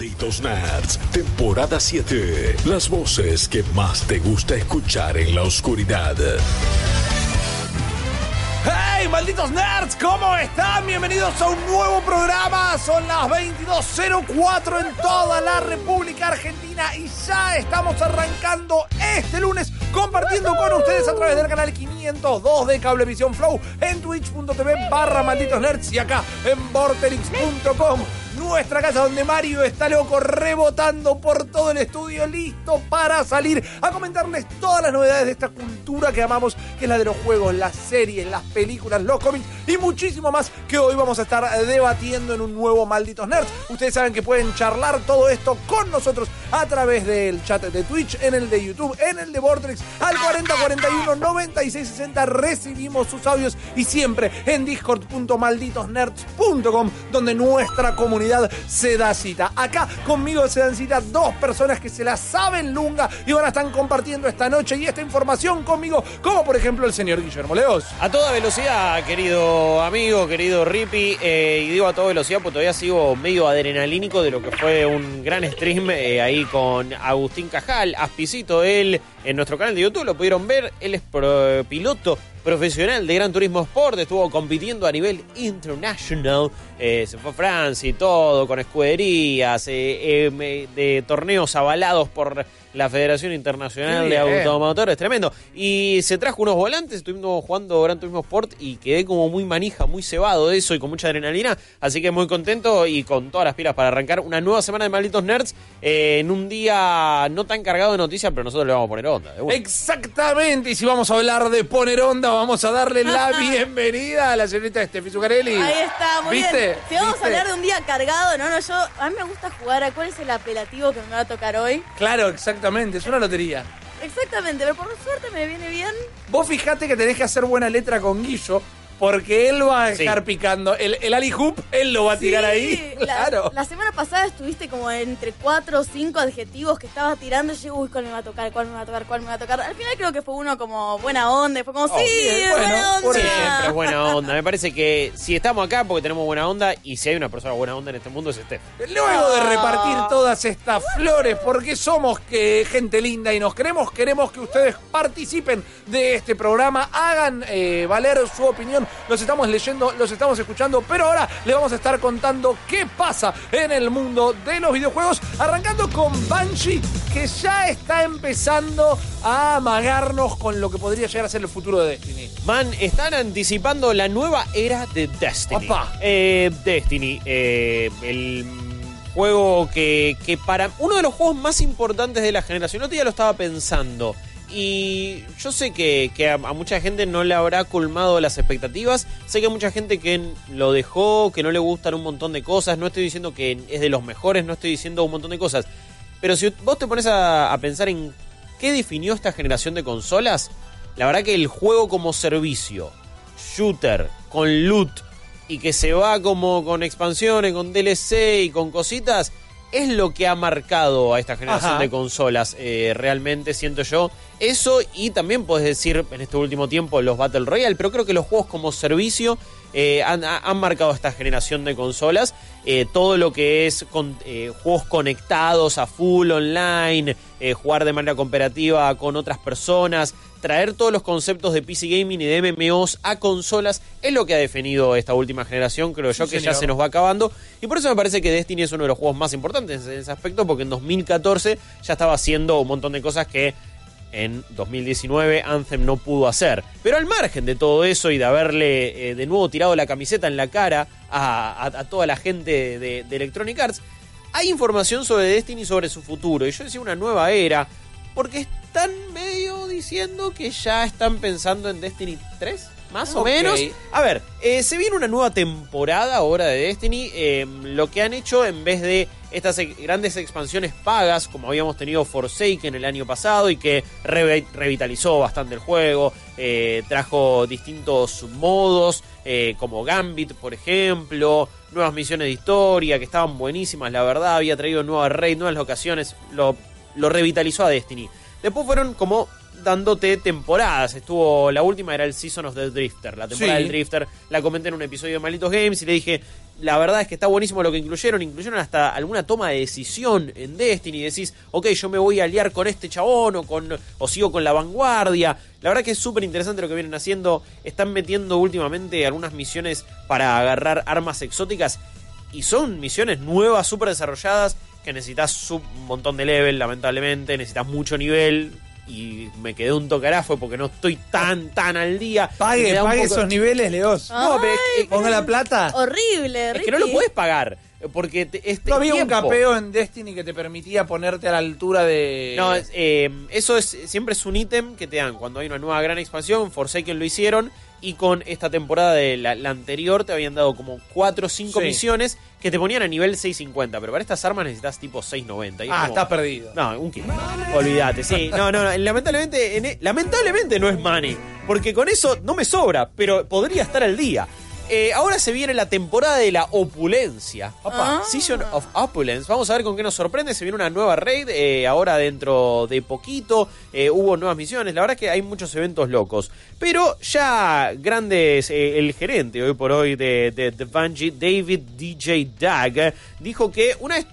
Malditos Nerds, temporada 7. Las voces que más te gusta escuchar en la oscuridad. ¡Hey, malditos nerds! ¿Cómo están? Bienvenidos a un nuevo programa. Son las 22.04 en toda la República Argentina y ya estamos arrancando este lunes compartiendo con ustedes a través del canal 502 de Cablevisión Flow en twitch.tv barra malditos nerds y acá en vorterix.com nuestra casa donde Mario está loco rebotando por todo el estudio, listo para salir a comentarles todas las novedades de esta cultura que amamos, que es la de los juegos, las series, las películas, los cómics y muchísimo más que hoy vamos a estar debatiendo en un nuevo Malditos Nerds. Ustedes saben que pueden charlar todo esto con nosotros a través del chat de Twitch, en el de YouTube, en el de Vortex, al 4041 9660 recibimos sus audios y siempre en discord.malditosnerds.com donde nuestra comunidad se da cita. Acá conmigo se dan cita dos personas que se la saben lunga y van a estar compartiendo esta noche y esta información conmigo, como por ejemplo el señor Guillermo Leos. A toda velocidad, querido amigo, querido Rippy, eh, y digo a toda velocidad porque todavía sigo medio adrenalínico de lo que fue un gran stream eh, ahí con Agustín Cajal, Aspicito, él en nuestro canal de YouTube, lo pudieron ver, él es pro- piloto profesional de Gran Turismo Sport, estuvo compitiendo a nivel international, eh, se fue a Francia y todo, con escuderías, eh, eh, de torneos avalados por la Federación Internacional de. Automotores, tremendo. Y se trajo unos volantes, estuvimos jugando Gran Turismo Sport y quedé como muy manija, muy cebado de eso y con mucha adrenalina, así que muy contento y con todas las pilas para arrancar una nueva semana de Malditos Nerds eh, en un día no tan cargado de noticias, pero nosotros le vamos a poner onda. de. Exactamente, y si vamos a hablar de poner onda, vamos a darle la bienvenida a la señorita Estefi Zuccarelli. Ahí está, muy ¿Viste? bien. Si vamos ¿Viste? a hablar de un día cargado, no, no, yo, a mí me gusta jugar a cuál es el apelativo que me va a tocar hoy. Claro, exactamente, es una lotería. Exactamente, pero por suerte me viene bien. Vos fijate que tenés que hacer buena letra con Guillo, porque él va a Sí. estar picando. El, el Ali Hoop, él lo va a tirar Sí, ahí. la- Claro. La, semana pasada estuviste como entre cuatro o cinco adjetivos que estabas tirando y yo, uy, ¿cuál me va a tocar? ¿Cuál me va a tocar? ¿Cuál me va a tocar? Al final creo que fue uno como buena onda, fue como, sí, bien, bueno, buena onda. Sí, siempre es buena onda. Me parece que si estamos acá porque tenemos buena onda y si hay una persona buena onda en este mundo es Steph. Luego de Ah. repartir todas estas flores, porque somos que gente linda y nos queremos, queremos que ustedes participen de este programa, hagan eh, valer su opinión. Los estamos leyendo, los estamos escuchando, pero ahora les vamos a estar contando qué pasa en el mundo de los videojuegos, arrancando con Banshee, que ya está empezando a amagarnos con lo que podría llegar a ser el futuro de Destiny. Man, están anticipando la nueva era de Destiny. Opa. Eh, Destiny, eh, el juego que, que para uno de los juegos más importantes de la generación. Otro día lo estaba pensando. Y yo sé que, que a, mucha gente no le habrá colmado las expectativas. Sé que hay mucha gente que lo dejó, que no le gustan un montón de cosas. No estoy diciendo que es de los mejores, no estoy diciendo un montón de cosas. Pero si vos te pones a, a pensar en qué definió esta generación de consolas, la verdad que el juego como servicio, shooter, con loot y que se va como con expansiones, con DLC y con cositas, es lo que ha marcado a esta generación Ajá. de consolas, eh, realmente siento yo. Eso y también puedes decir en este último tiempo los Battle Royale, pero creo que los juegos como servicio eh, han, ha- han marcado esta generación de consolas. Eh, todo lo que es con, eh, juegos conectados a full online, jugar de manera cooperativa con otras personas, traer todos los conceptos de PC Gaming y de MMOs a consolas es lo que ha definido esta última generación, creo yo Sí, que ya se nos va acabando. Y por eso me parece que Destiny es uno de los juegos más importantes en ese aspecto, porque en 2014 ya estaba haciendo un montón de cosas que en 2019 Anthem no pudo hacer. Pero al margen de todo eso y de haberle eh, de nuevo tirado la camiseta en la cara a, a- a toda la gente de, de Electronic Arts, hay información sobre Destiny y sobre su futuro. Y yo decía una nueva era, porque están medio diciendo que ya están pensando en Destiny 3. Más o menos. A ver, eh, se viene una nueva temporada ahora de Destiny. eh, lo que han hecho en vez de estas grandes expansiones pagas, como habíamos tenido Forsaken el año pasado y que revitalizó bastante el juego, eh, trajo distintos modos, eh, como Gambit, por ejemplo, nuevas misiones de historia que estaban buenísimas, la verdad, había traído nueva raid, nuevas locaciones, lo, lo revitalizó a Destiny. Después fueron como dándote temporadas. Estuvo, la última era el Season of the Drifter, la temporada Sí. del Drifter. La comenté en un episodio de Malitos Games y le dije, la verdad es que está buenísimo lo que incluyeron. Incluyeron hasta alguna toma de decisión en Destiny. Y decís, ok, yo me voy a aliar con este chabón o, con, o sigo con la vanguardia. La verdad que es súper interesante lo que vienen haciendo. Están metiendo últimamente algunas misiones para agarrar armas exóticas. Y son misiones nuevas, súper desarrolladas, que necesitas un montón de level, lamentablemente. Necesitas mucho nivel. Y me quedé un tocarafo porque no estoy tan, tan al día. Pague, pague poco- esos niveles, Leos. No, pero es que- Ponga la plata. Horrible, es que no lo puedes pagar. Porque te- este No había un capeo en Destiny que te permitía ponerte a la altura de. No, eh, eso es siempre es un ítem que te dan cuando hay una nueva gran expansión. Forsaken lo hicieron. Y con esta temporada de la, la anterior te habían dado como 4 o 5 Sí. misiones que te ponían a nivel 650. Pero para estas armas necesitas tipo 690. y es ah, como- estás perdido. No, un kilo. Olvídate, sí. No, no, no. Lamentablemente, en e- lamentablemente no es money. Porque con eso no me sobra, pero podría estar al día. Eh, ahora se viene la temporada de la opulencia. Ah. Season of Opulence. Vamos a ver con qué nos sorprende. Se viene una nueva raid eh, ahora dentro de poquito. Eh, hubo nuevas misiones. La verdad es que hay muchos eventos locos. Pero ya grandes, el gerente hoy por hoy de, de, de Bungie, David DJ Dag, dijo que una vez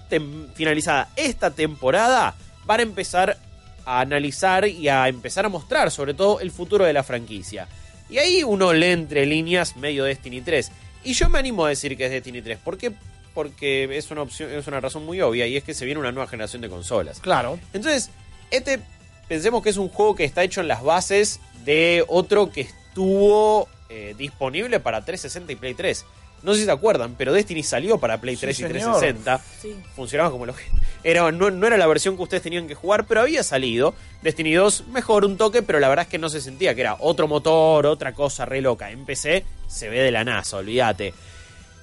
finalizada esta temporada, van a empezar a analizar y a empezar a mostrar sobre todo el futuro de la franquicia. Y ahí uno lee entre líneas medio Destiny 3. Y yo me animo a decir que es Destiny 3. ¿Por qué? Porque es una opción, es una razón muy obvia y es que se viene una nueva generación de consolas. Claro. Entonces, este pensemos que es un juego que está hecho en las bases de otro que estuvo eh, disponible para 360 y Play 3. No sé si se acuerdan, pero Destiny salió para Play Sí, 3 y señor. 360 Sí. funcionaba como lo que era no, no era la versión que ustedes tenían que jugar, pero había salido Destiny 2 mejor un toque, pero la verdad es que no se sentía que era otro motor, otra cosa re loca. En PC se ve de la NASA, olvídate.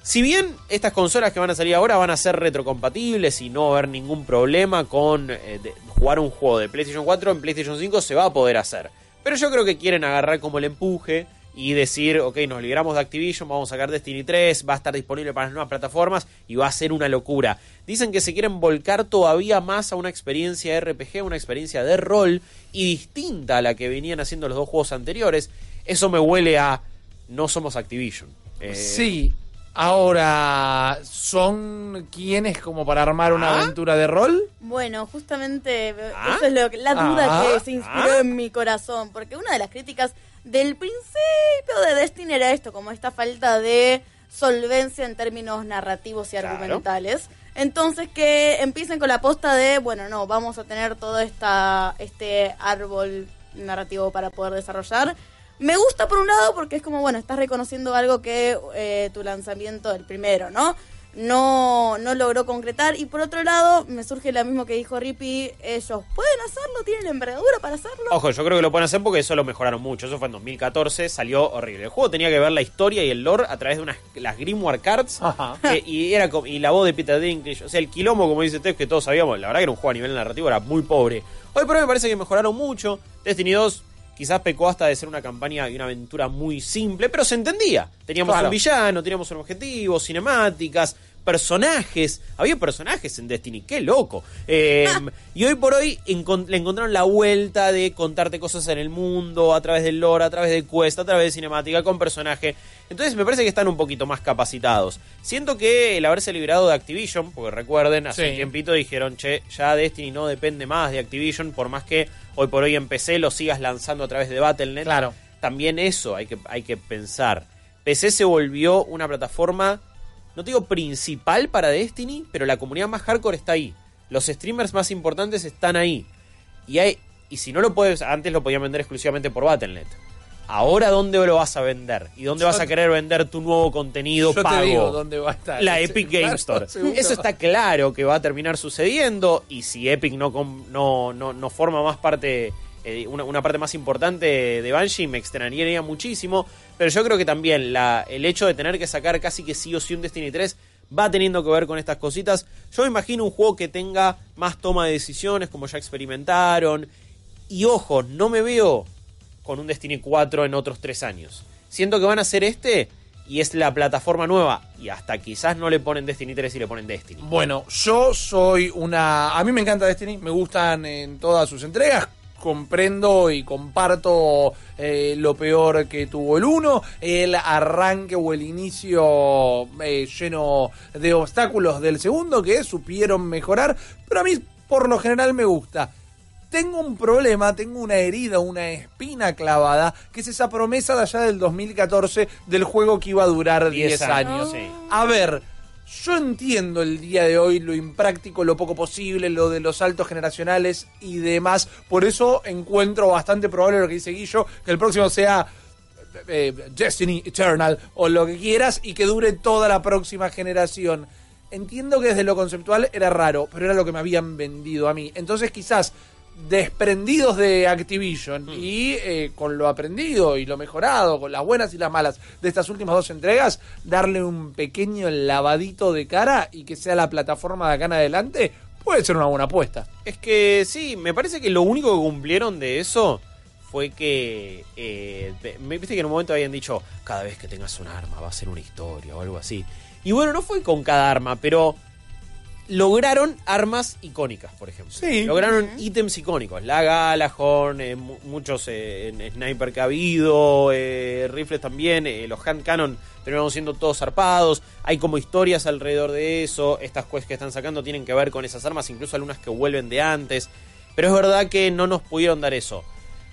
Si bien estas consolas que van a salir ahora van a ser retrocompatibles y no va a haber ningún problema con eh, de- jugar un juego de PlayStation 4 en PlayStation 5 se va a poder hacer. Pero yo creo que quieren agarrar como el empuje y decir, ok, nos libramos de Activision, vamos a sacar Destiny 3, va a estar disponible para las nuevas plataformas y va a ser una locura. Dicen que se quieren volcar todavía más a una experiencia RPG, una experiencia de rol y distinta a la que venían haciendo los dos juegos anteriores. Eso me huele a no somos Activision. Eh, Sí. Ahora, ¿son quienes como para armar una Ah. aventura de rol? Bueno, justamente Ah. eso es lo que- la duda Ah. que se inspiró Ah. en mi corazón, porque una de las críticas del principio de Destiny era esto, como esta falta de solvencia en términos narrativos y Claro. argumentales. Entonces que empiecen con la posta de, bueno, no, vamos a tener todo esta, este árbol narrativo para poder desarrollar. Me gusta por un lado porque es como, bueno, estás reconociendo algo que eh, tu lanzamiento, el primero, ¿no? No, no logró concretar. Y por otro lado, me surge lo mismo que dijo Rippy, ellos pueden hacerlo, tienen la envergadura para hacerlo. Ojo, yo creo que lo pueden hacer porque eso lo mejoraron mucho. Eso fue en 2014, salió horrible. El juego tenía que ver la historia y el lore a través de unas las Grimoire Cards. Ajá. eh, y era y la voz de Peter Dinklage. O sea, el quilombo, como dice Tef, que todos sabíamos, la verdad que era un juego a nivel narrativo, era muy pobre. Hoy por hoy me parece que mejoraron mucho. Destiny 2 quizás pecó hasta de ser una campaña y una aventura muy simple, pero se entendía. Teníamos Claro. un villano, teníamos un objetivo, cinemáticas, personajes. Había personajes en Destiny, qué loco. Eh, y hoy por hoy le encontraron la vuelta de contarte cosas en el mundo, a través del lore, a través de quest, a través de cinemática, con personaje. Entonces me parece que están un poquito más capacitados. Siento que el haberse liberado de Activision, porque recuerden, hace Sí. un tiempito dijeron, che, ya Destiny no depende más de Activision, por más que hoy por hoy en PC lo sigas lanzando a través de Battle.net. Claro. También eso hay que, hay que pensar. PC se volvió una plataforma, no te digo principal para Destiny, pero la comunidad más hardcore está ahí. Los streamers más importantes están ahí. Y hay y si no lo puedes, antes lo podían vender exclusivamente por Battle.net. Ahora, ¿dónde lo vas a vender? ¿Y dónde Yo vas a querer vender tu nuevo contenido Yo pago? te digo dónde va a estar. la Epic Game Store. Eso está claro que va a terminar sucediendo y si Epic no no, no, no forma más parte, eh, una, una parte más importante de Banshee, me extrañaría muchísimo. Pero yo creo que también la, el hecho de tener que sacar casi que sí o sí un Destiny 3 va teniendo que ver con estas cositas. Yo me imagino un juego que tenga más toma de decisiones, como ya experimentaron. Y ojo, no me veo con un Destiny 4 en otros tres años. Siento que van a hacer este y es la plataforma nueva. Y hasta quizás no le ponen Destiny 3 y le ponen Destiny. Bueno, yo soy una... A mí me encanta Destiny, me gustan en todas sus entregas. Comprendo y comparto eh, lo peor que tuvo el 1, el arranque o el inicio eh, lleno de obstáculos del segundo que supieron mejorar, pero a mí por lo general me gusta. Tengo un problema, tengo una herida, una espina clavada, que es esa promesa de allá del 2014 del juego que iba a durar 10 10 años. A ver, yo entiendo el día de hoy lo impráctico, lo poco posible, lo de los saltos generacionales y demás. Por eso encuentro bastante probable lo que dice Guillo, que el próximo sea eh, Destiny Eternal o lo que quieras y que dure toda la próxima generación. Entiendo que desde lo conceptual era raro, pero era lo que me habían vendido a mí. Entonces quizás desprendidos de Activision y eh, con lo aprendido y lo mejorado, con las buenas y las malas de estas últimas dos entregas, darle un pequeño lavadito de cara y que sea la plataforma de acá en adelante, puede ser una buena apuesta. Es que sí, me parece que lo único que cumplieron de eso fue que. eh, Viste que en un momento habían dicho: cada vez que tengas un arma va a ser una historia o algo así. Y bueno, no fue con cada arma, pero lograron armas icónicas, por ejemplo. Sí. Lograron ítems icónicos. La Galahorn, eh, mu- muchos eh, en sniper que ha habido, eh, rifles también, eh, los hand cannon terminaron siendo todos zarpados. Hay como historias alrededor de eso. Estas quests que están sacando tienen que ver con esas armas, incluso algunas que vuelven de antes. Pero es verdad que no nos pudieron dar eso.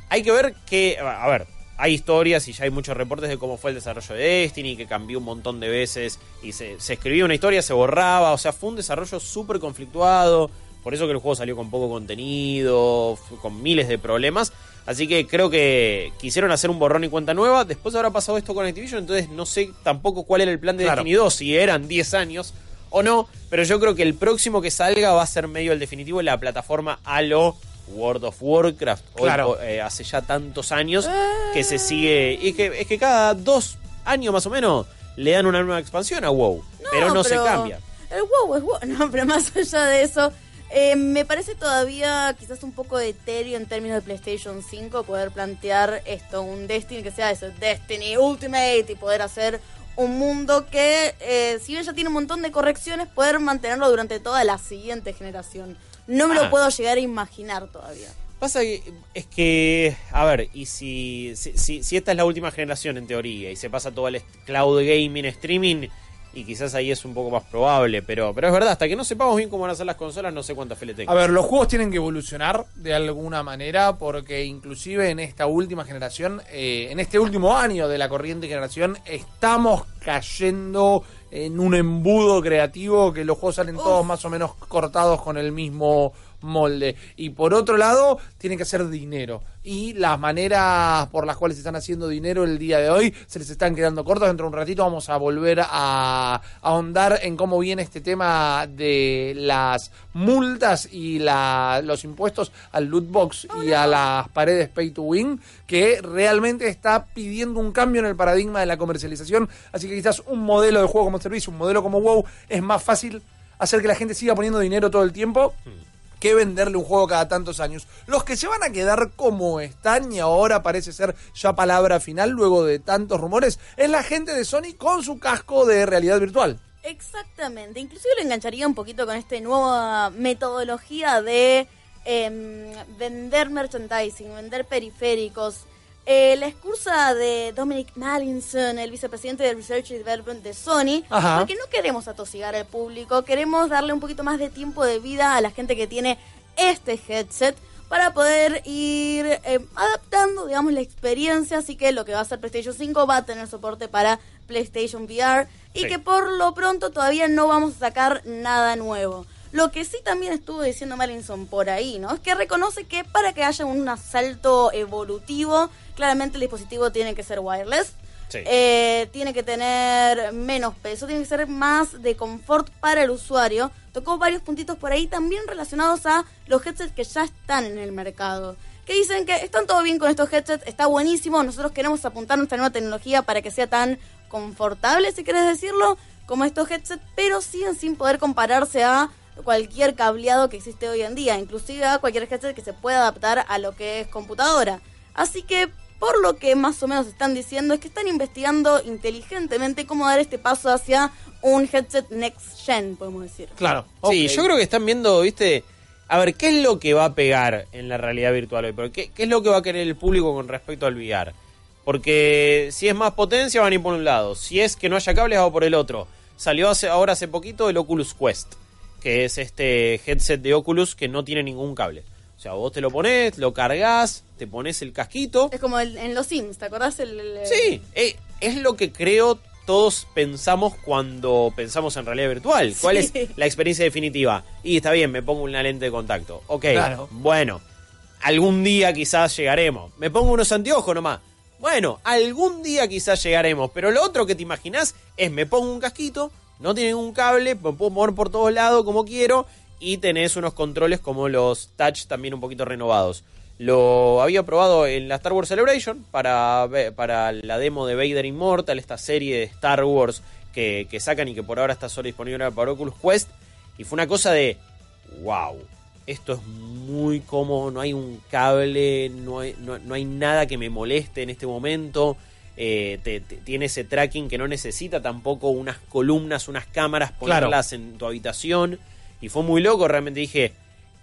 Hay que ver que, a ver, hay historias y ya hay muchos reportes de cómo fue el desarrollo de Destiny, que cambió un montón de veces y se, se escribía una historia, se borraba, o sea, fue un desarrollo súper conflictuado, por eso que el juego salió con poco contenido, con miles de problemas, así que creo que quisieron hacer un borrón y cuenta nueva, después habrá pasado esto con Activision, entonces no sé tampoco cuál era el plan de Claro. Destiny 2, si eran 10 años o no, pero yo creo que el próximo que salga va a ser medio el definitivo en la plataforma a lo World of Warcraft. Claro. eh, hace ya tantos años que se sigue. Y es que, es que cada dos años más o menos le dan una nueva expansión a WoW. pero no se cambia. El wow es wow. No, pero más allá de eso, eh, me parece todavía quizás un poco etéreo en términos de PlayStation 5 poder plantear esto, un Destiny que sea eso, Destiny Ultimate y poder hacer un mundo que, eh, si bien ya tiene un montón de correcciones, poder mantenerlo durante toda la siguiente generación. No me Ah. lo puedo llegar a imaginar todavía. Pasa que es que, a ver, y si, si, si- si esta es la última generación en teoría y se pasa todo el est- cloud gaming, streaming, y quizás ahí es un poco más probable, pero, pero es verdad, hasta que no sepamos bien cómo van a ser las consolas, no sé cuánta fe le tengo. A ver, los juegos tienen que evolucionar de alguna manera porque inclusive en esta última generación, eh, en este último año de la corriente generación, estamos cayendo en un embudo creativo que los juegos salen todos más o menos cortados con el mismo molde. Y por otro lado, tienen que hacer dinero. Y las maneras por las cuales están haciendo dinero el día de hoy se les están quedando cortas. Dentro de un ratito vamos a volver a ahondar en cómo viene este tema de las multas y la, los impuestos al loot box y a las paredes pay to win, que realmente está pidiendo un cambio en el paradigma de la comercialización. Así que quizás un modelo de juego como servicio, un modelo como WoW, es más fácil hacer que la gente siga poniendo dinero todo el tiempo que venderle un juego cada tantos años. Los que se van a quedar como están y ahora parece ser ya palabra final luego de tantos rumores es la gente de Sony con su casco de realidad virtual. Exactamente, inclusive lo engancharía un poquito con esta nueva metodología de em, vender merchandising, vender periféricos. Eh, la excusa de Dominic Mallinson, el vicepresidente de Research y Development de Sony, Ajá. porque no queremos atosigar al público, queremos darle un poquito más de tiempo de vida a la gente que tiene este headset para poder ir eh, adaptando, digamos, la experiencia. Así que lo que va a hacer PlayStation 5 va a tener soporte para PlayStation VR y Sí. que por lo pronto todavía no vamos a sacar nada nuevo. Lo que sí también estuvo diciendo Malinson por ahí, ¿no? Es que reconoce que para que haya un asalto evolutivo, claramente el dispositivo tiene que ser wireless. Sí. Eh, tiene que tener menos peso, tiene que ser más de confort para el usuario. Tocó varios puntitos por ahí también relacionados a los headsets que ya están en el mercado. Que dicen que están todo bien con estos headsets, está buenísimo, nosotros queremos apuntar nuestra nueva tecnología para que sea tan confortable, si querés decirlo, como estos headsets, pero siguen sin poder compararse a cualquier cableado que existe hoy en día, inclusive a cualquier headset que se pueda adaptar a lo que es computadora. Así que por lo que más o menos están diciendo es que están investigando inteligentemente cómo dar este paso hacia un headset next gen, podemos decir. Claro. Sí, yo creo que están viendo, viste, a ver, ¿qué es lo que va a pegar en la realidad virtual hoy? ¿Qué, ¿Qué es lo que va a querer el público con respecto al VR? Porque si es más potencia van a ir por un lado, si es que no haya cables va por el otro. Salió hace, ahora hace poquito el Oculus Quest, que es este headset de Oculus que no tiene ningún cable. O sea, vos te lo pones, lo cargas, te pones el casquito. Es como el- en los Sims, ¿te acordás? El, el- Sí, eh, es lo que creo todos pensamos cuando pensamos en realidad virtual. ¿Cuál Sí. es la experiencia definitiva? Y está bien, me pongo una lente de contacto. Ok, Claro. bueno, algún día quizás llegaremos. Me pongo unos anteojos nomás. Bueno, algún día quizás llegaremos. Pero lo otro que te imaginas es me pongo un casquito, no tiene ningún cable, puedo mover por todos lados como quiero y tenés unos controles como los touch también un poquito renovados. Lo había probado en la Star Wars Celebration para, ve- para la demo de Vader Immortal, esta serie de Star Wars que, que sacan y que por ahora está solo disponible para Oculus Quest. Y fue una cosa de, wow, esto es muy cómodo, no hay un cable, no no, no hay nada que me moleste en este momento. Eh, te- te- tiene ese tracking que no necesita tampoco unas columnas, unas cámaras, Claro. ponerlas en tu habitación. Y fue muy loco, realmente dije,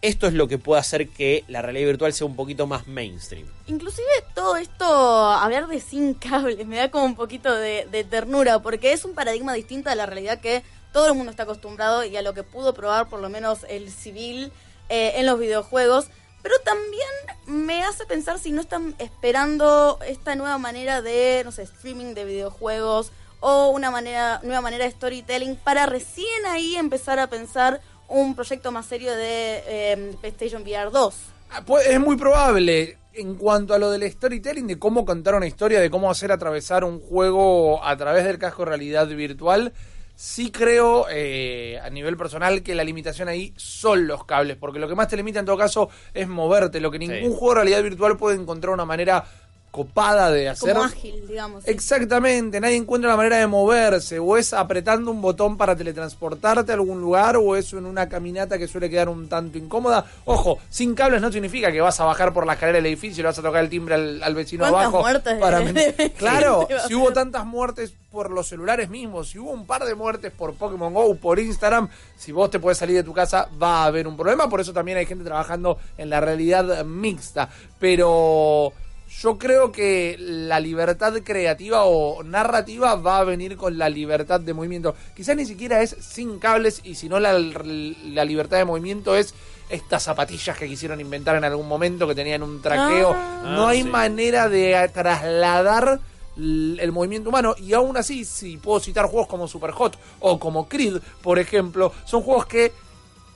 esto es lo que puede hacer que la realidad virtual sea un poquito más mainstream. Inclusive todo esto, hablar de sin cables, me da como un poquito de, de ternura, porque es un paradigma distinto a la realidad que todo el mundo está acostumbrado y a lo que pudo probar por lo menos el civil eh, en los videojuegos. Pero también me hace pensar si no están esperando esta nueva manera de, no sé, streaming de videojuegos o una manera, nueva manera de storytelling para recién ahí empezar a pensar un proyecto más serio de eh, PlayStation VR 2. Ah, pues, Es muy probable en cuanto a lo del storytelling, de cómo contar una historia, de cómo hacer atravesar un juego a través del casco realidad virtual. Sí creo, eh, a nivel personal, que la limitación ahí son los cables, porque lo que más te limita en todo caso es moverte, lo que ningún juego de realidad virtual puede encontrar una manera copada de hacer. Como ágil, digamos. sí. Exactamente, nadie encuentra la manera de moverse, o es apretando un botón para teletransportarte a algún lugar, o es en una caminata que suele quedar un tanto incómoda. Ojo, sin cables no significa que vas a bajar por la escalera del edificio y le vas a tocar el timbre al, al vecino ¿Cuántas abajo. muertes para de- claro, si hubo tantas muertes por los celulares mismos, si hubo un par de muertes por Pokémon Go, por Instagram, si vos te puedes salir de tu casa va a haber un problema, por eso también hay gente trabajando en la realidad mixta. Pero yo creo que la libertad creativa o narrativa va a venir con la libertad de movimiento. Quizás ni siquiera es sin cables y si no la, la libertad de movimiento es estas zapatillas que quisieron inventar en algún momento que tenían un traqueo. Ah. no hay sí. manera de trasladar el movimiento humano y aún así si puedo citar juegos como Superhot o como Creed por ejemplo son juegos que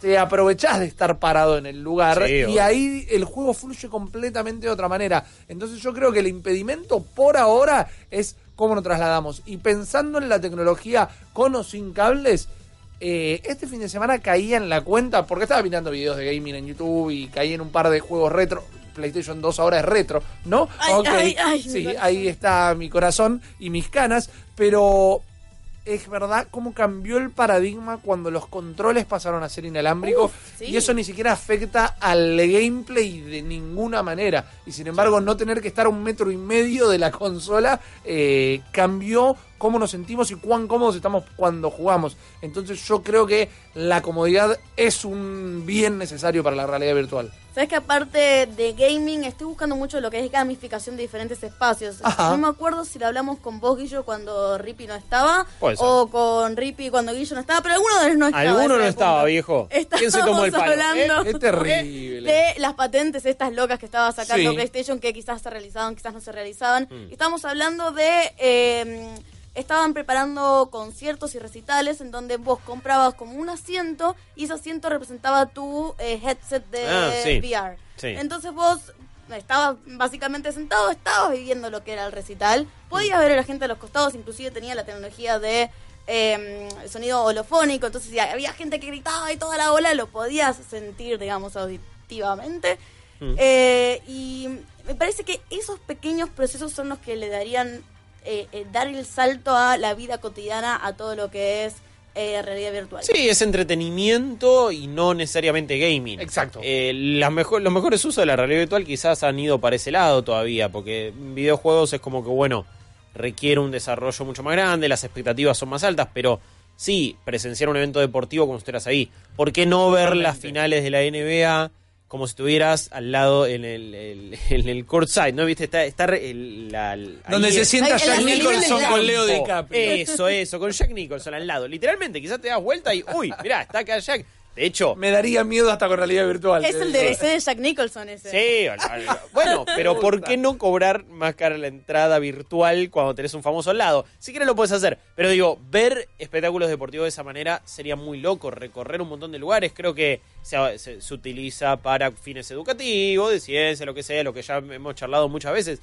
te aprovechás de estar parado en el lugar Sí, y ahí el juego fluye completamente de otra manera. Entonces yo creo que el impedimento por ahora es cómo nos trasladamos. Y pensando en la tecnología con o sin cables, eh, este fin de semana caía en la cuenta, porque estaba mirando videos de gaming en YouTube y caí en un par de juegos retro. PlayStation 2 ahora es retro, ¿no? Ay, Ok, ay, ay, mi sí, ahí está mi corazón y mis canas, pero es verdad cómo cambió el paradigma cuando los controles pasaron a ser inalámbricos Uf, sí. y eso ni siquiera afecta al gameplay de ninguna manera y sin embargo no tener que estar a un metro y medio de la consola eh, cambió cómo nos sentimos y cuán cómodos estamos cuando jugamos entonces yo creo que la comodidad es un bien necesario para la realidad virtual Sabes que aparte de gaming, estoy buscando mucho lo que es gamificación de diferentes espacios. Ajá. No me acuerdo si lo hablamos con vos, Guillo, cuando Rippy no estaba, o con Rippy cuando Guillo no estaba, pero alguno de ellos no estaba. Alguno no estaba, punto. viejo. ¿Quién se Estábamos tomó el palo? hablando Eh, es terrible. de las patentes estas locas que estaba sacando Sí. PlayStation que quizás se realizaban, quizás no se realizaban. Mm. Y Estábamos hablando de... eh, estaban preparando conciertos y recitales en donde vos comprabas como un asiento y ese asiento representaba tu eh, headset de Ah, sí. VR. Sí. Entonces vos estabas básicamente sentado, estabas viviendo lo que era el recital, podías ver a la gente a los costados, inclusive tenía la tecnología de eh, sonido holofónico, entonces si había gente que gritaba y toda la ola, lo podías sentir, digamos, auditivamente. Mm. Eh, y me parece que esos pequeños procesos son los que le darían, eh, eh, dar el salto a la vida cotidiana, a todo lo que es eh, realidad virtual. Sí, es entretenimiento y no necesariamente gaming. Exacto. Eh, las mejo- los mejores usos de la realidad virtual quizás han ido para ese lado todavía, porque videojuegos es como que, bueno, requiere un desarrollo mucho más grande, las expectativas son más altas, pero sí, presenciar un evento deportivo como si estuvieras ahí. ¿Por qué no ver las finales de la NBA como si estuvieras al lado en el, el, en el courtside? ¿No viste? Está, está el- la- Donde se es- sienta Jack Nicholson con Leo. DiCaprio. Eso, eso, con Jack Nicholson al lado. Literalmente, quizás te das vuelta y, uy, mirá, está acá Jack. De hecho, Me daría miedo hasta con realidad virtual. Es el DLC de Jack Nicholson ese. Sí, bueno, pero ¿por qué no cobrar más cara la entrada virtual cuando tenés un famoso al lado? Si quieres lo puedes hacer, pero digo, ver espectáculos deportivos de esa manera sería muy loco, recorrer un montón de lugares, creo que se, se- se utiliza para fines educativos, de ciencia, lo que sea, lo que ya hemos charlado muchas veces,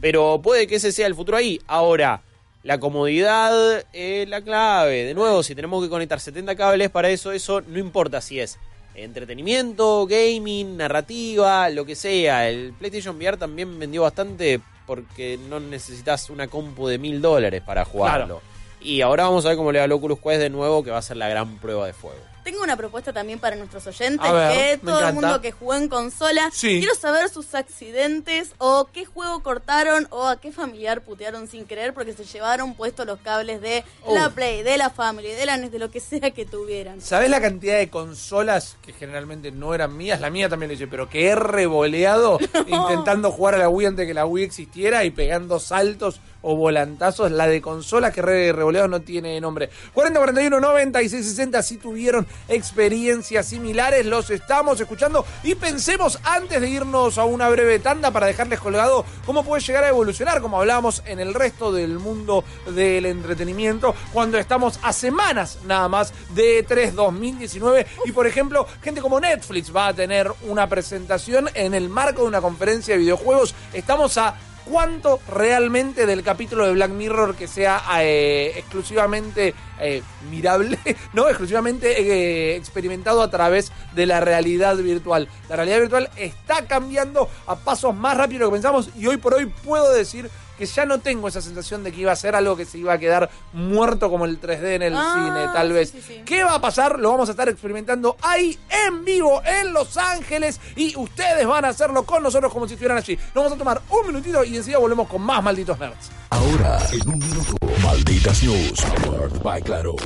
pero puede que ese sea el futuro ahí. Ahora, la comodidad es la clave. De nuevo, si tenemos que conectar 70 cables para eso, eso no importa si es entretenimiento, gaming, narrativa, lo que sea. El PlayStation VR también vendió bastante porque no necesitas una compu de mil dólares para jugarlo. Y ahora vamos a ver cómo le va al Oculus Quest de nuevo, que va a ser la gran prueba de fuego. Tengo una propuesta también para nuestros oyentes, ver, que todo el mundo que jugó en consola, Sí. quiero saber sus accidentes o qué juego cortaron o a qué familiar putearon sin querer porque se llevaron puestos los cables de Oh. la Play, de la Family, de la NES, de lo que sea que tuvieran. ¿Sabés la cantidad de consolas que generalmente no eran mías? La mía también lo hice, pero que he revoleado intentando jugar a la Wii antes que la Wii existiera y pegando saltos o volantazos. La de consolas que revoleado no tiene nombre. 40, 41, 96, 60. Si tuvieron experiencias similares, los estamos escuchando. Y pensemos antes de irnos a una breve tanda para dejarles colgado cómo puede llegar a evolucionar, como hablábamos en el resto del mundo del entretenimiento, cuando estamos a semanas nada más de E3 2019. Y por ejemplo, gente como Netflix va a tener una presentación en el marco de una conferencia de videojuegos. Estamos a cuánto realmente del capítulo de Black Mirror que sea eh, exclusivamente eh, mirable, no, exclusivamente eh, experimentado a través de la realidad virtual. La realidad virtual está cambiando a pasos más rápidos de lo que pensamos y hoy por hoy puedo decir que ya no tengo esa sensación de que iba a ser algo que se iba a quedar muerto como el 3D en el Ah, cine, tal sí, vez. sí, sí. ¿Qué va a pasar? Lo vamos a estar experimentando ahí en vivo en Los Ángeles y ustedes van a hacerlo con nosotros como si estuvieran allí. Nos vamos a tomar un minutito y enseguida volvemos con más malditos nerds. Ahora, en un minuto, Malditas News, powered by Claro.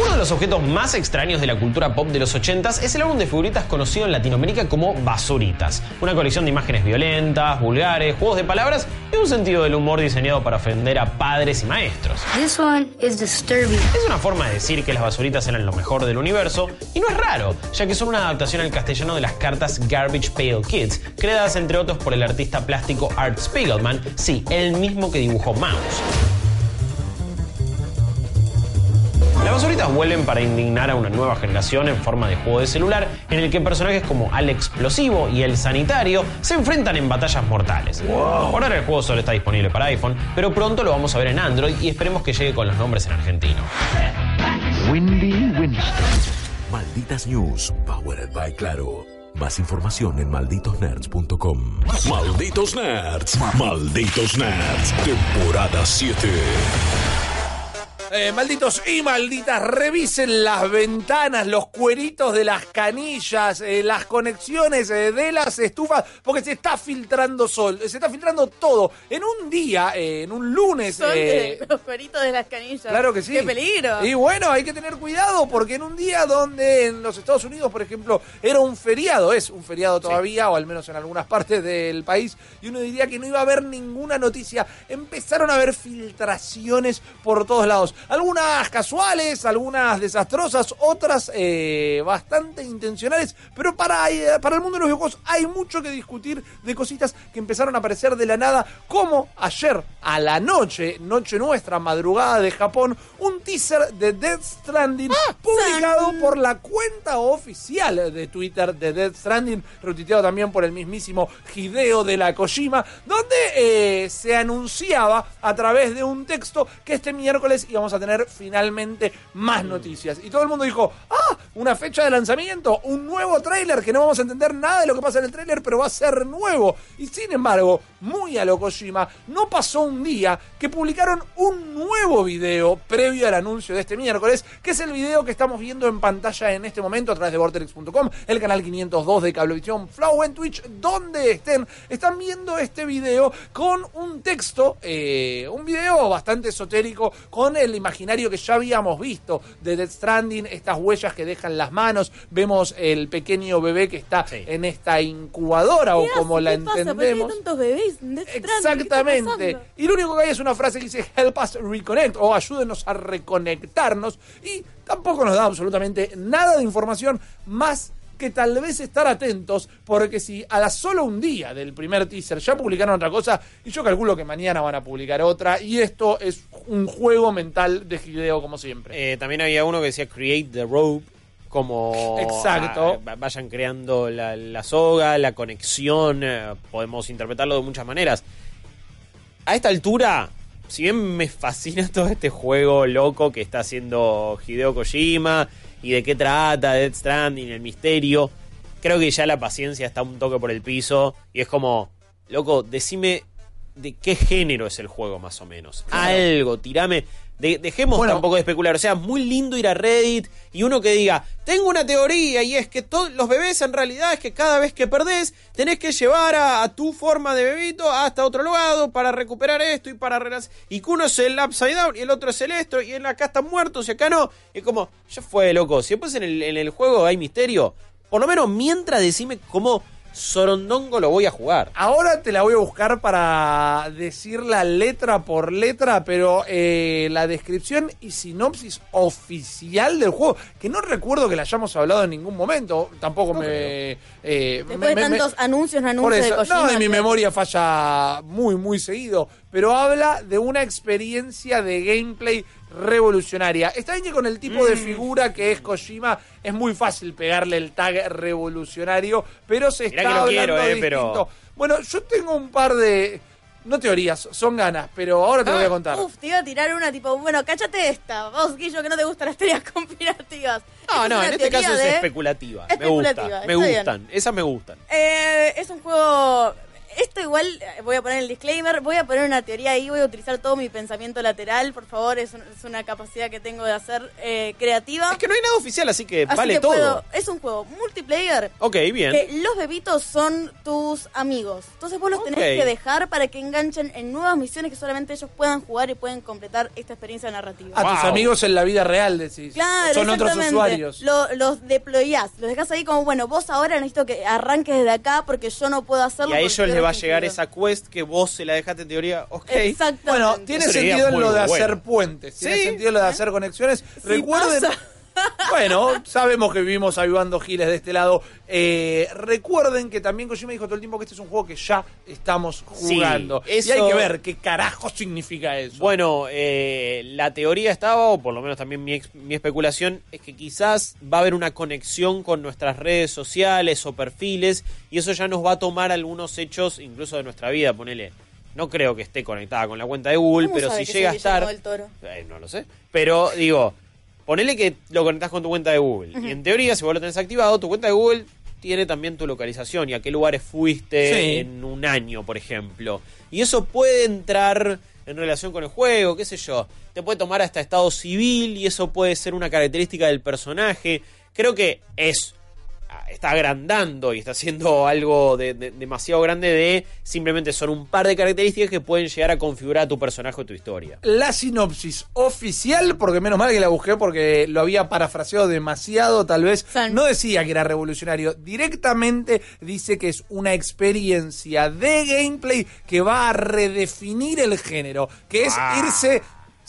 Uno de los objetos más extraños de la cultura pop de los 80s es el álbum de figuritas conocido en Latinoamérica como Basuritas. Una colección de imágenes violentas, vulgares, juegos de palabras y un sentido del humor diseñado para ofender a padres y maestros. This one is disturbing. Es una forma de decir que las basuritas eran lo mejor del universo, y no es raro, ya que son una adaptación al castellano de las cartas Garbage Pail Kids, creadas entre otros por el artista plástico Art Spiegelman, sí, el mismo que dibujó Mouse. Las basuritas vuelven para indignar a una nueva generación en forma de juego de celular en el que personajes como Al Explosivo y El Sanitario se enfrentan en batallas mortales. Por ahora el juego solo está disponible para iPhone, pero pronto lo vamos a ver en Android y esperemos que llegue con los nombres en argentino. Windy Winston. Malditas News, powered by Claro. Más información en malditosnerds.com. Malditos Nerds, Malditos Nerds, temporada 7. Eh, malditos y malditas, revisen las ventanas, los cueritos de las canillas, eh, las conexiones eh, de las estufas, porque se está filtrando sol, se está filtrando todo. En un día, eh, en un lunes... Son de los cueritos de las canillas. Claro que sí. ¡Qué peligro! Y bueno, hay que tener cuidado porque en un día donde en los Estados Unidos, por ejemplo, era un feriado, es un feriado todavía, o al menos en algunas partes del país, y uno diría que no iba a haber ninguna noticia, empezaron a haber filtraciones por todos lados. Algunas casuales, algunas desastrosas, otras eh, bastante intencionales, pero para, eh, para el mundo de los videojuegos hay mucho que discutir de cositas que empezaron a aparecer de la nada, como ayer a la noche, noche nuestra, madrugada de Japón, un teaser de Death Stranding publicado por la cuenta oficial de Twitter de Death Stranding, retuiteado también por el mismísimo Hideo de la Kojima, donde eh, se anunciaba a través de un texto que este miércoles íbamos a tener finalmente más noticias. Y todo el mundo dijo, ah, una fecha de lanzamiento, un nuevo tráiler que no vamos a entender nada de lo que pasa en el tráiler, pero va a ser nuevo. Y sin embargo, muy a lo Kojima, no pasó un día que publicaron un nuevo video previo al anuncio de este miércoles, que es el video que estamos viendo en pantalla en este momento a través de vortex.com, el canal 502 de Cablevisión Flow en Twitch, donde estén, están viendo este video con un texto, eh, un video bastante esotérico, con el imaginario que ya habíamos visto de Death Stranding, estas huellas que dejan las manos, vemos el pequeño bebé que está Sí. en esta incubadora o ¿Qué como hace? la ¿Qué pasa? ¿Por qué hay entendemos. tantos bebés Exactamente. Y lo único que hay es una frase que dice help us reconnect o ayúdenos a reconectarnos. Y tampoco nos da absolutamente nada de información más que tal vez estar atentos, porque si a la solo un día del primer teaser ya publicaron otra cosa, y yo calculo que mañana van a publicar otra, y esto es un juego mental de Hideo como siempre. Eh, también había uno que decía Create the Rope, como Exacto. ah, vayan creando la, la soga, la conexión, eh, podemos interpretarlo de muchas maneras. A esta altura, si bien me fascina todo este juego loco que está haciendo Hideo Kojima y de qué trata Death Stranding, el misterio, creo que ya la paciencia está un toque por el piso y es como, loco, decime de qué género es el juego más o menos. Algo, tirame. De- dejemos Bueno. tampoco de especular. O sea, muy lindo ir a Reddit y uno que diga, tengo una teoría y es que todos los bebés en realidad es que cada vez que perdés tenés que llevar a, a tu forma de bebito hasta otro lado para recuperar esto y para Y que uno es el upside down y el otro es el esto y en acá están muertos y acá no. Y como, ya fue, loco. Si después en el, en el juego hay misterio, por lo menos mientras decime cómo Sorondongo lo voy a jugar. Ahora te la voy a buscar para decirla letra por letra, pero eh, la descripción y sinopsis oficial del juego, que no recuerdo que la hayamos hablado en ningún momento, tampoco me, eh, Después me- de me- tantos anuncios, por anuncios de eso, Kojima. no, de mi memoria falla muy, muy seguido, pero habla de una experiencia de gameplay revolucionaria. Está bien que con el tipo Mm. de figura que es Kojima es muy fácil pegarle el tag revolucionario, pero se Mirá está que lo hablando quiero, eh, distinto. pero- Bueno, yo tengo un par de... No teorías, son ganas, pero ahora te lo voy a Ah, contar. Uf, te iba a tirar una tipo, bueno, cállate esta. Vos, Guillo, que no te gustan las teorías conspirativas. Esta No, es no, una en este teoría caso es de- especulativa. Especulativa, Me está gustan, me bien. gustan. Esas me gustan. Eh, es un juego. Esto igual, eh, voy a poner el disclaimer, voy a poner una teoría ahí, voy a utilizar todo mi pensamiento lateral, por favor, es, un- es una capacidad que tengo de hacer eh, creativa. Es que no hay nada oficial, así que Así vale que todo. puedo- es un juego multiplayer Ok, bien. que los bebitos son tus amigos. Entonces vos los tenés que dejar para que enganchen en nuevas misiones que solamente ellos puedan jugar y pueden completar esta experiencia narrativa. A tus amigos en la vida real, decís. Claro, Son otros usuarios. Lo- los deployás, los dejás ahí como, bueno, vos ahora necesito que arranques desde acá porque yo no puedo hacerlo. Y a ellos estoy va a llegar esa quest que vos se la dejaste en teoría. Ok. Exactamente. Bueno, tiene Eso sentido lo de bueno. hacer puentes, tiene Sí. sentido en lo de hacer conexiones. Recuerden. pasa. Bueno, sabemos que vivimos avivando giles de este lado. Eh, recuerden que también Kojima dijo todo el tiempo que este es un juego que ya estamos Sí, jugando. Y eso- hay que ver qué carajo significa eso. Bueno, eh, la teoría estaba, o por lo menos también mi, ex- mi especulación, es que quizás va a haber una conexión con nuestras redes sociales o perfiles, y eso ya nos va a tomar algunos hechos, incluso de nuestra vida, ponele. No creo que esté conectada con la cuenta de Google, ¿Cómo pero si llega a estar. Eh, no lo sé. Pero digo, ponele que lo conectás con tu cuenta de Google. Y en teoría, si vos lo tenés activado, tu cuenta de Google tiene también tu localización y a qué lugares fuiste Sí. en un año, por ejemplo. Y eso puede entrar en relación con el juego, qué sé yo. Te puede tomar hasta estado civil y eso puede ser una característica del personaje. Creo que es está agrandando y está haciendo algo de- de- demasiado grande de simplemente son un par de características que pueden llegar a configurar a tu personaje o tu historia. La sinopsis oficial, porque menos mal que la busqué porque lo había parafraseado demasiado, tal vez no decía que era revolucionario, directamente dice que es una experiencia de gameplay que va a redefinir el género, que es Ah. irse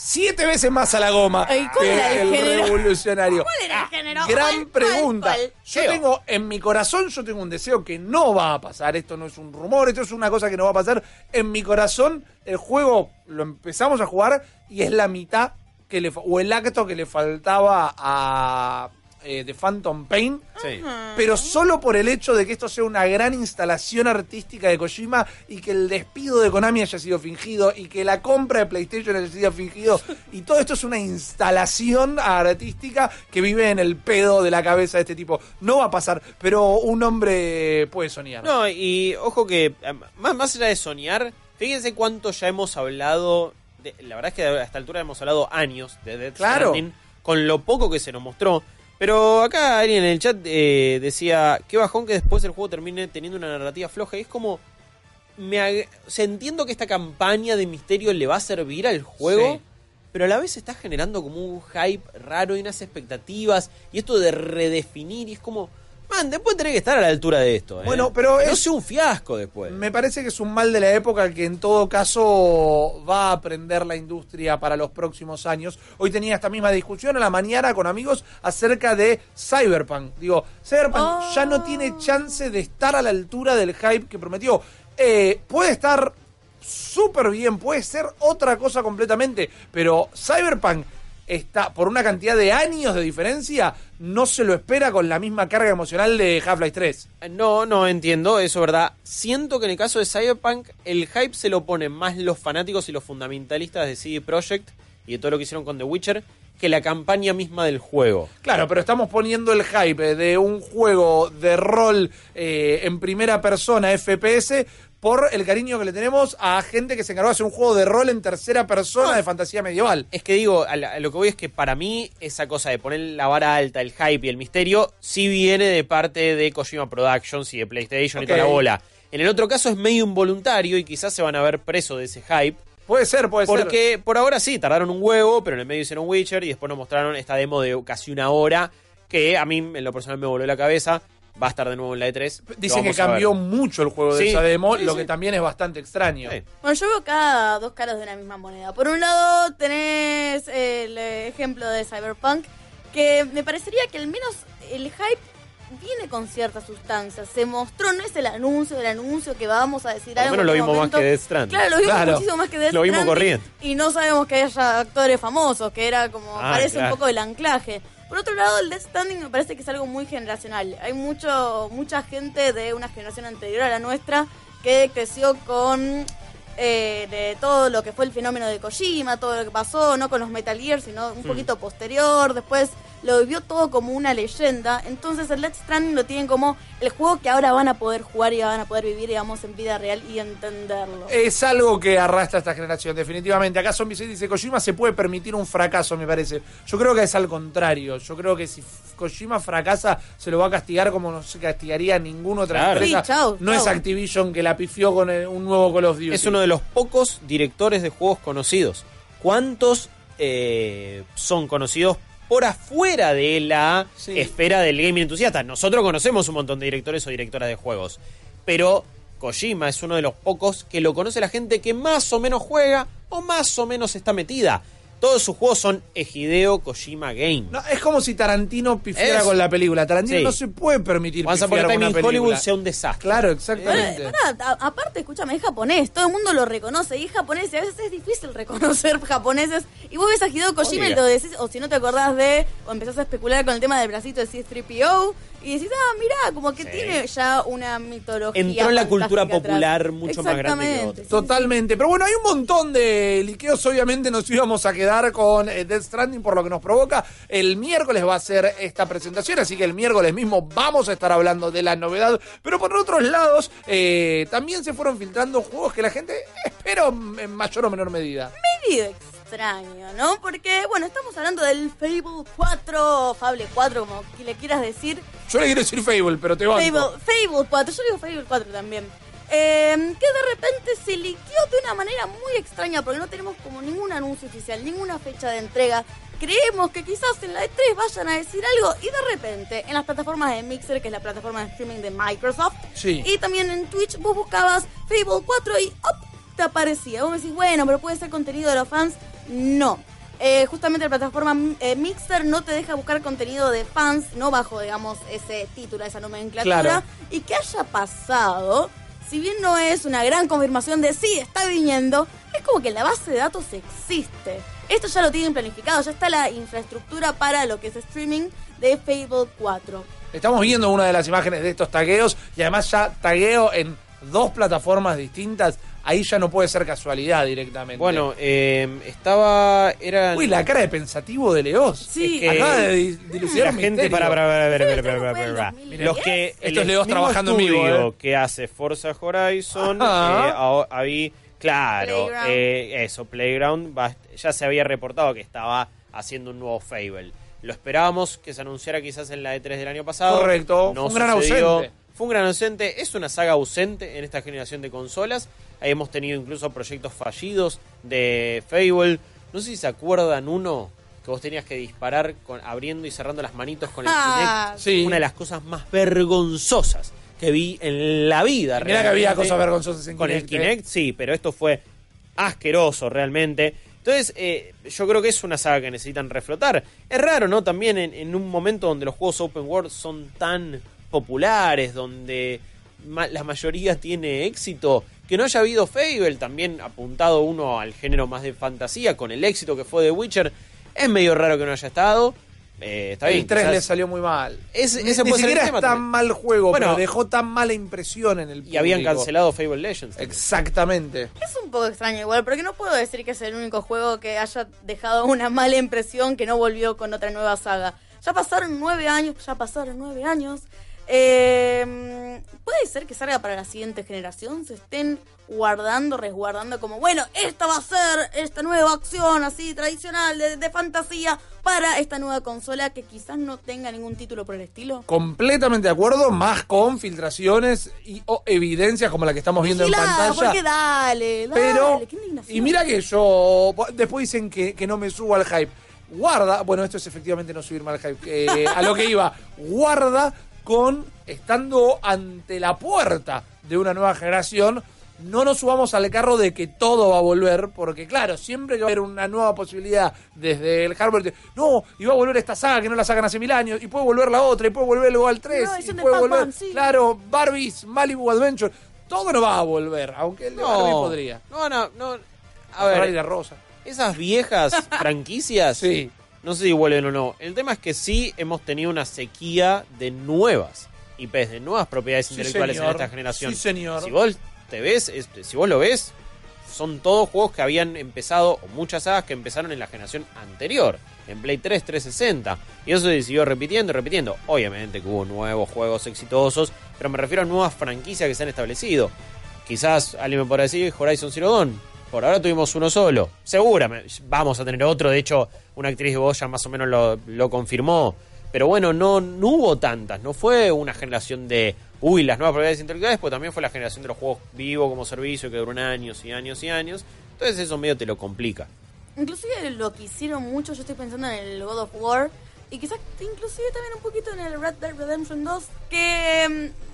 siete veces más a la goma Ay, ¿cuál que era el género? revolucionario. ¿Cuál era el género? Gran ¿Cuál, cuál, pregunta. cuál? Yo Leo. tengo en mi corazón, yo tengo un deseo que no va a pasar. Esto no es un rumor, esto es una cosa que no va a pasar. En mi corazón, el juego lo empezamos a jugar y es la mitad que le o el acto que le faltaba a eh, The Phantom Pain. Sí. Pero solo por el hecho de que esto sea una gran instalación artística de Kojima y que el despido de Konami haya sido fingido y que la compra de PlayStation haya sido fingido. Y todo esto es una instalación artística que vive en el pedo de la cabeza de este tipo. No va a pasar, pero un hombre puede soñar. No, y ojo que, eh, más, más allá de soñar, fíjense cuánto ya hemos hablado. de- la verdad es que a esta altura hemos hablado años de Death Claro. Stranding, con lo poco que se nos mostró. Pero acá alguien en el chat eh, decía, qué bajón que después el juego termine teniendo una narrativa floja. Y es como, me ag- o sea, entiendo que esta campaña de misterio le va a servir al juego, Sí. pero a la vez está generando como un hype raro y unas expectativas, y esto de redefinir, y es como, man, después tenés que estar a la altura de esto. ¿eh? Bueno, pero no es- sea un fiasco después. Me parece que es un mal de la época que en todo caso va a aprender la industria para los próximos años. Hoy tenía esta misma discusión a la mañana con amigos acerca de Cyberpunk. Digo, Cyberpunk Oh. ya no tiene chance de estar a la altura del hype que prometió. Eh, puede estar súper bien, puede ser otra cosa completamente, pero Cyberpunk está, por una cantidad de años de diferencia, no se lo espera con la misma carga emocional de Half-Life 3. No, no entiendo, eso es verdad. Siento que en el caso de Cyberpunk, el hype se lo ponen más los fanáticos y los fundamentalistas de CD Projekt y de todo lo que hicieron con The Witcher que la campaña misma del juego. Claro, pero estamos poniendo el hype de un juego de rol eh, en primera persona, FPS, por el cariño que le tenemos a gente que se encargó de hacer un juego de rol en tercera persona de fantasía medieval. Es que digo, a, la- a lo que voy es que para mí esa cosa de poner la vara alta, el hype y el misterio, sí viene de parte de Kojima Productions y de PlayStation y toda la bola. En el otro caso es medio involuntario y quizás se van a ver presos de ese hype. Puede ser, puede ser. Porque por ahora sí, tardaron un huevo, pero en el medio hicieron Witcher y después nos mostraron esta demo de casi una hora que a mí en lo personal me voló la cabeza. Va a estar de nuevo en la E3. Lo Dicen que cambió mucho el juego de Sí, esa demo, sí, lo sí. que también es bastante extraño. Sí. Bueno, yo veo cada dos caras de una misma moneda. Por un lado tenés el ejemplo de Cyberpunk, que me parecería que al menos el hype viene con cierta sustancia. Se mostró, no es el anuncio del anuncio que vamos a decir algo. en lo vimos más que Death Stranding. Claro, lo vimos Claro. muchísimo más que Death Lo vimos corriendo. Y no sabemos que haya actores famosos, que era como, Ah, parece claro. un poco el anclaje. Por otro lado, el Death Standing me parece que es algo muy generacional. Hay mucho mucha gente de una generación anterior a la nuestra que creció con eh, de todo lo que fue el fenómeno de Kojima, todo lo que pasó, no con los Metal Gear, sino un poquito posterior. Después lo vivió todo como una leyenda. Entonces el Death Stranding lo tienen como el juego que ahora van a poder jugar y van a poder vivir, digamos, en vida real y entenderlo. Es algo que arrastra esta generación, definitivamente. Acá Zombie 6 dice, Kojima se puede permitir un fracaso, me parece. Yo creo que es al contrario. Yo creo que si Kojima fracasa, se lo va a castigar como no se castigaría ninguna otra Claro. empresa. Sí, chau, no chau. es Activision que la pifió con el- un nuevo Call of Duty. Es uno de los pocos directores de juegos conocidos. ¿Cuántos eh, son conocidos por afuera de la Sí. esfera del gaming entusiasta? Nosotros conocemos un montón de directores o directoras de juegos. Pero Kojima es uno de los pocos que lo conoce la gente que más o menos juega o más o menos está metida. Todos sus juegos son Ejideo Kojima Game. No, es como si Tarantino pifiara Es- con la película. Tarantino Sí. no se puede permitir Once Upon a pifiar con una película. Hollywood sea un desastre. Claro, Bueno, exactamente. pará, a- aparte, escúchame, es japonés, todo el mundo lo reconoce, y es japonés, y a veces es difícil reconocer japoneses, y vos ves a Hideo Kojima y lo decís, o si no te acordás de, o empezás a especular con el tema del bracito de C-3PO, y decís, ah, mirá, como que Sí. tiene ya una mitología Entró en la cultura atrás. popular mucho más grande que Totalmente. Pero bueno, hay un montón de liqueos. Obviamente nos íbamos a quedar con eh, Death Stranding por lo que nos provoca. El miércoles va a ser esta presentación, así que el miércoles mismo vamos a estar hablando de la novedad. Pero por otros lados, eh, también se fueron filtrando juegos que la gente espera en mayor o menor medida. medio extraño, ¿no? Porque, bueno, estamos hablando del Fable 4, Fable 4, como que le quieras decir, Yo le quiero decir Fable, pero te banco. Fable, Fable 4, yo digo Fable 4 también. Eh, que de repente se liqueó de una manera muy extraña porque no tenemos como ningún anuncio oficial, ninguna fecha de entrega. Creemos que quizás en la E3 vayan a decir algo y de repente en las plataformas de Mixer, que es la plataforma de streaming de Microsoft, Sí. y también en Twitch vos buscabas Fable 4 y ¡op! te aparecía. Vos me decís, bueno, pero puede ser contenido de los fans. No. Eh, justamente la plataforma eh, Mixer no te deja buscar contenido de fans, no bajo, digamos, ese título, esa nomenclatura. Claro. Y que haya pasado, si bien no es una gran confirmación de sí, está viniendo, es como que la base de datos existe. Esto ya lo tienen planificado, ya está la infraestructura para lo que es streaming de Fable 4. Estamos viendo una de las imágenes de estos tagueos y además ya tagueo en dos plataformas distintas. Ahí ya no puede ser casualidad directamente. Bueno, eh, estaba. Era. Uy, la cara de pensativo de Leos. Sí. Es que- Acaba de di- dilucidar la gente para, para, para, para, Sí, para, para, esto para, fue en para. 2010. los que Esto el es Leos trabajando en vivo, ¿eh? que hace Forza Horizon Ajá. eh, ahí claro Playground. eh, eso Playground va- ya se había reportado que estaba haciendo un nuevo Fable lo esperábamos que se anunciara quizás en la E3 del año pasado Correcto. no un gran ausente. Fue un gran ausente es una saga ausente en esta generación de consolas Ahí hemos tenido incluso proyectos fallidos de Fable No sé si se acuerdan uno que vos tenías que disparar con, abriendo y cerrando las manitos con el Ah, Kinect. sí. Una de las cosas más vergonzosas que vi en la vida. Mirá que había cosas vergonzosas en Con el Kinect, ¿eh? Kinect, sí, pero esto fue asqueroso realmente. Entonces, eh, yo creo que es una saga que necesitan reflotar. Es raro, ¿no? También en, en un momento donde los juegos open world son tan populares, donde ma- la mayoría tiene éxito, que no haya habido Fable, también apuntado uno al género más de fantasía, con el éxito que fue de Witcher, es medio raro que no haya estado. Eh, está bien, el 3 quizás- le salió muy mal. Ese- Ni- ni puede ser el siquiera tema es tan también. mal juego, Bueno, pero dejó tan mala impresión en el Y habían público. cancelado Fable Legends. también. Exactamente. Es un poco extraño igual, porque no puedo decir que es el único juego que haya dejado una mala impresión que no volvió con otra nueva saga. Ya pasaron nueve años, ya pasaron nueve años. Eh, puede ser que salga para la siguiente generación, se estén guardando, resguardando como, bueno, esta va a ser esta nueva acción así tradicional de, de fantasía para esta nueva consola que quizás no tenga ningún título por el estilo. Completamente de acuerdo, más con filtraciones y o evidencias como la que estamos viendo en pantalla. porque dale, dale, Pero, qué indignación. y mira que yo, después dicen que, que no me subo al hype. Guarda, bueno, esto es efectivamente no subirme al hype, eh, a lo que iba, guarda con estando ante la puerta de una nueva generación, no nos subamos al carro de que todo va a volver, porque claro, siempre que va a haber una nueva posibilidad desde el hardware, no, y va a volver esta saga que no la sacan hace mil años, y puede volver la otra, y puede volver luego al 3, No, y puede volver, sí. claro, Barbies, Malibu Adventure, todo no va a volver, aunque el de Barbie podría. No, no, no. A Ferrari ver, rosa. esas viejas franquicias, Sí. No sé si vuelven o no. El tema es que sí hemos tenido una sequía de nuevas IPs, de nuevas propiedades Sí, intelectuales señor. en esta generación. Sí, señor. Si vos te ves, este, si vos lo ves, son todos juegos que habían empezado, o muchas sagas que empezaron en la generación anterior, en Play 3, 360. Y eso se siguió repitiendo y repitiendo. Obviamente que hubo nuevos juegos exitosos, pero me refiero a nuevas franquicias que se han establecido. Quizás alguien me podrá decir Horizon Zero Dawn. Por ahora tuvimos uno solo. Seguramente vamos a tener otro. De hecho, una actriz de voz ya más o menos lo, confirmó. Pero bueno, no, hubo tantas. No fue una generación de, uy, las nuevas propiedades intelectuales, pues también fue la generación de los juegos vivos como servicio que duran años y años y años. Entonces eso medio te lo complica. Inclusive lo que hicieron mucho, yo estoy pensando en el God of War y quizás inclusive también un poquito en el Red Dead Redemption 2 que mm,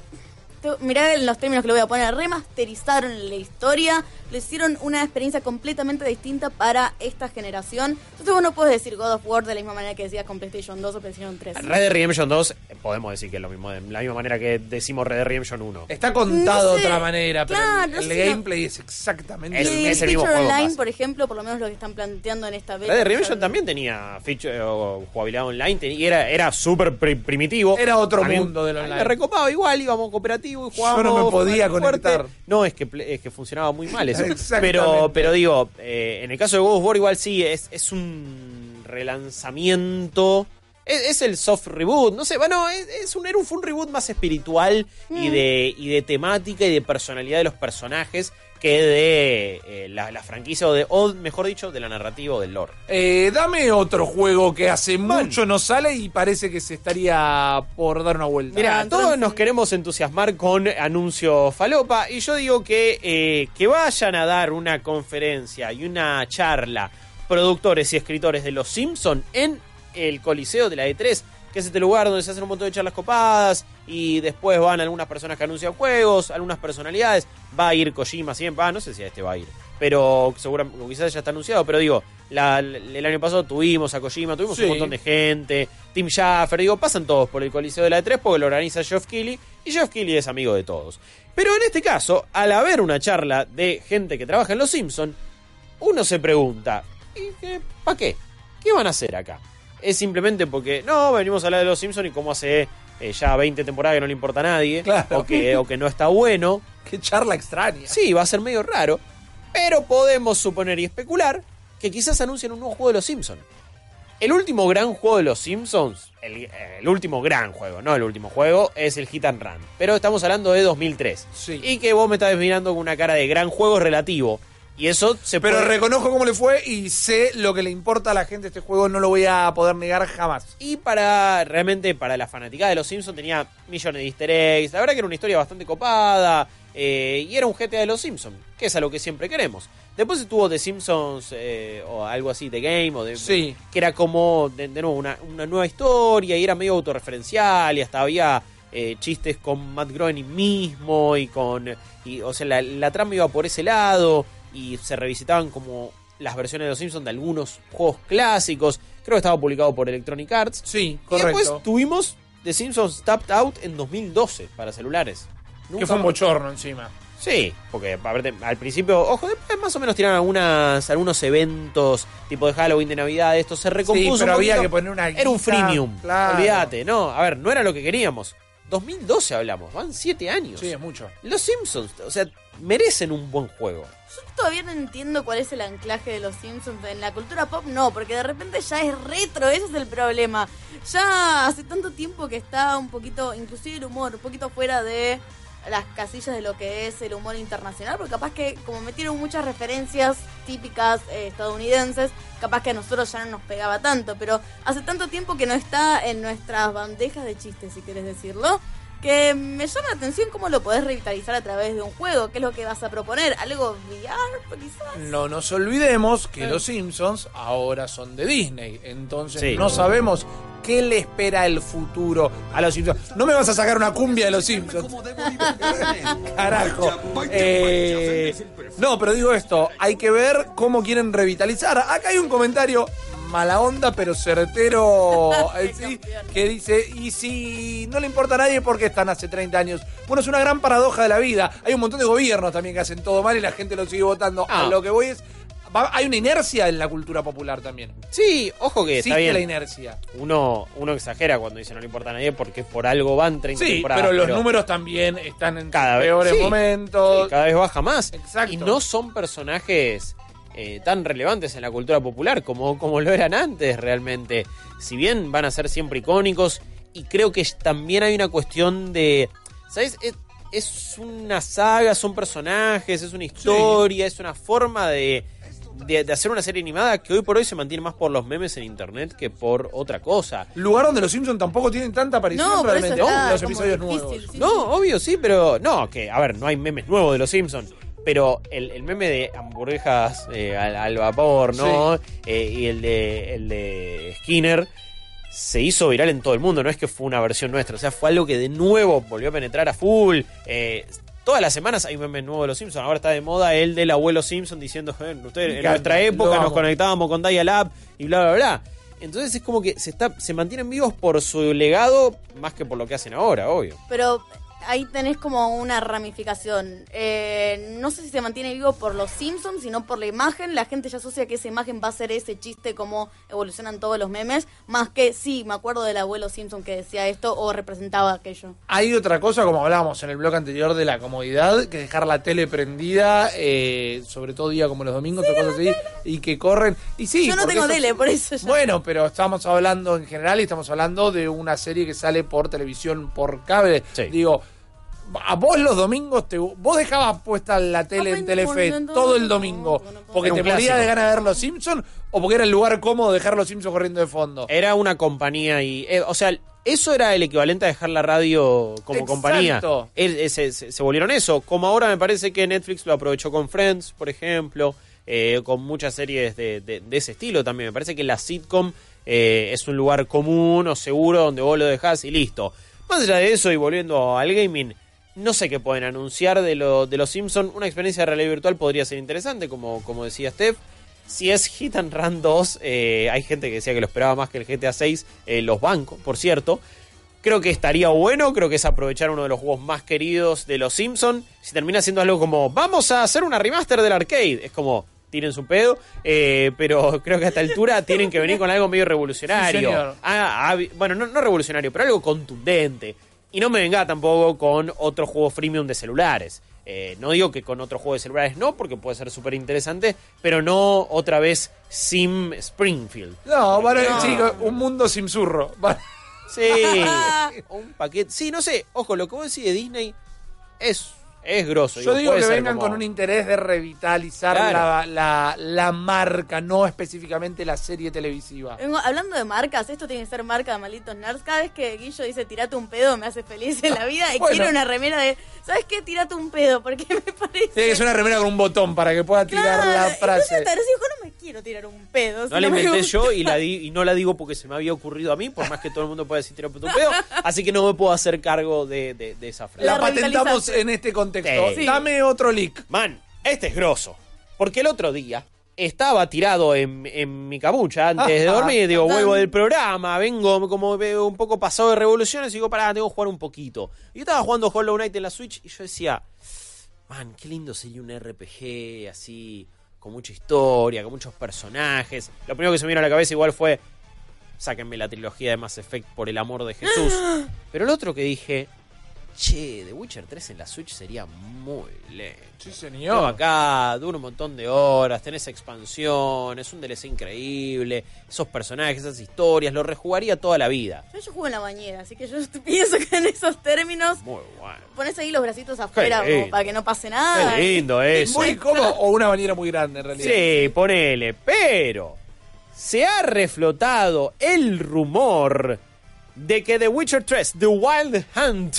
mirá en los términos que lo voy a poner, remasterizaron la historia, le hicieron una experiencia completamente distinta para esta generación. Entonces vos no puedes decir God of War de la misma manera que decías con PlayStation 2 o PlayStation 3. Red Dead Redemption 2, eh, podemos decir que es lo mismo, de la misma manera que decimos Red Dead Redemption 1. Está contado No de otra manera, pero el, no el sé, no- gameplay es exactamente el el es el mismo juego online, más. por ejemplo, por lo menos lo que están planteando en esta beta. Red Dead Redemption también tenía feature o jugabilidad online y era, era súper pri- primitivo. Era otro mundo del online. Me recopaba igual, íbamos cooperativo y jugábamos. no me podía fuerte. conectar. No, es que, es que funcionaba muy mal eso. Pero, pero digo, eh, en el caso de God of War igual sí, es, es un relanzamiento. Es, es el soft reboot, no sé, bueno, es, es un, era un, fue un reboot más espiritual y, de, y de temática y de personalidad de los personajes que de eh, la, la franquicia o, de, o mejor dicho, de la narrativa o del lore. Eh, dame otro juego que hace mucho no sale y parece que se estaría por dar una vuelta. Mira, Ah, todos nos queremos entusiasmar con anuncio falopa y yo digo que, eh, que vayan a dar una conferencia y una charla productores y escritores de Los Simpson en el Coliseo de la E3, que es este lugar donde se hacen un montón de charlas copadas y después van algunas personas que anuncian juegos, algunas personalidades, va a ir Kojima siempre, ah, no sé si a este va a ir, pero seguramente quizás ya está anunciado, pero digo, la- el año pasado tuvimos a Kojima, tuvimos Sí. un montón de gente, Tim Schafer, digo, pasan todos por el Coliseo de la E3 porque lo organiza Geoff Keighley y Geoff Keighley es amigo de todos. Pero en este caso, al haber una charla de gente que trabaja en Los Simpson, uno se pregunta, ¿y qué, ¿para qué? ¿Qué van a hacer acá? Es simplemente porque, no, venimos a hablar de Los Simpson y como hace eh, ya 20 temporadas que no le importa a nadie, Claro. o, que, o que no está bueno. Qué charla extraña. Sí, va a ser medio raro, pero podemos suponer y especular que quizás anuncien un nuevo juego de Los Simpsons. El último gran juego de Los Simpsons, el, el último gran juego, no el último juego, es el Hit and Run. Pero estamos hablando de 2003. Sí. Y que vos me estás mirando con una cara de gran juego relativo. Y eso se Pero puede... reconozco cómo le fue y sé lo que le importa a la gente este juego, no lo voy a poder negar jamás. Y para, realmente, para la fanática de los Simpsons tenía millones de easter eggs. La verdad que era una historia bastante copada. eh, y era un GTA de los Simpsons, que es a lo que siempre queremos. Después estuvo The Simpsons eh, o algo así, The Game, o de, Sí. que era como, de, de nuevo, una, una nueva historia y era medio autorreferencial y hasta había eh, chistes con Matt Groening mismo y con... Y, o sea, la, la trama iba por ese lado y se revisitaban como las versiones de los Simpsons de algunos juegos clásicos. Creo que estaba publicado por Electronic Arts. Sí, Y después correcto. tuvimos The Simpsons Tapped Out en 2012 para celulares. Que fue un bochorno encima. Sí, porque al principio, ojo, después más o menos tiraron algunas, algunos eventos tipo de Halloween, de Navidad, esto se recompuso. Sí, pero había que poner una Era un freemium, claro. olvídate, no, a ver, no era lo que queríamos. 2012 hablamos, van 7 años. Sí, es mucho. Los Simpsons, o sea, merecen un buen juego. Yo todavía no entiendo cuál es el anclaje de los Simpsons en la cultura pop, no, porque de repente ya es retro, ese es el problema. Ya hace tanto tiempo que está un poquito, inclusive el humor, un poquito fuera de las casillas de lo que es el humor internacional, porque capaz que como metieron muchas referencias típicas eh, estadounidenses, capaz que a nosotros ya no nos pegaba tanto, pero hace tanto tiempo que no está en nuestras bandejas de chistes, si quieres decirlo, que me llama la atención cómo lo podés revitalizar a través de un juego, qué es lo que vas a proponer, algo VR quizás. No nos olvidemos que los Simpsons ahora son de Disney. Entonces Sí. no sabemos qué le espera el futuro a los Simpsons. No me vas a sacar una cumbia de los Simpsons. Carajo. Eh, no, pero digo esto, hay que ver cómo quieren revitalizar. Acá hay un comentario mala onda, pero certero, eh, sí, que dice, y si no le importa a nadie, ¿por qué están hace 30 años? Bueno, es una gran paradoja de la vida. Hay un montón de gobiernos también que hacen todo mal y la gente lo sigue votando. Ah. A lo que voy es, va- hay una inercia en la cultura popular también. Sí, ojo que está Existe bien. la inercia. Uno, uno exagera cuando dice no le importa a nadie porque por algo van 30 Sí, temporadas. pero los números también están en Cada vez- peores sí. momentos. Sí, cada vez baja más. Exacto. Y no son personajes eh, tan relevantes en la cultura popular como, como lo eran antes realmente. Si bien van a ser siempre icónicos, y creo que también hay una cuestión de. ¿Sabes? Es, es una saga, son personajes, es una historia, es una forma de, de, de hacer una serie animada que hoy por hoy se mantiene más por los memes en internet que por otra cosa. Lugar donde los Simpsons tampoco tienen tanta aparición No, por eso realmente. está los episodios difícil, nuevos. sí. No, obvio, sí, pero no, que, a ver, no hay memes nuevos de los Simpsons. Pero el, el meme de hamburguesas eh, al, al vapor, ¿no? Eh, y el de, el de Skinner se hizo viral en todo el mundo, no es que fue una versión nuestra, o sea, fue algo que de nuevo volvió a penetrar a full. Eh, todas las semanas hay un meme nuevo de los Simpsons, ahora está de moda el del abuelo Simpson diciendo, "Eh, ustedes, en encanta, nuestra época nos amo". conectábamos con Dial-Up y bla, bla, bla. Entonces es como que se, está, se mantienen vivos por su legado más que por lo que hacen ahora, obvio. Pero ahí tenés como una ramificación. Eh, no sé si se mantiene vivo por los Simpsons, sino por la imagen. La gente ya asocia que esa imagen va a ser ese chiste como evolucionan todos los memes. Más que, sí, me acuerdo del abuelo Simpson que decía esto o representaba aquello. Hay otra cosa, como hablábamos en el blog anterior, de la comodidad, que dejar la tele prendida, eh, sobre todo día como los domingos o cosas así, y que corren. Y sí, Yo no tengo eso- tele, por eso ya. Bueno, pero estamos hablando en general y estamos hablando de una serie que sale por televisión, por cable. Sí. Digo, a vos los domingos, te, vos dejabas puesta la tele en Papá, Telefe todo el domingo porque Era te morías de ganas de ver los Simpsons o porque era el lugar cómodo dejar los Simpsons corriendo de fondo. Era una compañía y. eh, o sea, eso era el equivalente a dejar la radio como Exacto. compañía. El- eh, se, se- se volvieron eso. Como ahora me parece que Netflix lo aprovechó con Friends, por ejemplo, eh, con muchas series de, de- de ese estilo también. Me parece que la sitcom eh, es un lugar común o seguro donde vos lo dejás y listo. Más allá de eso y volviendo al gaming. No sé qué pueden anunciar de, lo, de los Simpsons. Una experiencia de realidad virtual podría ser interesante, como, como decía Steph. Si es Hit and Run 2, eh, hay gente que decía que lo esperaba más que el GTA 6, eh, los bancos, por cierto. Creo que estaría bueno, creo que es aprovechar uno de los juegos más queridos de los Simpsons. Si termina siendo algo como, vamos a hacer una remaster del arcade, es como, tiren su pedo, eh, pero creo que a esta altura tienen que venir con algo medio revolucionario. Sí, señor. Ah, ah, bueno, no, no revolucionario, pero algo contundente. Y no me venga tampoco con otro juego freemium de celulares. Eh, no digo que con otro juego de celulares no, porque puede ser súper interesante, pero no otra vez Sim Springfield. No, un mundo sin zurro. Va- Sí, un paquete. Sí, no sé, ojo, lo que vos decís de Disney es, Es grosso. Yo digo que vengan como- con un interés de revitalizar Claro. la, la- la marca, no específicamente la serie televisiva. Vengo- hablando de marcas, esto tiene que ser marca de malditos nerds. Cada vez que Guillo dice tirate un pedo me hace feliz en la vida y Bueno. quiero una remera de, ¿sabes qué? Tirate un pedo, porque me parece... Tiene que ser una remera con un botón para que pueda tirar Claro, la frase. ahora sí, yo no me quiero tirar un pedo. si No la inventé yo y, la di- y no la digo porque se me había ocurrido a mí, por más que todo el mundo pueda decir tirar un pedo. Así que no me puedo hacer cargo de, de- de esa frase. La, La patentamos en este contexto. Sí. Dame otro leak. Man, este es grosso. Porque el otro día estaba tirado en, en mi camucha antes de dormir. Digo, vuelvo del programa, vengo como veo un poco pasado de revoluciones y digo, pará, tengo que jugar un poquito. Y yo estaba jugando Hollow Knight en la Switch y yo decía, man, qué lindo sería un RPG así, con mucha historia, con muchos personajes. Lo primero que se me vino a la cabeza igual fue, sáquenme la trilogía de Mass Effect por el amor de Jesús. Pero el otro que dije, che, The Witcher 3 en la Switch sería muy lento. Sí, señor. acá, dura un montón de horas, tenés expansión, es un DLC increíble, esos personajes, esas historias, lo rejugaría toda la vida. Yo, yo juego en la bañera, así que yo pienso que en esos términos Muy bueno. pones ahí los bracitos afuera como para que no pase nada. Qué lindo eso. Muy cómodo o una bañera muy grande en realidad. Sí, ponele, pero se ha reflotado el rumor de que The Witcher 3, The Wild Hunt,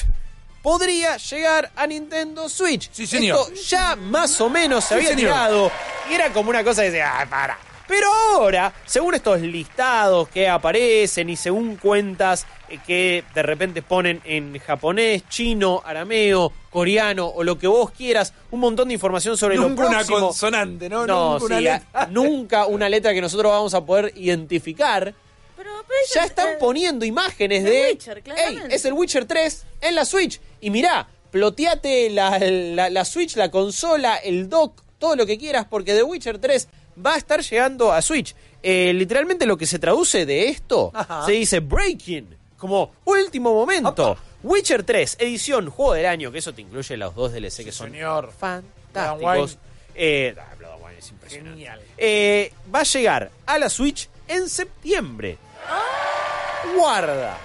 podría llegar a Nintendo Switch. Sí, señor. Esto ya más o menos se Sí, había señor. tirado y era como una cosa de decir, "Ay, para. Pero ahora, según estos listados que aparecen y según cuentas eh, que de repente ponen en japonés, chino, arameo, coreano o lo que vos quieras, un montón de información sobre lo Nunca una próximo. consonante, ¿no? No, una letra. nunca una letra que nosotros vamos a poder identificar. Pero, pero Ya están poniendo imágenes de. Witcher. Es el Witcher 3 en la Switch. Y mirá, ploteate la, la- la Switch, la consola, el dock, todo lo que quieras, porque The Witcher 3 va a estar llegando a Switch. Eh, literalmente lo que se traduce de esto Ajá. se dice Breaking, como último momento. Witcher 3, edición, juego del año, que eso te incluye los dos DLC que son señor. fantásticos. Eh, ah, es impresionante. Genial. Eh, va a llegar a la Switch en septiembre. Guarda,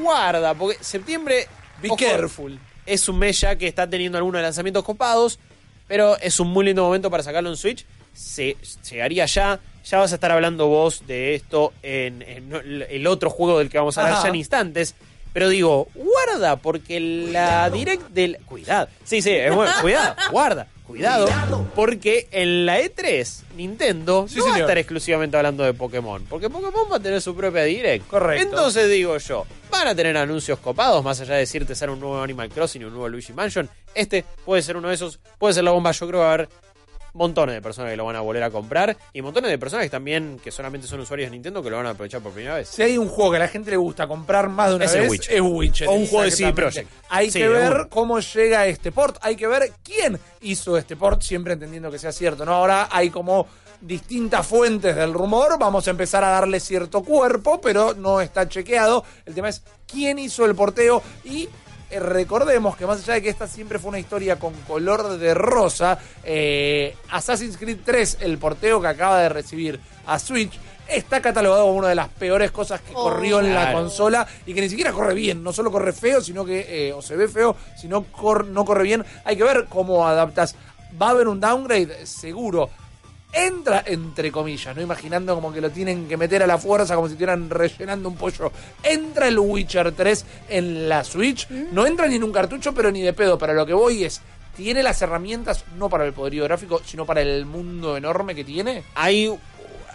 guarda, porque septiembre. Be ojo, careful. Es un mes ya que está teniendo algunos lanzamientos copados, pero es un muy lindo momento para sacarlo en Switch. Se, llegaría ya. Ya vas a estar hablando vos de esto en, en el otro juego del que vamos a hablar Ajá. ya en instantes. Pero digo, guarda, porque la direct del. Cuidado. Sí, sí, es bueno, cuidado, guarda, cuidado. Porque en la E3, Nintendo Sí, no va a estar exclusivamente hablando de Pokémon. Porque Pokémon va a tener su propia direct. Correcto. Entonces digo yo, van a tener anuncios copados, más allá de decirte ser un nuevo Animal Crossing y un nuevo Luigi Mansion. Este puede ser uno de esos, puede ser la bomba. Yo creo que va a haber montones de personas que lo van a volver a comprar y montones de personas que también, que solamente son usuarios de Nintendo, que lo van a aprovechar por primera vez. Si hay un juego que a la gente le gusta comprar más de una Es vez, Witcher. es Witcher. O un juego de CD. Projekt. Hay Sí, que ver cómo llega este port. Hay que ver quién hizo este port, siempre entendiendo que sea cierto. ¿no? Ahora hay como distintas fuentes del rumor. Vamos a empezar a darle cierto cuerpo, pero no está chequeado. El tema es quién hizo el porteo y. eh, Recordemos que más allá de que esta siempre fue una historia con color de rosa, eh, Assassin's Creed 3, el porteo que acaba de recibir a Switch, está catalogado como una de las peores cosas que Oh. corrió en la consola y que ni siquiera corre bien. No solo corre feo, sino que, eh, o se ve feo, sino cor- no corre bien. Hay que ver cómo adaptas. Va a haber un downgrade, seguro. Entra, entre comillas, no imaginando como que lo tienen que meter a la fuerza, como si estuvieran rellenando un pollo. Entra el Witcher 3 en la Switch. No entra ni en un cartucho, pero ni de pedo. Para lo que voy es, tiene las herramientas, no para el poderío gráfico, sino para el mundo enorme que tiene. Hay,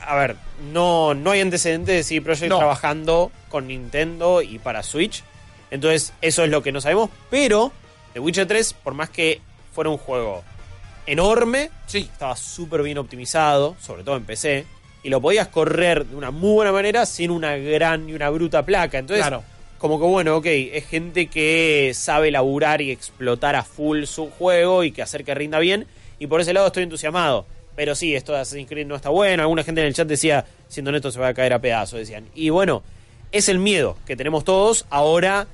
a ver, no, no hay antecedentes de CD Projekt No. trabajando con Nintendo y para Switch. Entonces, eso es lo que no sabemos. Pero, The Witcher 3, por más que fuera un juego enorme, Sí. estaba súper bien optimizado, sobre todo en PC, y lo podías correr de una muy buena manera sin una gran y una bruta placa. Entonces, Claro. como que bueno, ok, es gente que sabe laburar y explotar a full su juego y que hacer que rinda bien, y por ese lado estoy entusiasmado. Pero sí, esto de Assassin's Creed no está bueno. Alguna gente en el chat decía, siendo honesto, se va a caer a pedazos, decían. Y bueno, es el miedo que tenemos todos. Ahora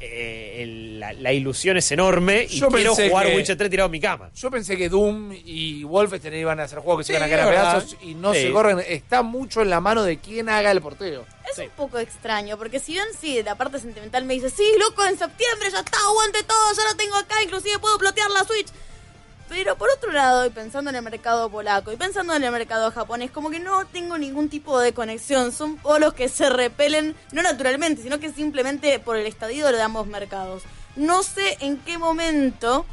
eh, el- la, la ilusión es enorme y Yo quiero pensé jugar que- Witcher 3 tirado en mi cama. Yo pensé que Doom y Wolfenstein iban a hacer juegos que se Sí, iban a caer a pedazos y no Sí. se corren. Está mucho en la mano de quién haga el porteo. Es un poco extraño, porque si bien sí, la parte sentimental me dice, sí, loco, en septiembre ya está, aguante todo, ya lo tengo acá, inclusive puedo plotear la Switch. Pero por otro lado, y pensando en el mercado polaco y pensando en el mercado japonés, como que no tengo ningún tipo de conexión. Son polos que se repelen, no naturalmente, sino que simplemente por el estadio de ambos mercados. No sé en qué momento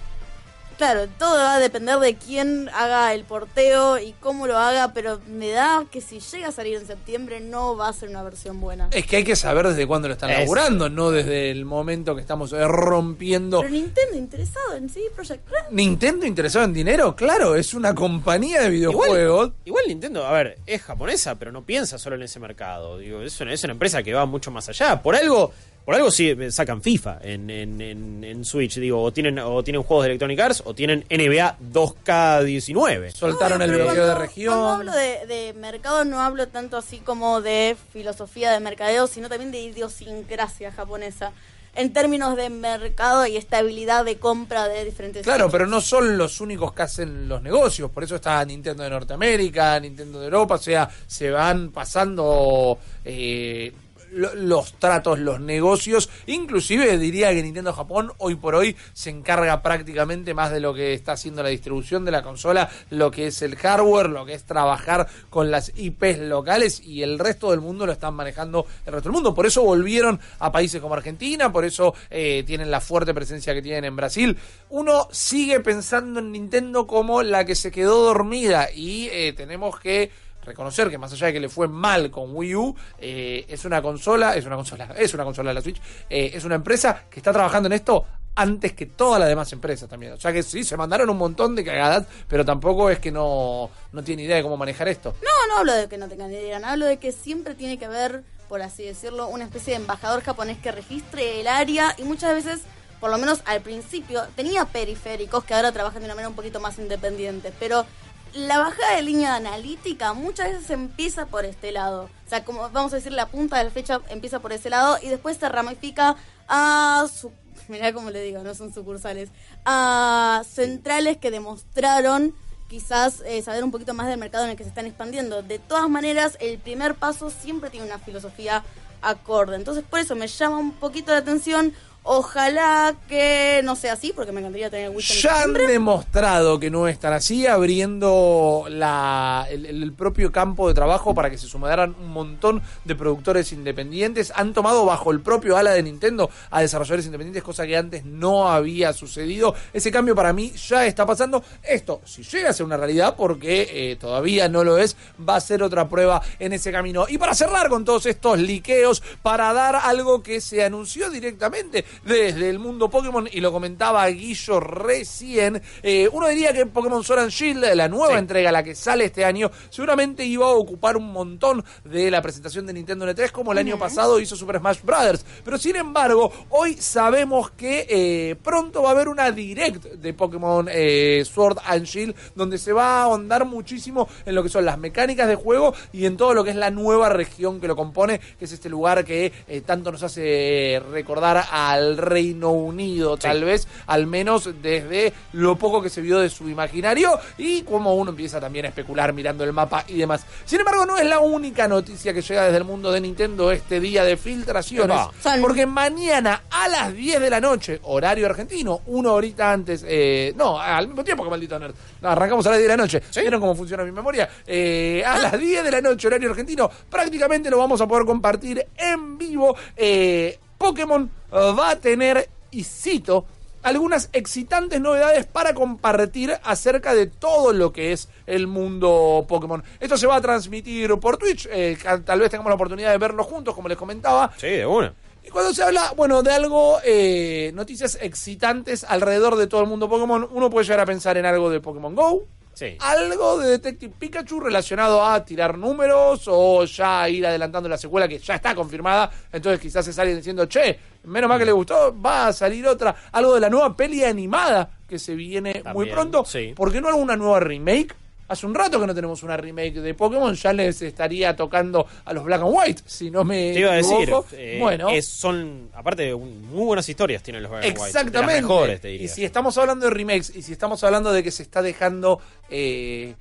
Claro, todo va a depender de quién haga el porteo y cómo lo haga, pero me da que si llega a salir en septiembre no va a ser una versión buena. Es que hay que saber desde cuándo lo están Es- laburando, no desde el momento que estamos rompiendo. Pero Nintendo interesado en sí, Project Red. Nintendo interesado en dinero, claro, es una compañía de videojuegos. Igual, igual Nintendo, a ver, es japonesa, pero no piensa solo en ese mercado. Digo, es una, es una empresa que va mucho más allá. Por algo, por algo sí eh, sacan FIFA en, en, en- en Switch, digo, o tienen, o tienen juegos de Electronic Arts o tienen NBA 2K19. Soltaron No, el bloqueo de región. Cuando hablo de, de mercado no hablo tanto así como de filosofía de mercadeo, sino también de idiosincrasia japonesa. En términos de mercado y estabilidad de compra de diferentes Claro, sitios. pero no son los únicos que hacen los negocios, por eso está Nintendo de Norteamérica, Nintendo de Europa, o sea, se van pasando eh, los tratos, los negocios, inclusive diría que Nintendo Japón hoy por hoy se encarga prácticamente más de lo que está haciendo la distribución de la consola, lo que es el hardware, lo que es trabajar con las IPs locales y el resto del mundo lo están manejando el resto del mundo. Por eso volvieron a países como Argentina, por eso eh, tienen la fuerte presencia que tienen en Brasil. Uno sigue pensando en Nintendo como la que se quedó dormida y eh, tenemos que reconocer que más allá de que le fue mal con Wii U, eh, es una consola, es una consola, es una consola de la Switch, eh, es una empresa que está trabajando en esto antes que todas las demás empresas también. O sea que sí, se mandaron un montón de cagadas, pero tampoco es que no, no tiene idea de cómo manejar esto. No, no hablo de que no tengan idea, no hablo de que siempre tiene que haber, por así decirlo, una especie de embajador japonés que registre el área y muchas veces, por lo menos al principio, tenía periféricos que ahora trabajan de una manera un poquito más independiente, pero la bajada de línea analítica muchas veces empieza por este lado. O sea, como vamos a decir, la punta de la flecha empieza por ese lado y después se ramifica a. Mirá cómo le digo, no son sucursales. A centrales que demostraron quizás eh, saber un poquito más del mercado en el que se están expandiendo. De todas maneras, el primer paso siempre tiene una filosofía acorde. Entonces, por eso me llama un poquito la atención. Ojalá que no sea así, porque me encantaría tener Wii en Ya han demostrado que no es tan así, abriendo la, el, el propio campo de trabajo para que se sumaran un montón de productores independientes. Han tomado bajo el propio ala de Nintendo a desarrolladores independientes, cosa que antes no había sucedido. Ese cambio para mí ya está pasando. Esto, si llega a ser una realidad, porque eh, todavía no lo es, va a ser otra prueba en ese camino. Y para cerrar con todos estos liqueos, para dar algo que se anunció directamente desde el mundo Pokémon, y lo comentaba Guillo recién, eh, uno diría que Pokémon Sword and Shield, la nueva Sí. entrega, la que sale este año, seguramente iba a ocupar un montón de la presentación de Nintendo N3, como el año pasado hizo Super Smash Brothers. Pero sin embargo, hoy sabemos que eh, pronto va a haber una direct de Pokémon eh, Sword and Shield, donde se va a ahondar muchísimo en lo que son las mecánicas de juego y en todo lo que es la nueva región que lo compone, que es este lugar que eh, tanto nos hace recordar al Reino Unido, tal vez, al menos desde lo poco que se vio de su imaginario y como uno empieza también a especular mirando el mapa y demás. Sin embargo, no es la única noticia que llega desde el mundo de Nintendo este día de filtraciones, Epa. Porque mañana a las 10 de la noche, horario argentino, una horita antes, eh, no, al mismo tiempo que maldito nerd, No, arrancamos a las 10 de la noche, ¿vieron cómo funciona mi memoria? Eh, a las 10 de la noche, horario argentino, prácticamente lo vamos a poder compartir en vivo. Eh, Pokémon va a tener, y cito, algunas excitantes novedades para compartir acerca de todo lo que es el mundo Pokémon. Esto se va a transmitir por Twitch, eh, tal vez tengamos la oportunidad de verlo juntos, como les comentaba. Sí, de una. Y cuando se habla, bueno, de algo, eh, noticias excitantes alrededor de todo el mundo Pokémon, uno puede llegar a pensar en algo de Pokémon Go, Sí. algo de Detective Pikachu relacionado a tirar números o ya ir adelantando la secuela que ya está confirmada. Entonces quizás se sale diciendo, che, menos mal que le gustó, va a salir otra. Algo de la nueva peli animada que se viene muy pronto. sí. ¿Por qué no alguna nueva remake? Hace un rato que no tenemos una remake de Pokémon, ya les estaría tocando a los Black and White, si no me Te iba a decir, eh, bueno, es- son, aparte, muy buenas historias tienen los Black and White. De las Exactamente. mejores, te diría. y si estamos hablando de remakes y si estamos hablando de que se está dejando eh,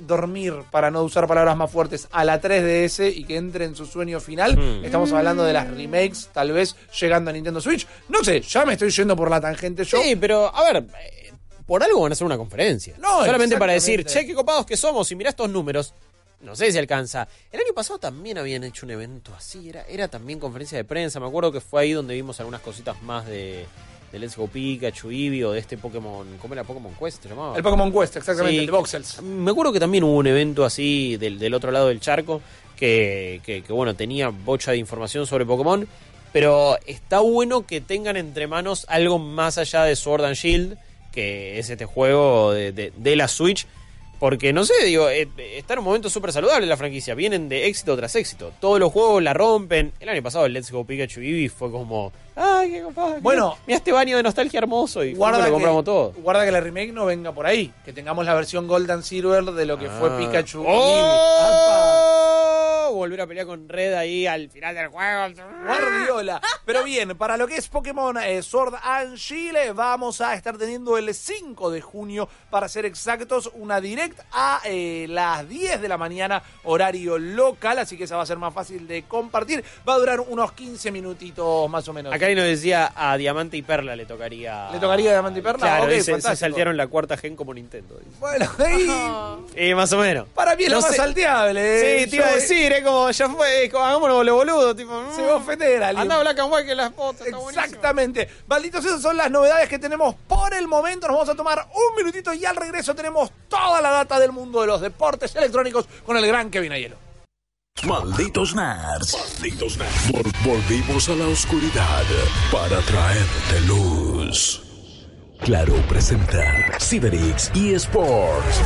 dormir, para no usar palabras más fuertes, a la 3DS y que entre en su sueño final, Mm. estamos hablando de las remakes, tal vez llegando a Nintendo Switch. No sé, ya me estoy yendo por la tangente yo. Sí, pero a ver, por algo van a hacer una conferencia. No, Solamente para decir, che, qué copados que somos y mirá estos números. No sé si alcanza. El año pasado también habían hecho un evento así, era, era también conferencia de prensa. Me acuerdo que fue ahí donde vimos algunas cositas más de, de Let's Go Pikachu, Eevee o de este Pokémon. ¿Cómo era Pokémon Quest? ¿Se llamaba? El Pokémon Quest, exactamente, Sí, el de Voxels. Me acuerdo que también hubo un evento así del, del otro lado del charco que, que- que, bueno, tenía bocha de información sobre Pokémon, pero está bueno que tengan entre manos algo más allá de Sword and Shield, que es este juego de, de- de la Switch. Porque no sé, digo, eh, está en un momento súper saludable la franquicia. Vienen de éxito tras éxito. Todos los juegos la rompen. El año pasado el Let's Go Pikachu Eevee fue como. ¡Ay, qué compadre! Bueno. mira este baño de nostalgia hermoso. Y Guarda lo compramos todo. guarda que la remake no venga por ahí. Que tengamos la versión Gold and Silver de lo que fue Ah. Pikachu. ¡Oh! Volver a pelear con Red ahí al final del juego. Guardiola. Pero bien, para lo que es Pokémon eh, Sword and Shield, eh, vamos a estar teniendo el 5 de junio, para ser exactos, una direct a eh, las 10 de la mañana, horario local, así que esa va a ser más fácil de compartir. Va a durar unos 15 minutitos más o menos. Acá ahí nos decía a Diamante y Perla le tocaría. ¿Le tocaría Diamante y Perla? Claro, Ok, dice, se fantástico. saltearon la cuarta gen como Nintendo. dice. Bueno, ahí, Eh, más o menos. para mí es lo más sé. salteable. Sí, te iba a decir, como, ya fue, como, hagámonos lo boludo, tipo. Se va a ofender a alguien. Anda Black and White que las fotos, está buenísimo. Exactamente. Malditos, esas son las novedades que tenemos por el momento. Nos vamos a tomar un minutito y al regreso tenemos toda la data del mundo de los deportes electrónicos con el gran Kevin Ayelo. Malditos nerds. Malditos nerds. Vol- volvimos a la oscuridad para traerte luz. Claro presenta Cyberix eSports.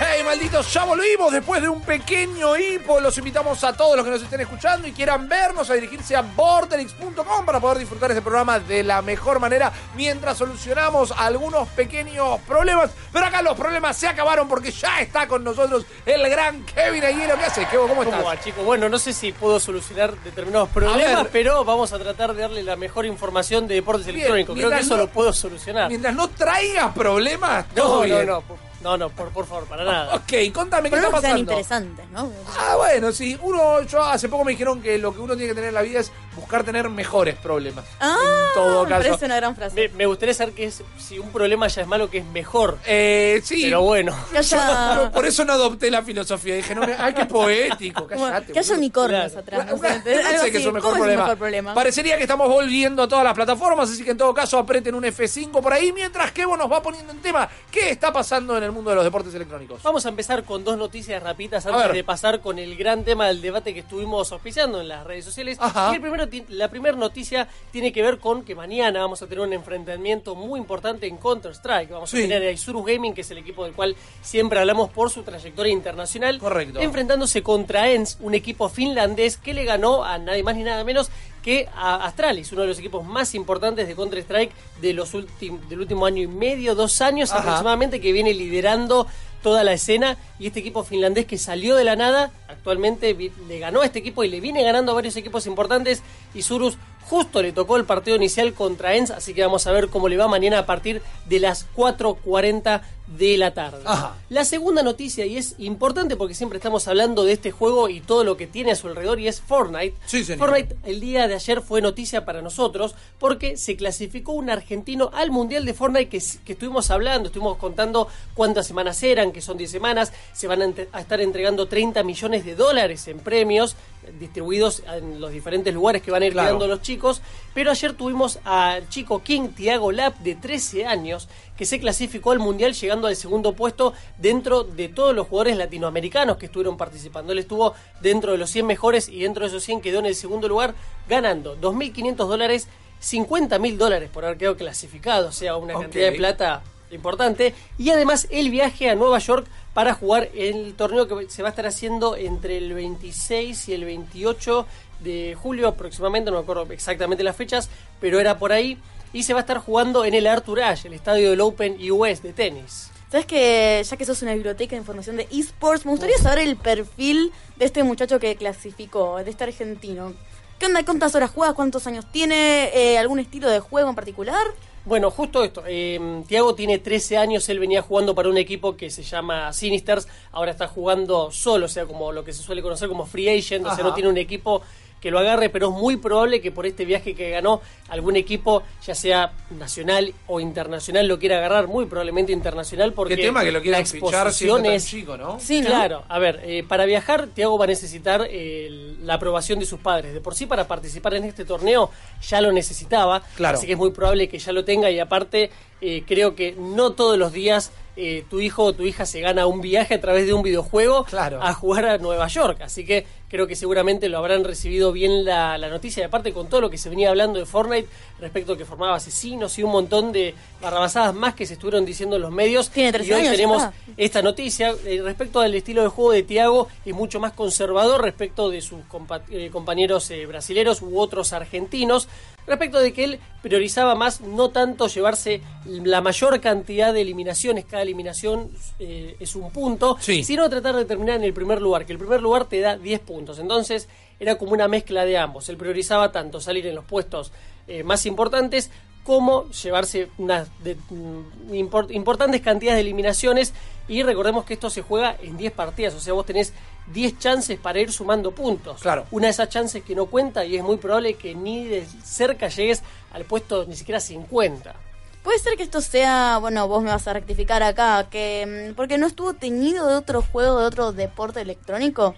Hey, malditos, ya volvimos después de un pequeño hipo. Los invitamos a todos los que nos estén escuchando y quieran vernos a dirigirse a borderix.com para poder disfrutar este programa de la mejor manera mientras solucionamos algunos pequeños problemas. Pero acá los problemas se acabaron porque ya está con nosotros el gran Kevin Ayelo. ¿Qué hace, Kevo? ¿Cómo estás? ¿Cómo va, chicos? Bueno, no sé si puedo solucionar determinados problemas, pero vamos a tratar de darle la mejor información de deportes Bien, electrónicos. Creo que eso no- lo puedo solucionar. Mientras no traigas problemas, todo No, no, bien. no, no, no, por, por favor, para nada. Ok, contame qué está que sean pasando. interesantes, ¿no? Ah, bueno, sí. Uno, yo hace poco me dijeron que lo que uno tiene que tener en la vida es buscar tener mejores problemas. Ah, en todo me caso. parece una gran frase. Me, me gustaría saber que es, si un problema ya es malo, que es mejor. Eh, sí. Pero bueno. Que haya, Yo por eso no adopté la filosofía. Dije, no, me- ay, qué poético. como- Cállate. que haya boludo. unicornios Claro. atrás. no Bueno, sé, no algo sé qué es así. un mejor ¿Cómo es problema. un mejor problema? Parecería que estamos volviendo a todas las plataformas, así que en todo caso aprieten un F5 por ahí, mientras Kevo nos va poniendo en tema qué está pasando en el mundo de los deportes electrónicos. Vamos a empezar con dos noticias rapiditas antes de pasar con el gran tema del debate que estuvimos auspiciando en las redes sociales. Ajá. Y el primero la primera noticia tiene que ver con que mañana vamos a tener un enfrentamiento muy importante en Counter-Strike. Vamos Sí. a tener a Isurus Gaming, que es el equipo del cual siempre hablamos por su trayectoria internacional. Correcto. Enfrentándose contra ENS, un equipo finlandés que le ganó a nadie más ni nada menos que a Astralis, uno de los equipos más importantes de Counter-Strike de los del último año y medio, dos años Ajá. aproximadamente, que viene liderando toda la escena y este equipo finlandés que salió de la nada, actualmente le ganó a este equipo y le viene ganando a varios equipos importantes y Surus justo le tocó el partido inicial contra ENS, así que vamos a ver cómo le va mañana a partir de las 4.40 de la tarde. Ajá. La segunda noticia, y es importante porque siempre estamos hablando de este juego y todo lo que tiene a su alrededor, y es Fortnite. Sí. Fortnite el día de ayer fue noticia para nosotros porque se clasificó un argentino al Mundial de Fortnite que, que estuvimos hablando, estuvimos contando cuántas semanas eran, que son 10 semanas, se van a, estar entregando 30 millones de dólares en premios distribuidos en los diferentes lugares que van a ir Claro. quedando los chicos, pero ayer tuvimos al chico King Tiago Lap de 13 años que se clasificó al Mundial llegando al segundo puesto dentro de todos los jugadores latinoamericanos que estuvieron participando. Él estuvo dentro de los 100 mejores y dentro de esos 100 quedó en el segundo lugar ganando 2.500 dólares, 50.000 dólares por haber quedado clasificado, o sea, una cantidad de plata importante. Y además el viaje a Nueva York para jugar el torneo que se va a estar haciendo entre el 26 y el 28 de julio aproximadamente, no me acuerdo exactamente las fechas, pero era por ahí. Y se va a estar jugando en el Arthur Ashe, el estadio del Open US de tenis. Sabes que ya que sos una biblioteca de información de esports, me gustaría saber el perfil de este muchacho que clasificó, de este argentino. ¿Qué onda? ¿Cuántas horas juega? ¿Cuántos años tiene? Eh, ¿Algún estilo de juego en particular? Bueno, justo esto. Eh, Tiago tiene 13 años, él venía jugando para un equipo que se llama Sinisters, ahora está jugando solo, o sea, como lo que se suele conocer como free agent, o sea, no tiene un equipo que lo agarre, pero es muy probable que por este viaje que ganó algún equipo, ya sea nacional o internacional, lo quiera agarrar, muy probablemente internacional, porque Qué tema que lo la quieran fichar siendo exposición tan es chico, ¿no? Sí, ¿no? Claro, a ver, eh, para viajar, Tiago va a necesitar eh, la aprobación de sus padres. De por sí, para participar en este torneo ya lo necesitaba. Claro. Así que es muy probable que ya lo tenga. Y aparte, eh, creo que no todos los días eh, tu hijo o tu hija se gana un viaje a través de un videojuego Claro. a jugar a Nueva York. Así que creo que seguramente lo habrán recibido bien la, la noticia. Y aparte, con todo lo que se venía hablando de Fortnite respecto a que formaba asesinos y un montón de barrabasadas más que se estuvieron diciendo en los medios. Tiene 13 y hoy años, tenemos esta noticia eh, respecto al estilo de juego de Tiago es mucho más conservador respecto de sus compa- eh, compañeros eh, brasileros u otros argentinos respecto de que él priorizaba más no tanto llevarse la mayor cantidad de eliminaciones cada eliminación eh, es un punto Sí. sino tratar de terminar en el primer lugar que el primer lugar te da 10 puntos entonces era como una mezcla de ambos él priorizaba tanto salir en los puestos eh, más importantes como llevarse unas de- mm, import- importantes cantidades de eliminaciones y recordemos que esto se juega en 10 partidas, o sea, vos tenés 10 chances para ir sumando puntos. Claro. Una de esas chances que no cuenta y es muy probable que ni de cerca llegues al puesto ni siquiera 50. Puede ser que esto sea, bueno, vos me vas a rectificar acá, que mm, porque no estuvo teñido de otro juego, de otro deporte electrónico.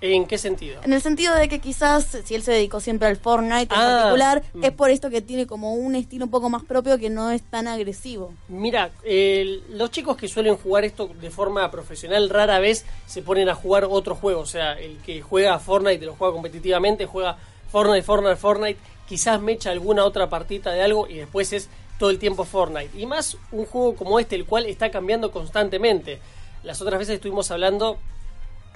¿En qué sentido? En el sentido de que quizás si él se dedicó siempre al Fortnite en Ah, particular, mm. es por esto que tiene como un estilo un poco más propio que no es tan agresivo. Mira, el- los chicos que suelen jugar esto de forma profesional rara vez se ponen a jugar otro juego. O sea, el que juega Fortnite y lo juega competitivamente, juega Fortnite, Fortnite, Fortnite, quizás me echa alguna otra partita de algo y después es todo el tiempo Fortnite. Y más un juego como este, el cual está cambiando constantemente. Las otras veces estuvimos hablando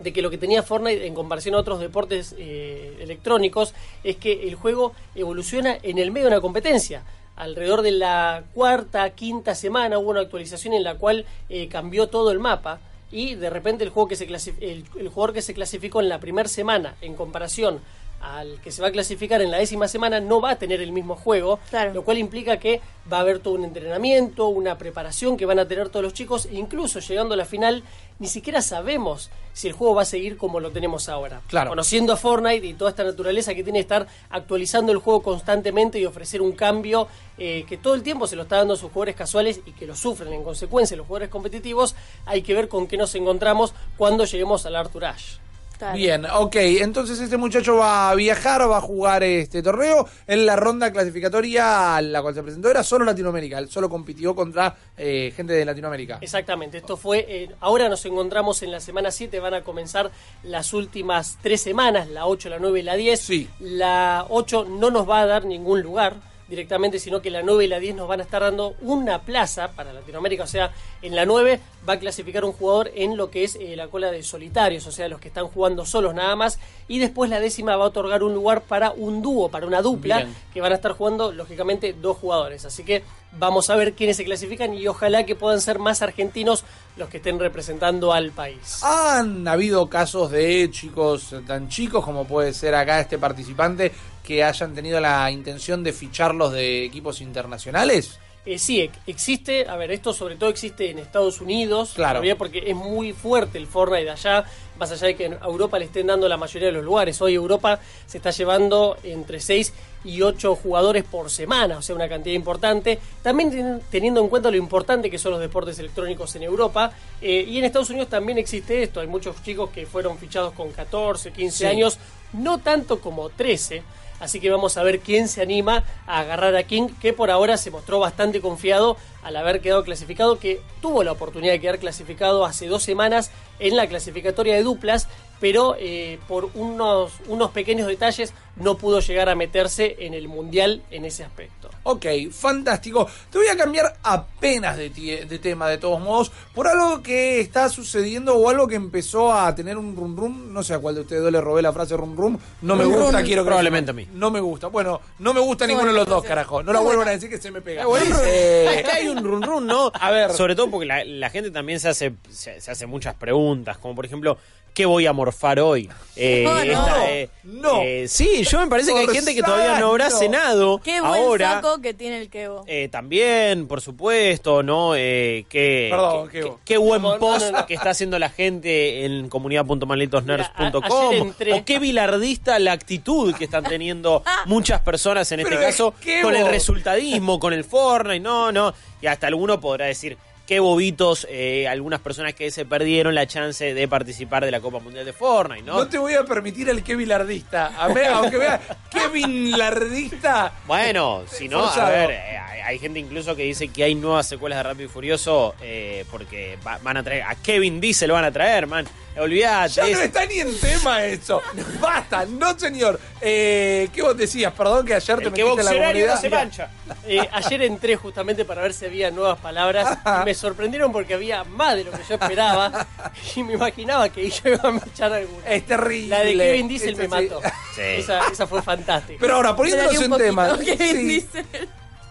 de que lo que tenía Fortnite en comparación a otros deportes eh, electrónicos es que el juego evoluciona en el medio de una competencia. Alrededor de la cuarta, quinta semana hubo una actualización en la cual eh, cambió todo el mapa y de repente el, juego que se el, el jugador que se clasificó en la primera semana en comparación al que se va a clasificar en la décima semana no va a tener el mismo juego, Claro. lo cual implica que va a haber todo un entrenamiento, una preparación que van a tener todos los chicos, e incluso llegando a la final, ni siquiera sabemos si el juego va a seguir como lo tenemos ahora. Claro. Conociendo a Fortnite y toda esta naturaleza que tiene estar actualizando el juego constantemente y ofrecer un cambio eh, que todo el tiempo se lo está dando a sus jugadores casuales y que lo sufren en consecuencia los jugadores competitivos, hay que ver con qué nos encontramos cuando lleguemos al Arthur Ashe. Claro. Bien, ok, entonces este muchacho va a viajar, va a jugar este torneo. En la ronda clasificatoria a la cual se presentó era solo Latinoamérica, él solo compitió contra eh, gente de Latinoamérica. Exactamente, esto fue, eh, ahora nos encontramos en la semana 7, van a comenzar las últimas tres semanas, la 8, la 9 y la 10. Sí. La 8 no nos va a dar ningún lugar directamente, sino que la 9 y la 10 nos van a estar dando una plaza para Latinoamérica, o sea, en la 9 va a clasificar un jugador en lo que es eh, la cola de solitarios, o sea, los que están jugando solos nada más, y después la décima va a otorgar un lugar para un dúo, para una dupla, Bien. que van a estar jugando, lógicamente, dos jugadores. Así que vamos a ver quiénes se clasifican y ojalá que puedan ser más argentinos los que estén representando al país. Han habido casos de chicos tan chicos como puede ser acá este participante que hayan tenido la intención de ficharlos de equipos internacionales. Eh, sí, ex- existe, a ver, esto sobre todo existe en Estados Unidos, Claro. todavía porque es muy fuerte el Fortnite de allá, más allá de que en Europa le estén dando la mayoría de los lugares. Hoy Europa se está llevando entre 6 y 8 jugadores por semana, o sea, una cantidad importante. También ten- teniendo en cuenta lo importante que son los deportes electrónicos en Europa. eh, y en Estados Unidos también existe esto, hay muchos chicos que fueron fichados con 14, 15 Sí. años, no tanto como 13. Así que vamos a ver quién se anima a agarrar a King, que por ahora se mostró bastante confiado al haber quedado clasificado, que tuvo la oportunidad de quedar clasificado hace dos semanas en la clasificatoria de duplas, pero eh, por unos, unos pequeños detalles no pudo llegar a meterse en el Mundial en ese aspecto. Ok, fantástico. Te voy a cambiar apenas de, tie- de tema, de todos modos, por algo que está sucediendo o algo que empezó a tener un rum rum. No sé a cuál de ustedes le robé la frase rum rum. No me Rum gusta, rum. quiero que Probablemente a mí. No me gusta. Bueno, no me gusta ninguno de los dos, carajo. No la vuelvan a decir que se me pega. Eh, acá hay un run run, ¿no? A ver. Sobre todo porque la, la gente también se hace, se, se hace muchas preguntas, como por ejemplo, ¿qué voy a morfar hoy? Eh, No, no. eh, No. eh, sí, yo me parece que hay gente que todavía no habrá cenado. Qué buen ahora. saco que tiene el Kevo. Eh, también, por supuesto, ¿no? Eh, qué, Perdón, qué, qué- qué- qué buen post no, no. que está haciendo la gente en comunidad.malditosnerds.com. O qué bilardista la actitud que están teniendo muchas personas en este Pero caso con el resultadismo, con el Fortnite, no, no. Y hasta alguno podrá decir. Qué bobitos, eh, algunas personas que se perdieron la chance de participar de la Copa Mundial de Fortnite, ¿no? No te voy a permitir el Kevin Lardista. A ver, aunque vea Kevin Lardista. Bueno, si no, a ver, eh, hay, gente incluso que dice que hay nuevas secuelas de Rápido y Furioso eh, porque va- van a traer, a Kevin Diesel lo van a traer, man. Olvídate. Ya no es- está ni en tema eso. Basta, no señor. Eh, ¿Qué vos decías? Perdón que ayer te metiste en la no se mancha. Eh, ayer entré justamente para ver si había nuevas palabras y me sorprendieron porque había más de lo que yo esperaba y me imaginaba que yo iba a echar alguna. Es terrible. La de Kevin Diesel Este me sí. mató. Sí. Esa, esa fue fantástica. Pero ahora, poniéndonos en un tema. poquito, Kevin Diesel.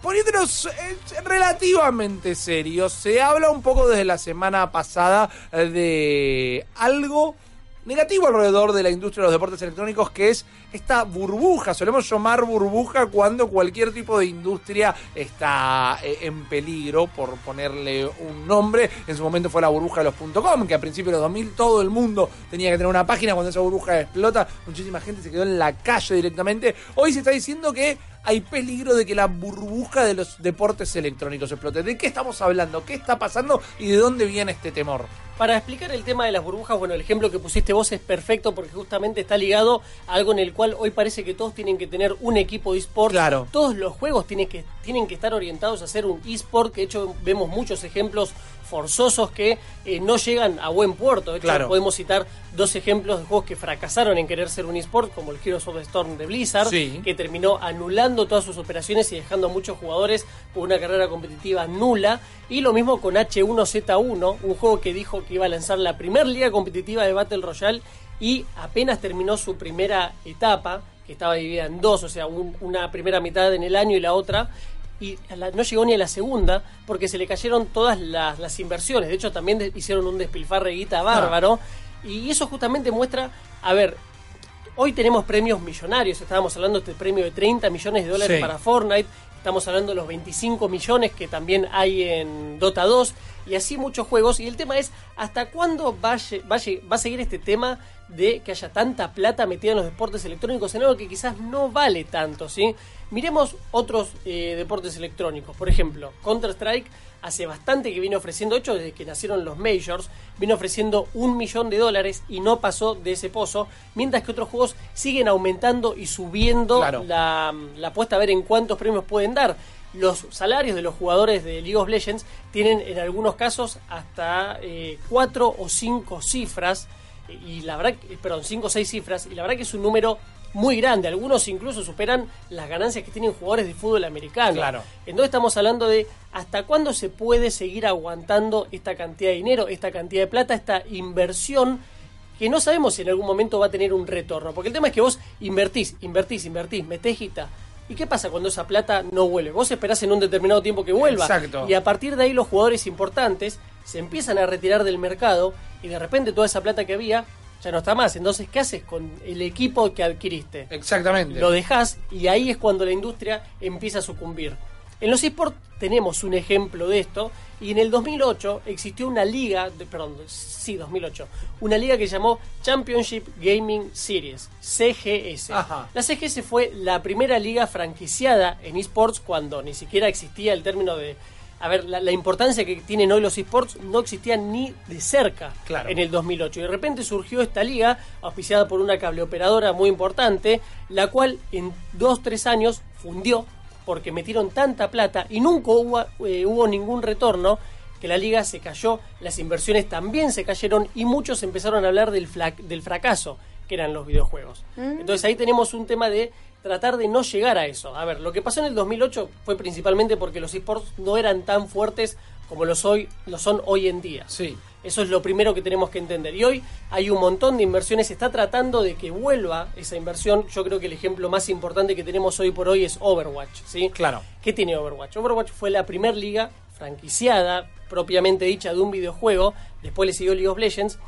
poniéndonos relativamente serios, se habla un poco desde la semana pasada eh, de algo negativo alrededor de la industria de los deportes electrónicos, que es esta burbuja. Solemos llamar burbuja cuando cualquier tipo de industria está eh, en peligro, por ponerle un nombre. En su momento fue la burbuja de los .com, que a principios de los 2000 todo el mundo tenía que tener una página. Cuando esa burbuja explota, muchísima gente se quedó en la calle directamente. Hoy se está diciendo que hay peligro de que la burbuja de los deportes electrónicos explote. ¿De qué estamos hablando? ¿Qué está pasando? ¿Y de dónde viene este temor? Para explicar el tema de las burbujas, bueno, el ejemplo que pusiste vos es perfecto porque justamente está ligado a algo en el cual hoy parece que todos tienen que tener un equipo de esports. Claro. Todos los juegos tienen que, tienen que estar orientados a ser un esport, que de hecho vemos muchos ejemplos forzosos que eh, no llegan a buen puerto. De hecho, Claro. podemos citar dos ejemplos de juegos que fracasaron en querer ser un esport, como el Heroes of the Storm de Blizzard, Sí. que terminó anulando todas sus operaciones y dejando a muchos jugadores por una carrera competitiva nula. Y lo mismo con H1Z1, un juego que dijo que iba a lanzar la primera liga competitiva de Battle Royale y apenas terminó su primera etapa, que estaba dividida en dos, o sea, un- una primera mitad en el año y la otra. Y la- no llegó ni a la segunda porque se le cayeron todas las, las inversiones. De hecho, también de- hicieron un despilfarre de guita bárbaro. Y eso justamente muestra, a ver, Hoy tenemos premios millonarios, estábamos hablando de este premio de 30 millones de dólares Sí. para Fortnite, estamos hablando de los 25 millones que también hay en Dota 2 y así muchos juegos. Y el tema es, ¿hasta cuándo va va va a seguir este tema de que haya tanta plata metida en los deportes electrónicos en algo que quizás no vale tanto? ¿sí? Miremos otros eh, deportes electrónicos, por ejemplo, Counter-Strike hace bastante que viene ofreciendo, de hecho desde que nacieron los majors, viene ofreciendo un millón de dólares y no pasó de ese pozo, mientras que otros juegos siguen aumentando y subiendo Claro. la, la apuesta a ver en cuántos premios pueden dar. Los salarios de los jugadores de League of Legends tienen en algunos casos hasta eh, cuatro o cinco cifras, y la verdad, perdón, cinco o seis cifras, y la verdad que es un número muy grande. Algunos incluso superan las ganancias que tienen jugadores de fútbol americano. Claro. Entonces estamos hablando de hasta cuándo se puede seguir aguantando esta cantidad de dinero, esta cantidad de plata, esta inversión que no sabemos si en algún momento va a tener un retorno. Porque el tema es que vos invertís, invertís, invertís, metés guita. ¿Y qué pasa cuando esa plata no vuelve? Vos esperás en un determinado tiempo que vuelva. Exacto. Y a partir de ahí los jugadores importantes se empiezan a retirar del mercado y de repente toda esa plata que había ya no está más. Entonces, ¿qué haces con el equipo que adquiriste? Exactamente. Lo dejas y ahí es cuando la industria empieza a sucumbir. En los esports tenemos un ejemplo de esto y en el 2008 existió una liga, de- perdón, sí, 2008, una liga que se llamó Championship Gaming Series, CGS. Ajá. La CGS fue la primera liga franquiciada en esports cuando ni siquiera existía el término de... A ver, la, la importancia que tienen hoy los esports no existía ni de cerca Claro. en el 2008. Y de repente surgió esta liga, auspiciada por una cableoperadora muy importante, la cual en dos, tres años fundió porque metieron tanta plata y nunca hubo, eh, hubo ningún retorno que la liga se cayó, las inversiones también se cayeron y muchos empezaron a hablar del, fla- del fracaso que eran los videojuegos. Entonces ahí tenemos un tema de tratar de no llegar a eso. A ver, lo que pasó en el 2008 fue principalmente porque los esports no eran tan fuertes como los, hoy, lo son hoy en día. Sí. Eso es lo primero que tenemos que entender. Y hoy hay un montón de inversiones, se está tratando de que vuelva esa inversión. Yo creo que el ejemplo más importante que tenemos hoy por hoy es Overwatch. ¿sí? Claro. ¿Qué tiene Overwatch? Overwatch fue la primer liga franquiciada, propiamente dicha, de un videojuego. Después le siguió League of Legends.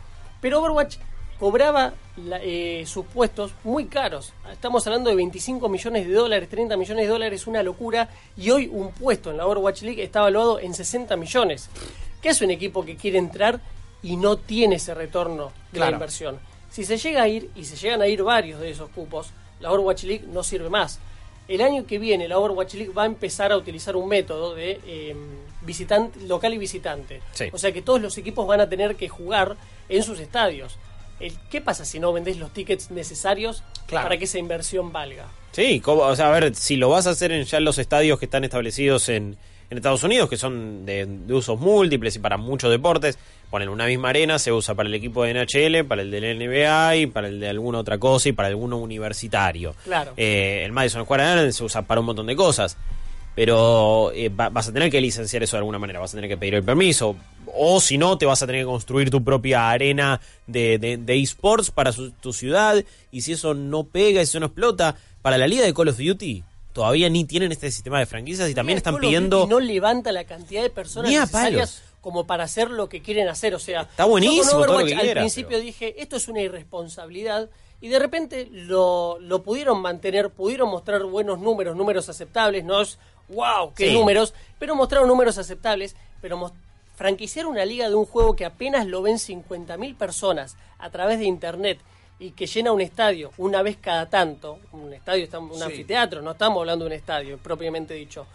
Pero Overwatch cobraba la- eh, sus puestos muy caros. Estamos hablando de 25 millones de dólares, 30 millones de dólares, una locura. Y hoy un puesto en la Overwatch League está evaluado en 60 millones. ¿Qué hace un equipo que quiere entrar y no tiene ese retorno de Claro. la inversión? Si se llega a ir, y se llegan a ir varios de esos cupos, la Overwatch League no sirve más. El año que viene la Overwatch League va a empezar a utilizar un método de eh, visitante, local y visitante. Sí. O sea que todos los equipos van a tener que jugar en sus estadios. El- ¿Qué pasa si no vendés los tickets necesarios Claro. para que esa inversión valga? Sí, como- o sea, a ver, si lo vas a hacer en ya en los estadios que están establecidos en, en Estados Unidos, que son de, de usos múltiples y para muchos deportes, ponen una misma arena, se usa para el equipo de NHL, para el del NBA y para el de alguna otra cosa y para alguno universitario. Claro. Eh, el Madison Square Garden se usa para un montón de cosas. Pero eh, va- vas a tener que licenciar eso de alguna manera, vas a tener que pedir el permiso. O si no, te vas a tener que construir tu propia arena de, de, de esports para su- tu ciudad. Y si eso no pega, si eso no explota, para la liga de Call of Duty todavía ni tienen este sistema de franquicias y también están pidiendo... No levanta la cantidad de personas necesarias como para hacer lo que quieren hacer. O sea, Está buenísimo todo lo que al principio pero- dije, esto es una irresponsabilidad. Y de repente lo, lo pudieron mantener, pudieron mostrar buenos números, números aceptables, no es wow, qué Sí. números, pero mostraron números aceptables, pero franquiciar una liga de un juego que apenas lo ven 50.000 personas a través de internet y que llena un estadio una vez cada tanto, un estadio, un Sí. anfiteatro, no estamos hablando de un estadio propiamente dicho,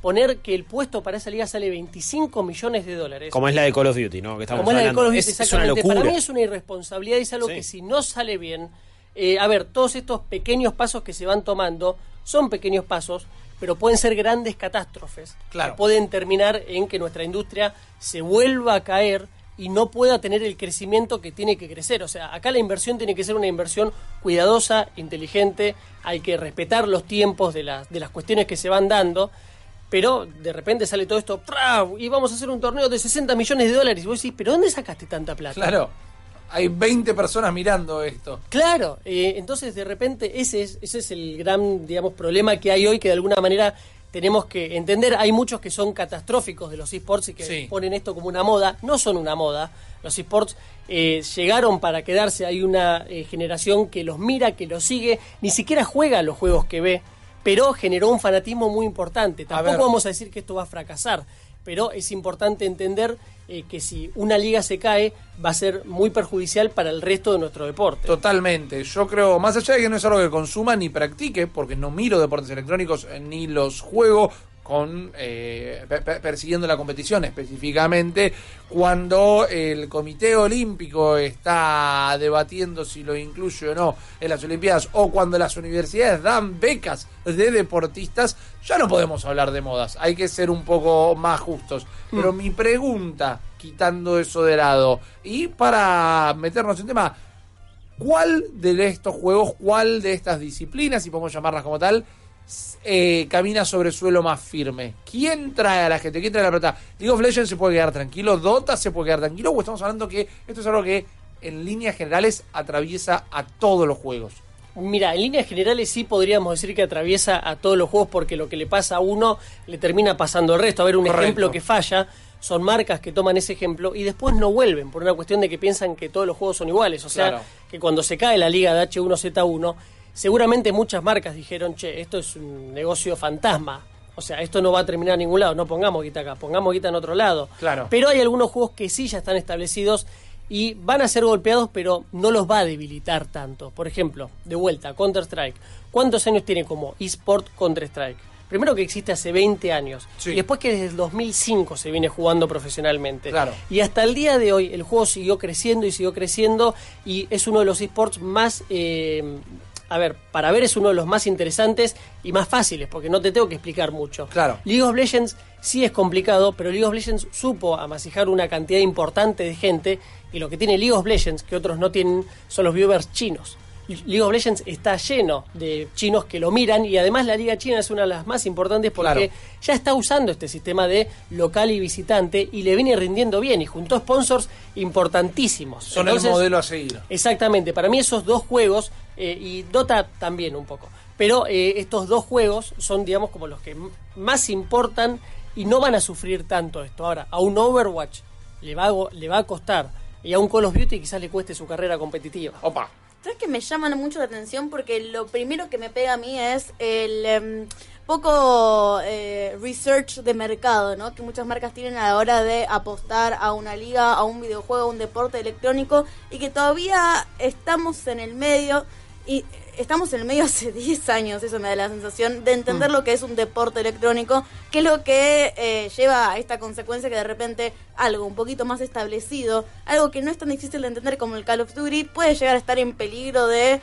poner que el puesto para esa liga sale 25 millones de dólares. Como es la de Call of Duty, ¿no? Que estamos Como es la de. Call of Duty, Es- es, una exactamente. locura. Para mí es una irresponsabilidad y es algo Sí. que si no sale bien, eh, a ver, todos estos pequeños pasos que se van tomando son pequeños pasos, pero pueden ser grandes catástrofes. Claro. Que pueden terminar en que nuestra industria se vuelva a caer y no pueda tener el crecimiento que tiene que crecer. O sea, acá la inversión tiene que ser una inversión cuidadosa, inteligente, hay que respetar los tiempos de las, de las cuestiones que se van dando. Pero de repente sale todo esto, y vamos a hacer un torneo de 60 millones de dólares. Y vos decís, ¿pero dónde sacaste tanta plata? Claro. Hay 20 personas mirando esto. Claro, eh, entonces de repente ese es, ese es el gran, digamos, problema que hay hoy que de alguna manera tenemos que entender. Hay muchos que son catastróficos de los esports y que Sí. ponen esto como una moda. No son una moda. Los esports eh, llegaron para quedarse. Hay una eh, generación que los mira, que los sigue, ni siquiera juega los juegos que ve, pero generó un fanatismo muy importante. Tampoco vamos a decir que esto va a fracasar. Pero es importante entender eh, que si una liga se cae, va a ser muy perjudicial para el resto de nuestro deporte. Totalmente. Yo creo, más allá de que no es algo que consuma ni practique, porque no miro deportes electrónicos eh, ni los juego con eh, per- per- persiguiendo la competición específicamente cuando el Comité Olímpico está debatiendo si lo incluye o no en las Olimpiadas o cuando las universidades dan becas de deportistas ya no podemos hablar de modas hay que ser un poco más justos. Pero mi pregunta quitando eso de lado y para meternos en tema ¿Cuál de estos juegos, cuál de estas disciplinas, si podemos llamarlas como tal, eh, camina sobre suelo más firme? ¿Quién trae a la gente? ¿Quién trae la pelota? League of Legends se puede quedar tranquilo, Dota se puede quedar tranquilo, o estamos hablando que esto es algo que en líneas generales atraviesa a todos los juegos. Mira, en líneas generales sí podríamos decir que atraviesa a todos los juegos porque lo que le pasa a uno le termina pasando al resto. A ver, un Correcto. ejemplo que falla son marcas que toman ese ejemplo y después no vuelven por una cuestión de que piensan que todos los juegos son iguales. O sea, Claro. que cuando se cae la liga de H1Z1, seguramente muchas marcas dijeron, che, esto es un negocio fantasma. O sea, esto no va a terminar a ningún lado. No pongamos guita acá, pongamos guita en otro lado. Claro. Pero hay algunos juegos que sí ya están establecidos y van a ser golpeados, pero no los va a debilitar tanto. Por ejemplo, de vuelta, Counter-Strike. ¿Cuántos años tiene como eSport Counter-Strike? Primero que existe hace 20 años. Sí. Y después que desde el 2005 se viene jugando profesionalmente. Claro. Y hasta el día de hoy el juego siguió creciendo y siguió creciendo y es uno de los esports más... eh, a ver, para ver es uno de los más interesantes y más fáciles, porque no te tengo que explicar mucho. Claro. League of Legends sí es complicado, pero League of Legends supo amasijar una cantidad importante de gente y lo que tiene League of Legends, que otros no tienen, son los viewers chinos. League of Legends está lleno de chinos que lo miran y además la liga china es una de las más importantes porque Claro. ya está usando este sistema de local y visitante y le viene rindiendo bien y juntó sponsors importantísimos. Son Entonces, el modelo a seguir. Exactamente, para mí esos dos juegos, eh, y Dota también un poco, pero eh, estos dos juegos son, digamos, como los que más importan y no van a sufrir tanto esto. Ahora, a un Overwatch le va a, le va a costar y a un Call of Duty quizás le cueste su carrera competitiva. Opa. ¿Sabes que me llaman mucho la atención? Porque lo primero que me pega a mí es el em, poco eh, research de mercado, ¿no? Que muchas marcas tienen a la hora de apostar a una liga, a un videojuego, a un deporte electrónico y que todavía estamos en el medio y estamos en el medio hace 10 años, eso me da la sensación de entender lo que es un deporte electrónico, que es lo que eh, lleva a esta consecuencia que de repente algo un poquito más establecido, algo que no es tan difícil de entender como el Call of Duty, puede llegar a estar en peligro de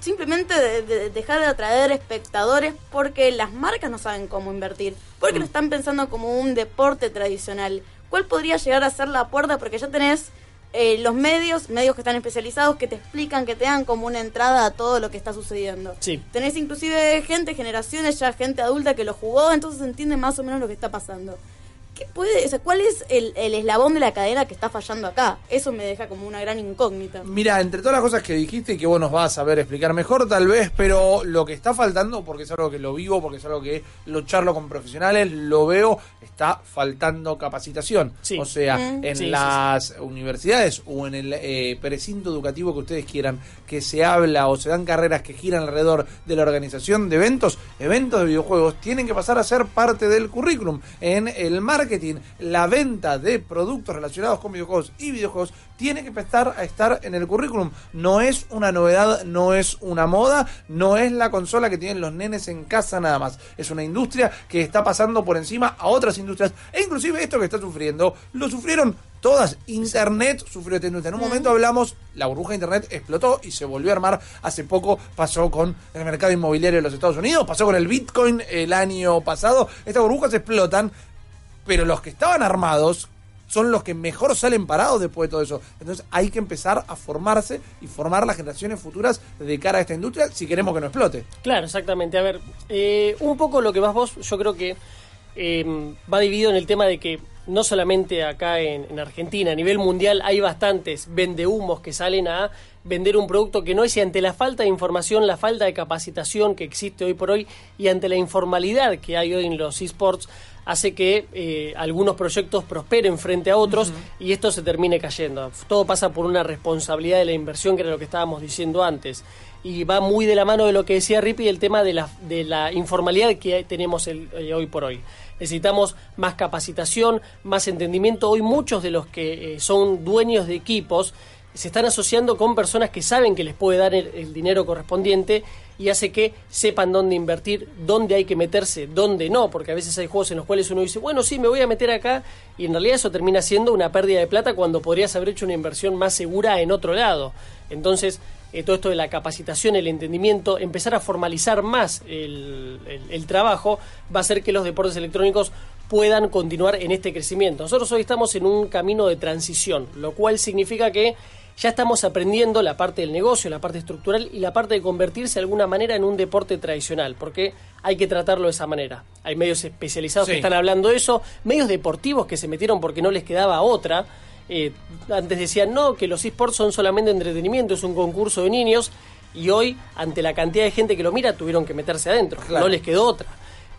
simplemente de, de dejar de atraer espectadores porque las marcas no saben cómo invertir, porque lo están pensando como un deporte tradicional. ¿Cuál podría llegar a ser la puerta? Porque ya tenés eh, los medios, medios que están especializados, que te explican, que te dan como una entrada a todo lo que está sucediendo. Sí. Tenés inclusive gente, generaciones ya, gente adulta que lo jugó, entonces entiende más o menos lo que está pasando. ¿Qué puede, o sea, ¿Cuál es el, el eslabón de la cadena que está fallando acá? Eso me deja como una gran incógnita. Mira, entre todas las cosas que dijiste y que vos nos vas a saber explicar mejor tal vez, pero lo que está faltando, porque es algo que lo vivo, porque es algo que lo charlo con profesionales, lo veo, está faltando capacitación. Sí. O sea, Mm. en Sí, las universidades o en el eh, precinto educativo que ustedes quieran, que se habla o se dan carreras que giran alrededor de la organización de eventos, eventos de videojuegos, tienen que pasar a ser parte del currículum. En el marketing, la venta de productos relacionados con videojuegos y videojuegos tiene que empezar a estar en el currículum. No es una novedad, no es una moda, no es la consola que tienen los nenes en casa nada más. Es una industria que está pasando por encima a otras industrias. E inclusive esto que está sufriendo, lo sufrieron todas. Internet sufrió esta industria. En un momento hablamos, la burbuja de Internet explotó y se volvió a armar. Hace poco pasó con el mercado inmobiliario de los Estados Unidos, pasó con el Bitcoin el año pasado. Estas burbujas explotan, pero los que estaban armados son los que mejor salen parados después de todo eso. Entonces hay que empezar a formarse y formar las generaciones futuras de cara a esta industria si queremos que no explote. Claro, exactamente. A ver, eh, un poco lo que vas vos, yo creo que eh, va dividido en el tema de que no solamente acá en, en Argentina, a nivel mundial hay bastantes vendehumos que salen a vender un producto que no es y ante la falta de información, la falta de capacitación que existe hoy por hoy y ante la informalidad que hay hoy en los esports, hace que eh, algunos proyectos prosperen frente a otros y esto se termine cayendo. Todo pasa por una responsabilidad de la inversión, que era lo que estábamos diciendo antes. Y va muy de la mano de lo que decía Rippy, el tema de la, de la informalidad que tenemos el- eh, hoy por hoy. Necesitamos más capacitación, más entendimiento. Hoy muchos de los que eh, son dueños de equipos se están asociando con personas que saben que les puede dar el, el dinero correspondiente y hace que sepan dónde invertir, dónde hay que meterse, dónde no, porque a veces hay juegos en los cuales uno dice, bueno, sí, me voy a meter acá y en realidad eso termina siendo una pérdida de plata cuando podrías haber hecho una inversión más segura en otro lado. Entonces, eh, todo esto de la capacitación, el entendimiento, empezar a formalizar más el, el- el trabajo, va a hacer que los deportes electrónicos puedan continuar en este crecimiento. Nosotros hoy estamos en un camino de transición, lo cual significa que ya estamos aprendiendo la parte del negocio, la parte estructural y la parte de convertirse de alguna manera en un deporte tradicional, porque hay que tratarlo de esa manera. Hay medios especializados Sí. que están hablando de eso, medios deportivos que se metieron porque no les quedaba otra. Eh, antes decían, no, que los esports son solamente entretenimiento, es un concurso de niños, y hoy, ante la cantidad de gente que lo mira, tuvieron que meterse adentro, Claro. no les quedó otra.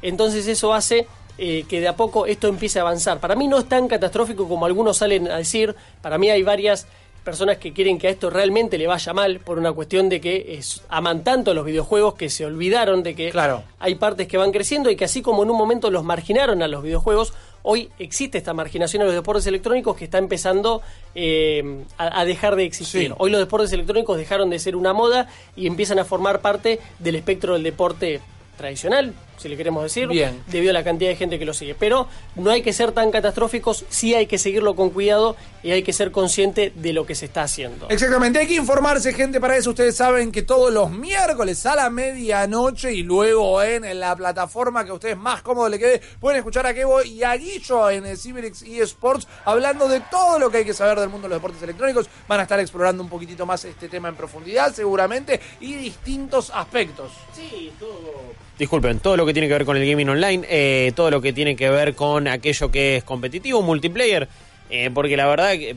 Entonces eso hace eh, que de a poco esto empiece a avanzar. Para mí no es tan catastrófico como algunos salen a decir, para mí hay varias personas que quieren que a esto realmente le vaya mal por una cuestión de que es, aman tanto los videojuegos que se olvidaron de que Claro. hay partes que van creciendo y que así como en un momento los marginaron a los videojuegos, hoy existe esta marginación a los deportes electrónicos que está empezando eh, a, a dejar de existir. Sí. Hoy los deportes electrónicos dejaron de ser una moda y empiezan a formar parte del espectro del deporte tradicional, si le queremos decir, Bien. debido a la cantidad de gente que lo sigue. Pero no hay que ser tan catastróficos, sí hay que seguirlo con cuidado y hay que ser consciente de lo que se está haciendo. Exactamente, hay que informarse, gente, para eso ustedes saben que todos los miércoles a la medianoche y luego en la plataforma que a ustedes más cómodo le quede, pueden escuchar a Kevo y a Guillo en el Cyberix eSports hablando de todo lo que hay que saber del mundo de los deportes electrónicos. Van a estar explorando un poquitito más este tema en profundidad, seguramente, y distintos aspectos. Sí, todo. Disculpen, todo lo que tiene que ver con el gaming online, eh, todo lo que tiene que ver con aquello que es competitivo, multiplayer, eh, porque la verdad que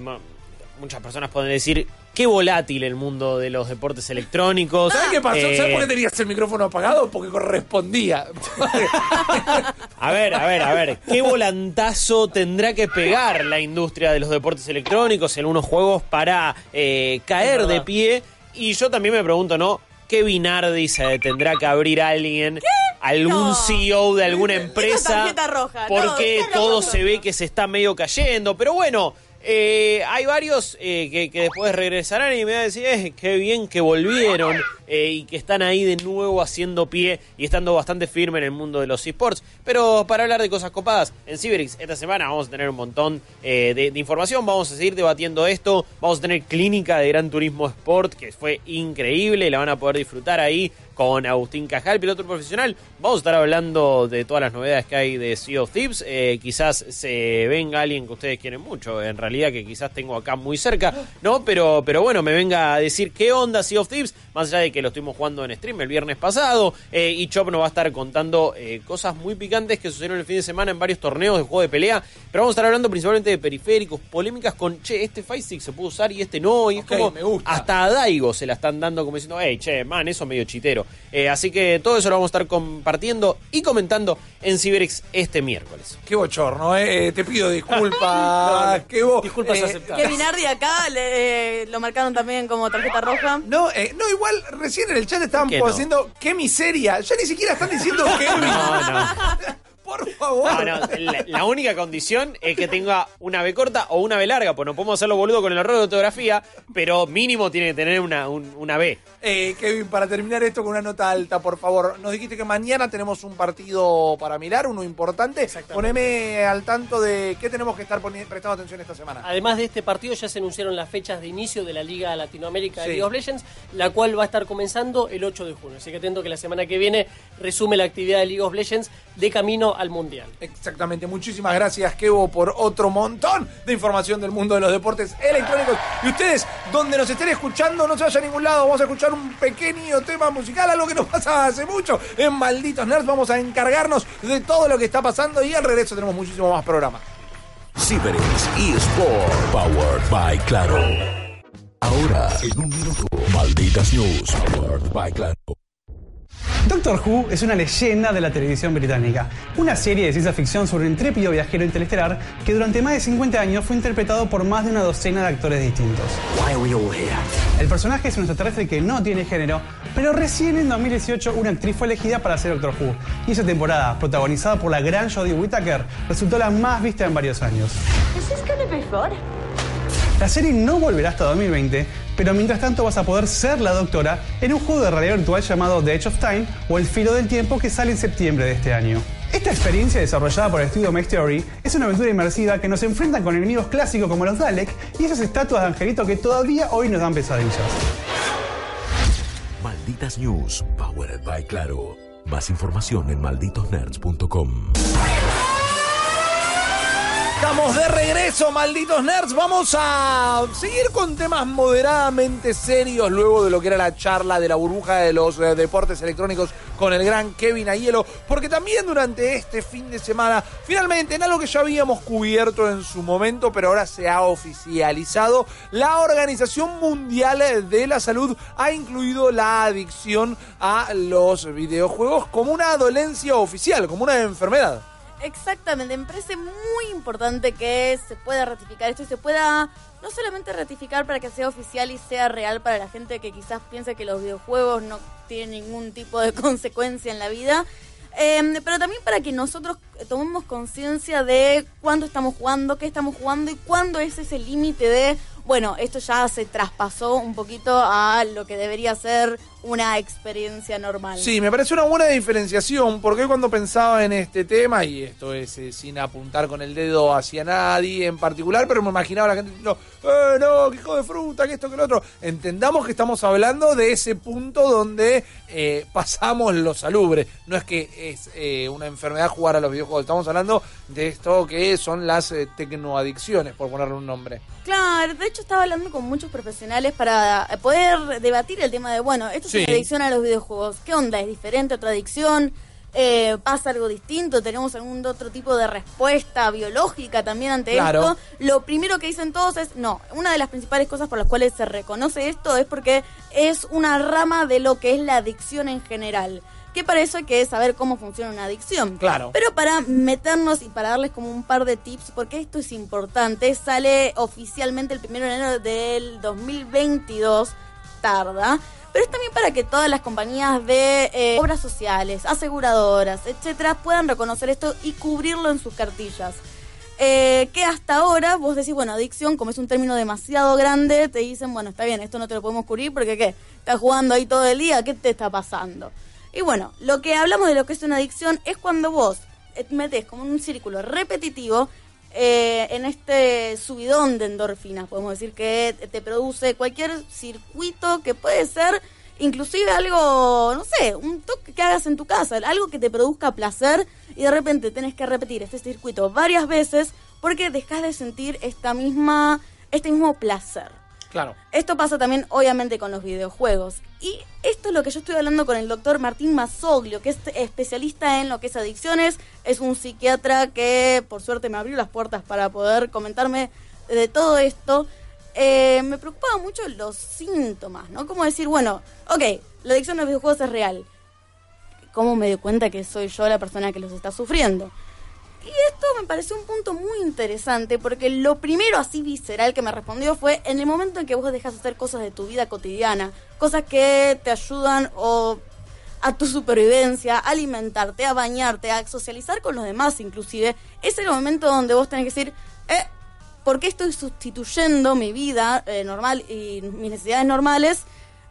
muchas personas pueden decir qué volátil el mundo de los deportes electrónicos. ¿Sabes qué pasó? Eh, ¿Sabes por qué tenías el micrófono apagado? Porque correspondía. A ver, a ver, a ver, ¿qué volantazo tendrá que pegar la industria de los deportes electrónicos en unos juegos para eh, caer de pie? Y yo también me pregunto, ¿no? ¿Qué Binardi se tendrá que abrir alguien? ¿Algún No. CEO de alguna Esa empresa? roja, Porque todo roja. se ve que se está medio cayendo. Pero bueno, eh, hay varios eh, que, después regresarán y me van a decir, eh, qué bien que volvieron eh, y que están ahí de nuevo haciendo pie y estando bastante firme en el mundo de los esports. Pero para hablar de cosas copadas, en Cyberix esta semana vamos a tener un montón eh, de, de información, vamos a seguir debatiendo esto, vamos a tener clínica de Gran Turismo Sport, que fue increíble, la van a poder disfrutar ahí con Agustín Cajal, piloto profesional. Vamos a estar hablando de todas las novedades que hay de Sea of Thieves. Eh, quizás se venga alguien que ustedes quieren mucho, en realidad que quizás tengo acá muy cerca, ¿no? Pero, pero bueno, me venga a decir qué onda Sea of Thieves, más allá de que lo estuvimos jugando en stream el viernes pasado. eh, y Chop nos va a estar contando eh, cosas muy picantes que sucedieron el fin de semana en varios torneos de juego de pelea. Pero vamos a estar hablando principalmente de periféricos, polémicas con, che, este Fight Stick se puede usar y este no. Y es como, me gusta. hasta a Daigo se la están dando como diciendo, hey, che, man, eso es medio chitero. Eh, así que todo eso lo vamos a estar compartiendo y comentando en Cyberix este miércoles. Qué bochorno, ¿eh? Eh, Te pido disculpas. Qué bo- Disculpas eh, aceptadas. Que Minardi acá le- eh, lo marcaron también como tarjeta roja. No, eh, no, igual recién en el chat estaban ¿Por qué no? diciendo qué miseria. Ya ni siquiera están diciendo Kevin. No, no. Por favor. No, no, la, la única condición es que tenga una B corta o una B larga, pues no podemos hacerlo boludo con el error de ortografía, pero mínimo tiene que tener una, un- una B. Eh, Kevin, para terminar esto con una nota alta, por favor. Nos dijiste que mañana tenemos un partido para mirar, uno importante. Poneme al tanto de qué tenemos que estar prestando atención esta semana. Además de este partido ya se anunciaron las fechas de inicio de la Liga Latinoamérica Sí. de League of Legends, la cual va a estar comenzando el 8 de junio. Así que atento que la semana que viene resume la actividad de League of Legends de camino al Mundial. Exactamente, muchísimas gracias Kevo por otro montón de información del mundo de los deportes electrónicos. Y ustedes, donde nos estén escuchando, no se vayan a ningún lado, vamos a escuchar un pequeño tema musical, algo que nos pasa hace mucho. En Malditos Nerds vamos a encargarnos de todo lo que está pasando y al regreso tenemos muchísimo más programa. Ciberix eSport Powered by Claro. Ahora, en un minuto, Malditas News Powered by Claro. Doctor Who es una leyenda de la televisión británica, una serie de ciencia ficción sobre un intrépido viajero interestelar que durante más de 50 años fue interpretado por más de una docena de actores distintos. El personaje es un extraterrestre que no tiene género, pero recién en 2018 una actriz fue elegida para ser Doctor Who, y esa temporada, protagonizada por la gran Jodie Whittaker, resultó la más vista en varios años. La serie no volverá hasta 2020, pero mientras tanto vas a poder ser la doctora en un juego de realidad virtual llamado The Edge of Time o El Filo del Tiempo que sale en septiembre de este año. Esta experiencia desarrollada por el estudio Max Theory es una aventura inmersiva que nos enfrenta con enemigos clásicos como los Dalek y esas estatuas de angelito que todavía hoy nos dan pesadillas. Malditas News Powered by Claro. Más información en malditosnerds.com. Estamos de regreso, malditos nerds. Vamos a seguir con temas moderadamente serios luego de lo que era la charla de la burbuja de los eh, deportes electrónicos con el gran Kevin Aiello, porque también durante este fin de semana, finalmente, en algo que ya habíamos cubierto en su momento, pero ahora se ha oficializado, la Organización Mundial de la Salud ha incluido la adicción a los videojuegos como una dolencia oficial, como una enfermedad. Exactamente, me parece muy importante que se pueda ratificar esto y se pueda no solamente ratificar para que sea oficial y sea real para la gente que quizás piensa que los videojuegos no tienen ningún tipo de consecuencia en la vida, eh, pero también para que nosotros tomemos conciencia de cuándo estamos jugando, qué estamos jugando y cuándo es ese límite de bueno, esto ya se traspasó un poquito a lo que debería ser una experiencia normal. Sí, me parece una buena diferenciación, porque cuando pensaba en este tema, y esto es eh, sin apuntar con el dedo hacia nadie en particular, pero me imaginaba la gente diciendo, eh, no, que hijo de fruta, que esto, que lo otro. Entendamos que estamos hablando de ese punto donde eh, pasamos lo salubre. No es que es eh, una enfermedad jugar a los videojuegos, estamos hablando de esto que son las eh, tecnoadicciones, por ponerle un nombre. Claro, de hecho estaba hablando con muchos profesionales para poder debatir el tema de, bueno, esto Sí. adicción a los videojuegos. ¿Qué onda? ¿Es diferente otra adicción? Eh, ¿Pasa algo distinto? ¿Tenemos algún otro tipo de respuesta biológica también ante Claro. esto? Lo primero que dicen todos es, no, una de las principales cosas por las cuales se reconoce esto es porque es una rama de lo que es la adicción en general. Que para eso hay que saber cómo funciona una adicción. Claro. Pero para meternos y para darles como un par de tips, porque esto es importante, sale oficialmente el 1 de enero del 2022, tarda. Pero es también para que todas las compañías de eh, obras sociales, aseguradoras, etcétera, puedan reconocer esto y cubrirlo en sus cartillas. Eh, que hasta ahora vos decís, bueno, adicción, como es un término demasiado grande, te dicen, bueno, está bien, esto no te lo podemos cubrir porque ¿qué? Estás jugando ahí todo el día, ¿qué te está pasando? Y bueno, lo que hablamos de lo que es una adicción es cuando vos eh, metes como un círculo repetitivo eh, en este subidón de endorfinas, podemos decir que te produce cualquier circuito que puede ser inclusive algo, no sé, un toque que hagas en tu casa, algo que te produzca placer y de repente tenés que repetir este circuito varias veces porque dejas de sentir esta misma, este mismo placer. Claro. Esto pasa también, obviamente, con los videojuegos. Y esto es lo que yo estoy hablando con el doctor Martín Masoglio, que es especialista en lo que es adicciones. Es un psiquiatra que, por suerte, me abrió las puertas para poder comentarme de todo esto. Eh, me preocupaba mucho los síntomas, ¿no? Como decir, bueno, ok, la adicción a los videojuegos es real. ¿Cómo me doy cuenta que soy yo la persona que los está sufriendo? Y esto me pareció un punto muy interesante porque lo primero así visceral que me respondió fue en el momento en que vos dejas de hacer cosas de tu vida cotidiana, cosas que te ayudan o a tu supervivencia, a alimentarte, a bañarte, a socializar con los demás inclusive, es el momento donde vos tenés que decir, eh, ¿por qué estoy sustituyendo mi vida eh, normal y mis necesidades normales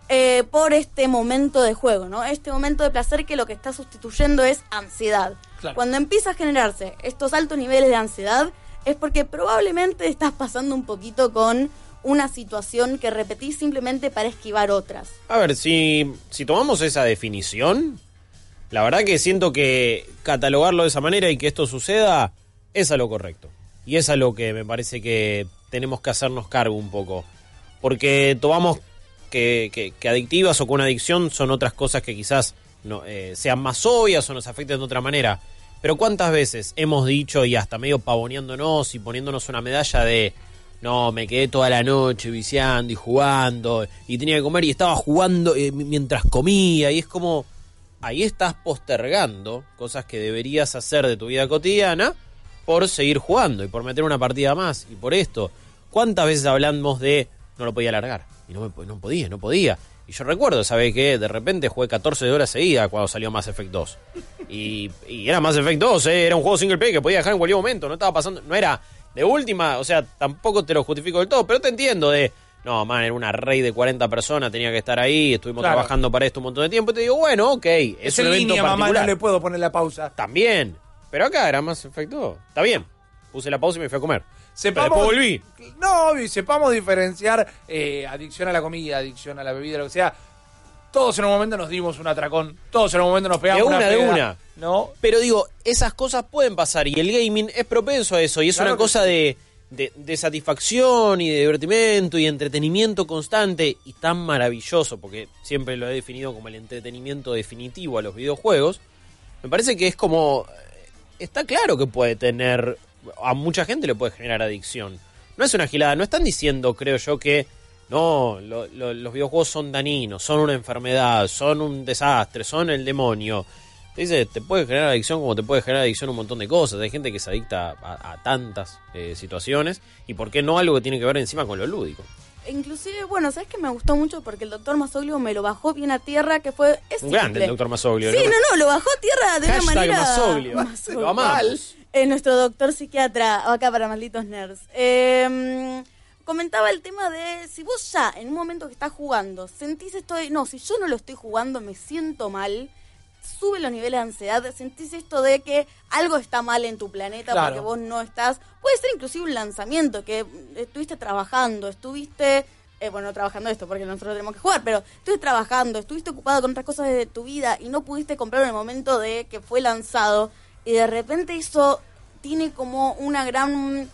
eh, por este momento de juego, ¿no? Este momento de placer que lo que está sustituyendo es ansiedad. Claro. Cuando empieza a generarse estos altos niveles de ansiedad es porque probablemente estás pasando un poquito con una situación que repetís simplemente para esquivar otras. A ver, si, si tomamos esa definición, la verdad que siento que catalogarlo de esa manera y que esto suceda es a lo correcto. Y es a lo que me parece que tenemos que hacernos cargo un poco. Porque tomamos que, que- que adictivas o con adicción son otras cosas que quizás no, eh, sean más obvias o nos afecten de otra manera. Pero cuántas veces hemos dicho y hasta medio pavoneándonos y poniéndonos una medalla de no, me quedé toda la noche viciando y jugando y tenía que comer y estaba jugando eh, mi- mientras comía y es como ahí estás postergando cosas que deberías hacer de tu vida cotidiana por seguir jugando y por meter una partida más y por esto. ¿Cuántas veces hablamos de no lo podía largar? Y no, me, no podía, no podía. Y yo recuerdo, ¿sabes qué? De repente jugué 14 horas seguidas cuando salió Mass Effect 2. Y, y era Mass Effect 2, ¿eh? era un juego single player que podía dejar en cualquier momento, no estaba pasando, no era de última, o sea, tampoco te lo justifico del todo, pero te entiendo de, no, man, era una rey de 40 personas, tenía que estar ahí, estuvimos Claro. trabajando para esto un montón de tiempo, y te digo, bueno, ok, es, Es un en evento línea, mamá, no le puedo poner la pausa. También, pero acá era Mass Effect 2, está bien, puse la pausa y me fui a comer. Sepamos, Pero volví. No, obvio, y sepamos diferenciar eh, adicción a la comida, adicción a la bebida, lo que sea. Todos en un momento nos dimos un atracón, todos en un momento nos pegamos De una, de peda, una. ¿No? Pero digo, esas cosas pueden pasar y el gaming es propenso a eso y es Claro una cosa de, de, de satisfacción y de divertimento y entretenimiento constante y tan maravilloso, porque siempre lo he definido como el entretenimiento definitivo a los videojuegos. Me parece que es como... Está claro que puede tener... A mucha gente le puede generar adicción. No es una gilada, no están diciendo, creo yo, que no, lo- lo- los videojuegos son dañinos, son una enfermedad, son un desastre, son el demonio. Te dice, te puede generar adicción como te puede generar adicción un montón de cosas. Hay gente que se adicta a, a tantas eh, situaciones. Y por qué no algo que tiene que ver encima con lo lúdico. Inclusive, bueno, ¿sabes que me gustó mucho? Porque el doctor Masoglio me lo bajó bien a tierra, que fue... Es Un grande simple. el doctor Masoglio. Sí, ¿no? no, no, lo bajó a tierra de una manera... Masoglio. Lo amamos. Eh, nuestro doctor psiquiatra, acá para malditos nerds. Eh, comentaba el tema de si vos ya en un momento que estás jugando sentís esto de, no, si yo no lo estoy jugando me siento mal, sube los niveles de ansiedad, sentís esto de que algo está mal en tu planeta Claro. porque vos no estás, puede ser inclusive un lanzamiento que estuviste trabajando, estuviste, eh, bueno, no trabajando esto porque nosotros tenemos que jugar, pero estuviste trabajando, estuviste ocupado con otras cosas de tu vida y no pudiste comprar en el momento de que fue lanzado y de repente eso tiene como una gran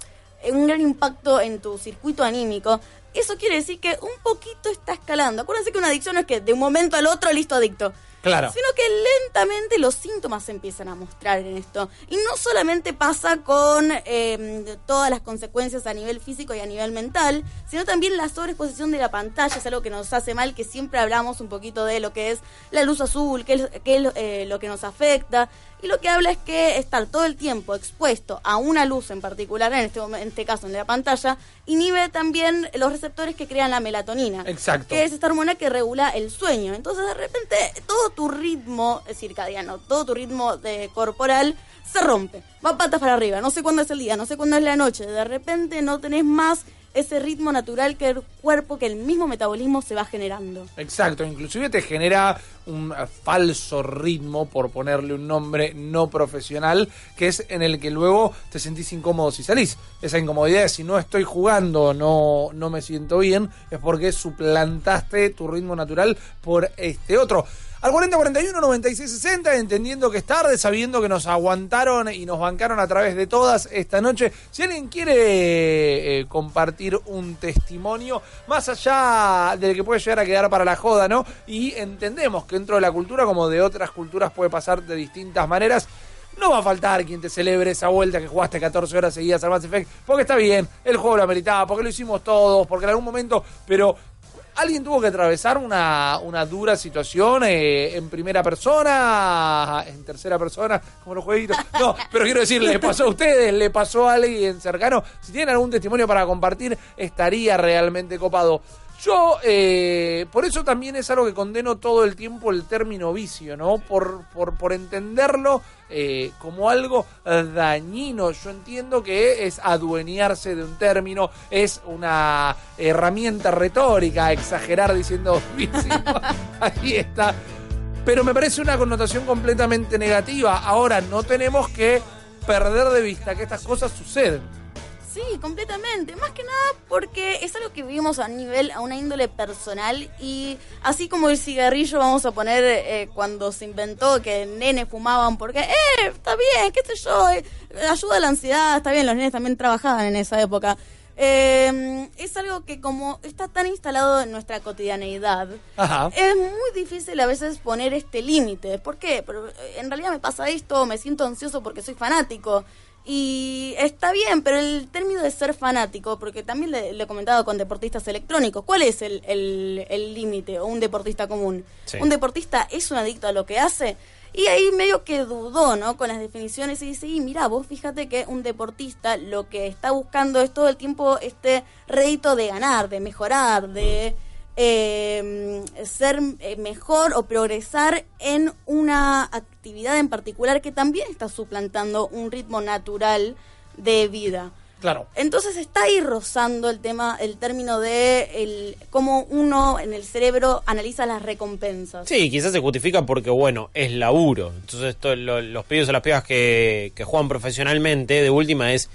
un gran impacto en tu circuito anímico. Eso quiere decir que un poquito está escalando. Acuérdense que una adicción no es que de un momento al otro listo adicto. Claro. Sino que lentamente los síntomas se empiezan a mostrar en esto. Y no solamente pasa con eh, todas las consecuencias a nivel físico y a nivel mental, sino también la sobreexposición de la pantalla es algo que nos hace mal, que siempre hablamos un poquito de lo que es la luz azul, qué es, qué es eh, lo que nos afecta. Y lo que habla es que estar todo el tiempo expuesto a una luz en particular, en este, en este caso en la pantalla, inhibe también los receptores que crean la melatonina. Exacto. Que es esta hormona que regula el sueño. Entonces, de repente, todo tu ritmo circadiano, todo tu ritmo de corporal se rompe. Va patas para arriba. No sé cuándo es el día, no sé cuándo es la noche. De repente no tenés más ese ritmo natural que el cuerpo, que el mismo metabolismo se va generando. Exacto, inclusive te genera un falso ritmo, por ponerle un nombre no profesional, que es en el que luego te sentís incómodo si salís. Esa incomodidad de si no estoy jugando, no, no me siento bien, es porque suplantaste tu ritmo natural por este otro. Al 40 41 96 60, entendiendo que es tarde, sabiendo que nos aguantaron y nos bancaron a través de todas esta noche. Si alguien quiere eh, compartir un testimonio, más allá del que puede llegar a quedar para la joda, ¿no? Y entendemos que dentro de la cultura, como de otras culturas, puede pasar de distintas maneras. No va a faltar quien te celebre esa vuelta que jugaste 14 horas seguidas al Mass Effect, porque está bien, el juego lo ameritaba, porque lo hicimos todos, porque en algún momento, pero alguien tuvo que atravesar una, una dura situación eh, en primera persona, en tercera persona, como los jueguitos. No, pero quiero decir, le pasó a ustedes, le pasó a alguien cercano. Si tienen algún testimonio para compartir, estaría realmente copado. Yo, eh, por eso también es algo que condeno todo el tiempo el término vicio, ¿no? Por, por, por entenderlo eh, como algo dañino. Yo entiendo que es adueñarse de un término, es una herramienta retórica, exagerar diciendo. Ahí está. Pero me parece una connotación completamente negativa. Ahora, no tenemos que perder de vista que estas cosas suceden. Sí, completamente. Más que nada porque es algo que vivimos a nivel, a una índole personal y así como el cigarrillo, vamos a poner eh, cuando se inventó que nenes fumaban porque, eh, está bien, qué sé yo, eh, ayuda a la ansiedad, está bien, los nenes también trabajaban en esa época. Eh, es algo que como está tan instalado en nuestra cotidianeidad, Ajá. es muy difícil a veces poner este límite. ¿Por qué? Pero, eh, en realidad me pasa esto, me siento ansioso porque soy fanático. Y está bien, pero el término de ser fanático, porque también le, le he comentado con deportistas electrónicos, ¿cuál es el el- el límite o un deportista común? Sí. ¿Un deportista es un adicto a lo que hace? Y ahí medio que dudó, ¿no? Con las definiciones y dice, y mira, vos fíjate que un deportista lo que está buscando es todo el tiempo este rédito de ganar, de mejorar, de eh, ser eh, mejor o progresar en una actividad en particular que también está suplantando un ritmo natural de vida. Claro. Entonces está ahí rozando el tema, el término de el, cómo uno en el cerebro analiza las recompensas. Sí, quizás se justifica porque, bueno, es laburo. Entonces, esto, lo- los pibes o las pibas que, que juegan profesionalmente, de última es,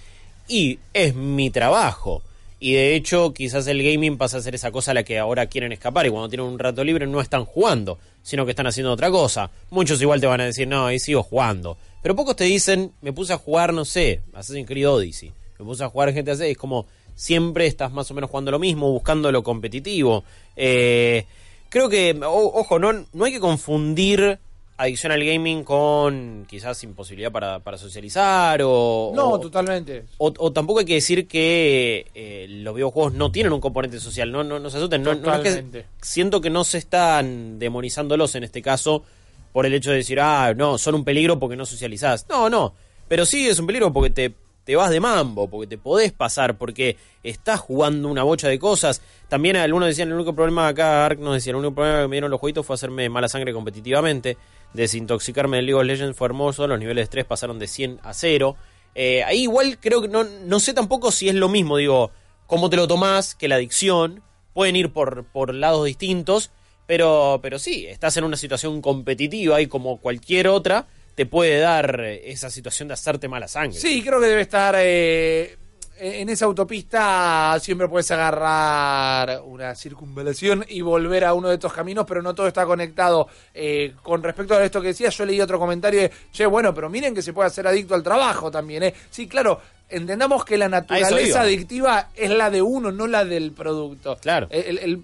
y es mi trabajo. Y de hecho, quizás el gaming pasa a ser esa cosa a la que ahora quieren escapar y cuando tienen un rato libre no están jugando, sino que están haciendo otra cosa. Muchos igual te van a decir, no, ahí sigo jugando. Pero pocos te dicen, me puse a jugar, no sé, Assassin's Creed Odyssey. Me puse a jugar GTA 6, como siempre estás más o menos jugando lo mismo, buscando lo competitivo. Eh, creo que, ojo, no, no hay que confundir adicción al gaming con quizás imposibilidad para, para socializar o... No, o- totalmente. o, o tampoco hay que decir que eh, los videojuegos no tienen un componente social, no, no, no se asusten. No, no es que- siento que no se están demonizándolos en este caso por el hecho de decir, ah, no, son un peligro porque no socializás. No, no, pero sí es un peligro porque te, te vas de mambo, porque te podés pasar, porque estás jugando una bocha de cosas. También algunos decían, el único problema acá, Ark nos decía, el único problema que me dieron los jueguitos fue hacerme mala sangre competitivamente. Desintoxicarme del League of Legends fue hermoso, los niveles de estrés pasaron de 100 a 0. Eh, ahí igual creo que no, no sé tampoco si es lo mismo, digo, cómo te lo tomás, que la adicción, pueden ir por, por lados distintos, pero, pero sí, estás en una situación competitiva y como cualquier otra, te puede dar eh, esa situación de hacerte mala sangre. Sí, creo que debe estar eh, en esa autopista. Siempre puedes agarrar una circunvalación y volver a uno de estos caminos, pero no todo está conectado. Eh, con respecto a esto que decía, yo leí otro comentario de, che, bueno, pero miren que se puede hacer adicto al trabajo también, ¿eh? Sí, claro. Entendamos que la naturaleza adictiva es la de uno, no la del producto. Claro. El- el-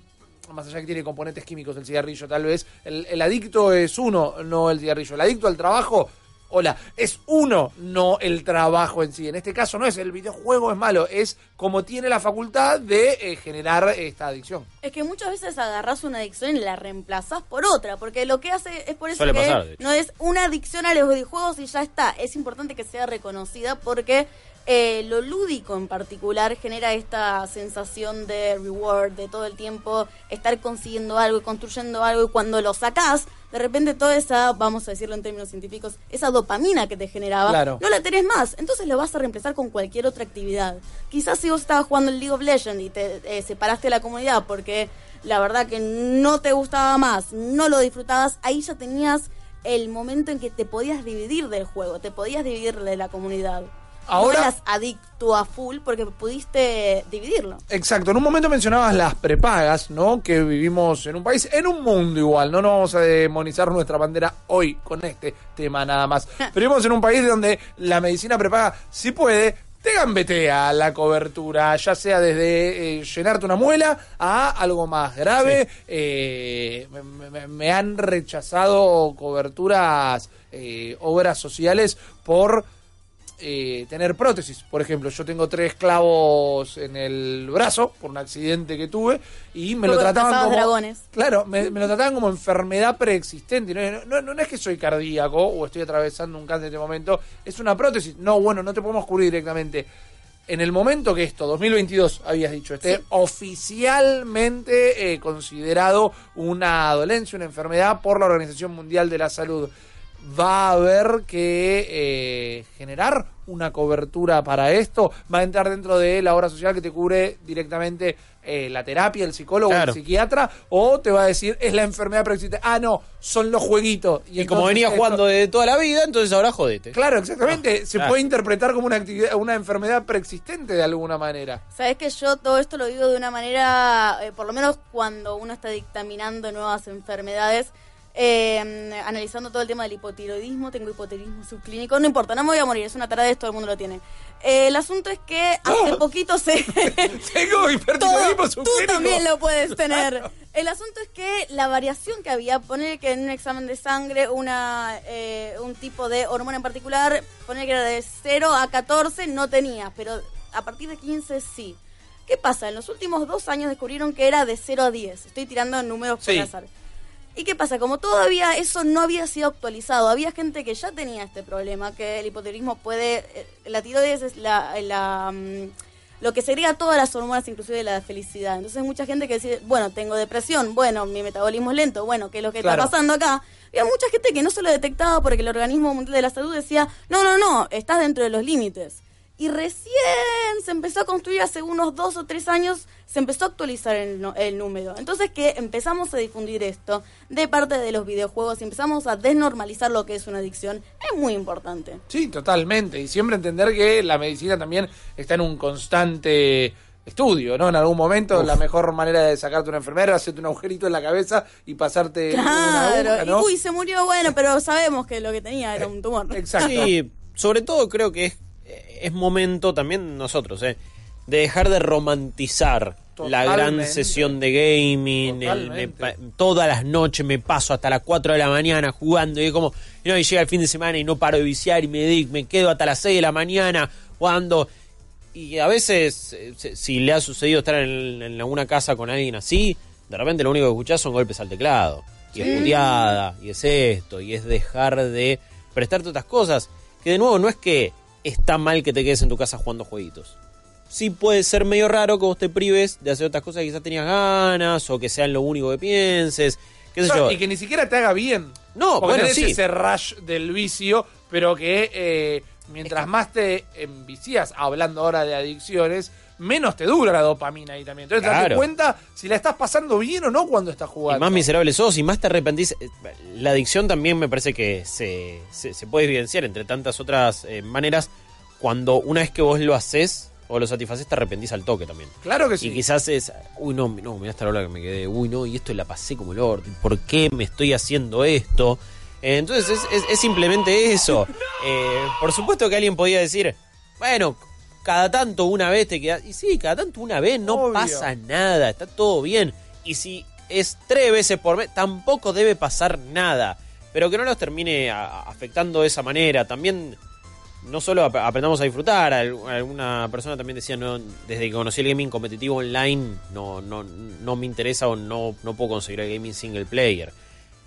más allá que tiene componentes químicos el cigarrillo, tal vez, el, el adicto es uno, no el cigarrillo. El adicto al trabajo, hola, es uno, no el trabajo en sí. En este caso no es el videojuego es malo, es como tiene la facultad de eh, generar esta adicción. Es que muchas veces agarrás una adicción y la reemplazás por otra, porque lo que hace es por eso Suele que pasar, no es una adicción a los videojuegos y ya está. Es importante que sea reconocida porque eh, lo lúdico en particular genera esta sensación de reward, de todo el tiempo estar consiguiendo algo y construyendo algo y cuando lo sacás, de repente toda esa, vamos a decirlo en términos científicos, esa dopamina que te generaba, Claro. no la tenés más. Entonces lo vas a reemplazar con cualquier otra actividad. Quizás si vos estabas jugando el League of Legends y te eh, separaste de la comunidad porque la verdad que no te gustaba más, no lo disfrutabas, ahí ya tenías el momento en que te podías dividir del juego, te podías dividir de la comunidad. Ahora- No eras adicto a full porque pudiste dividirlo. Exacto, en un momento mencionabas las prepagas, ¿no? Que vivimos en un país, en un mundo igual, no nos vamos a demonizar nuestra bandera hoy con este tema nada más. Pero vivimos en un país donde la medicina prepaga sí puede, te gambetea la cobertura, ya sea desde eh, llenarte una muela a algo más grave. Eh, me, me- me han rechazado coberturas, eh, obras sociales por eh, tener prótesis. Por ejemplo, yo tengo tres clavos en el brazo por un accidente que tuve y me lo trataban como dragones. claro, me, me lo trataban como enfermedad preexistente. No, no, no, no es que soy cardíaco o estoy atravesando un cáncer en este momento, es una prótesis. No, bueno, no te podemos cubrir directamente. En el momento que esto, 2022, habías dicho, esté oficialmente eh, considerado una dolencia, una enfermedad por la Organización Mundial de la Salud, va a haber que eh, generar una cobertura para esto. Va a entrar dentro de la obra social que te cubre directamente eh, la terapia, el psicólogo, Claro. el psiquiatra, o te va a decir es la enfermedad preexistente. Ah, no, son los jueguitos. Y como entonces venía esto- jugando de toda la vida, entonces ahora jodete. Claro, exactamente. Se claro. puede interpretar como una actividad, una enfermedad preexistente de alguna manera. Sabes que yo todo esto lo digo de una manera, eh, por lo menos cuando uno está dictaminando nuevas enfermedades, eh, analizando todo el tema del hipotiroidismo, tengo hipotiroidismo subclínico, no importa, no me voy a morir, es una tarea de todo el mundo lo tiene. Eh, el asunto es que hace poquito se... Tengo hipertiroidismo Todo, tú subclínico. también lo puedes tener. El asunto es que la variación que había, poner que en un examen de sangre una eh, un tipo de hormona en particular, poner que era de 0 a 14 no tenía, pero a partir de 15 sí. ¿Qué pasa? En los últimos dos años descubrieron que era de 0 a 10. Estoy tirando números por Sí. azar. ¿Y qué pasa? Como todavía eso no había sido actualizado, había gente que ya tenía este problema, que el hipotiroidismo puede... eh, La tiroides es la... la, mm, lo que segrega todas las hormonas, inclusive la felicidad. Entonces mucha gente que dice, bueno, tengo depresión, bueno, mi metabolismo es lento, bueno, ¿qué es lo que Claro. está pasando acá? Había mucha gente que no se lo detectaba porque el Organismo Mundial de la Salud decía, no, no, no, estás dentro de los límites. Y recién se empezó a construir hace unos dos o tres años, se empezó a actualizar el, no- el número. Entonces que empezamos a difundir esto de parte de los videojuegos y empezamos a desnormalizar lo que es una adicción, es muy importante. Sí, totalmente. Y siempre entender que la medicina también está en un constante estudio, ¿no? En algún momento la mejor manera de sacarte una enfermedad es hacerte un agujerito en la cabeza y pasarte una Claro, aguja, ¿no? y uy, se murió, bueno, pero sabemos que lo que tenía era un tumor. Exacto. Sí, sobre todo creo que es, es momento también nosotros, eh, de dejar de romantizar la gran sesión de gaming, el- me todas las noches me paso hasta las 4 de la mañana jugando y es como, y no, y llega el fin de semana y no paro de viciar y me, dedico- me quedo hasta las 6 de la mañana jugando. Y a veces, eh, si- si le ha sucedido estar en, en alguna casa con alguien así, de repente lo único que escuchás son golpes al teclado. Y es puteada, y es esto, y es dejar de prestarte otras cosas. Que de nuevo no es que está mal que te quedes en tu casa jugando jueguitos. Sí puede ser medio raro que vos te prives de hacer otras cosas que quizás tenías ganas, o que sean lo único que pienses, qué sé yo. Y que ni siquiera te haga bien. No, Porque bueno, sí. ese rush del vicio, pero que eh, mientras más te envicias, hablando ahora de adicciones, menos te dura la dopamina ahí también. Entonces, date Claro. cuenta si la estás pasando bien o no cuando estás Y jugando. más miserable sos y más te arrepentís. Eh, La adicción también me parece que se, se, se puede evidenciar entre tantas otras eh, maneras cuando una vez que vos lo haces o lo satisfaces te arrepentís al toque también. Claro que Y sí. quizás es, uy no, no, mirá esta hora que me quedé, uy no, y esto la pasé como el orto, ¿por qué me estoy haciendo esto? Eh, entonces es, es- es simplemente eso. Eh, por supuesto que alguien podía decir, bueno, cada tanto una vez te quedas, y sí, cada tanto una vez no Obvio. pasa nada, está todo bien. Y si es tres veces por mes, tampoco debe pasar nada. Pero que no los termine a- afectando de esa manera. También no solo ap- aprendamos a disfrutar, al- alguna persona también decía, no, desde que conocí el gaming competitivo online, no, no, no me interesa o no, no puedo conseguir el gaming single player.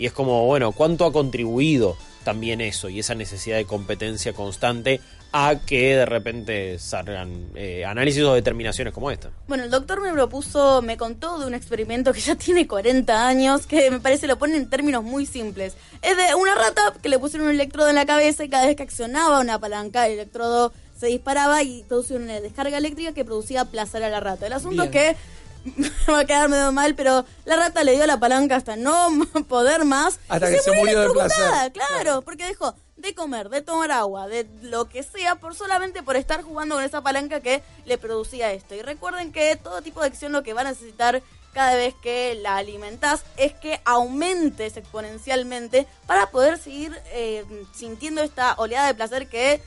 Y es como, bueno, ¿cuánto ha contribuido también eso y esa necesidad de competencia constante a que de repente salgan eh, análisis o determinaciones como esta? Bueno, el doctor me propuso, me contó de un experimento que ya tiene 40 años, que me parece lo pone en términos muy simples. Es de una rata que le pusieron un electrodo en la cabeza y cada vez que accionaba una palanca, el electrodo se disparaba y producía una descarga eléctrica que producía placer a la rata. El asunto Bien. es que va a quedar medio mal, pero la rata le dio la palanca hasta no poder más. Hasta que se murió de placer. Claro, porque dejó de comer, de tomar agua, de lo que sea, por solamente por estar jugando con esa palanca que le producía esto. Y recuerden que todo tipo de acción lo que va a necesitar cada vez que la alimentás es que aumentes exponencialmente para poder seguir eh, sintiendo esta oleada de placer que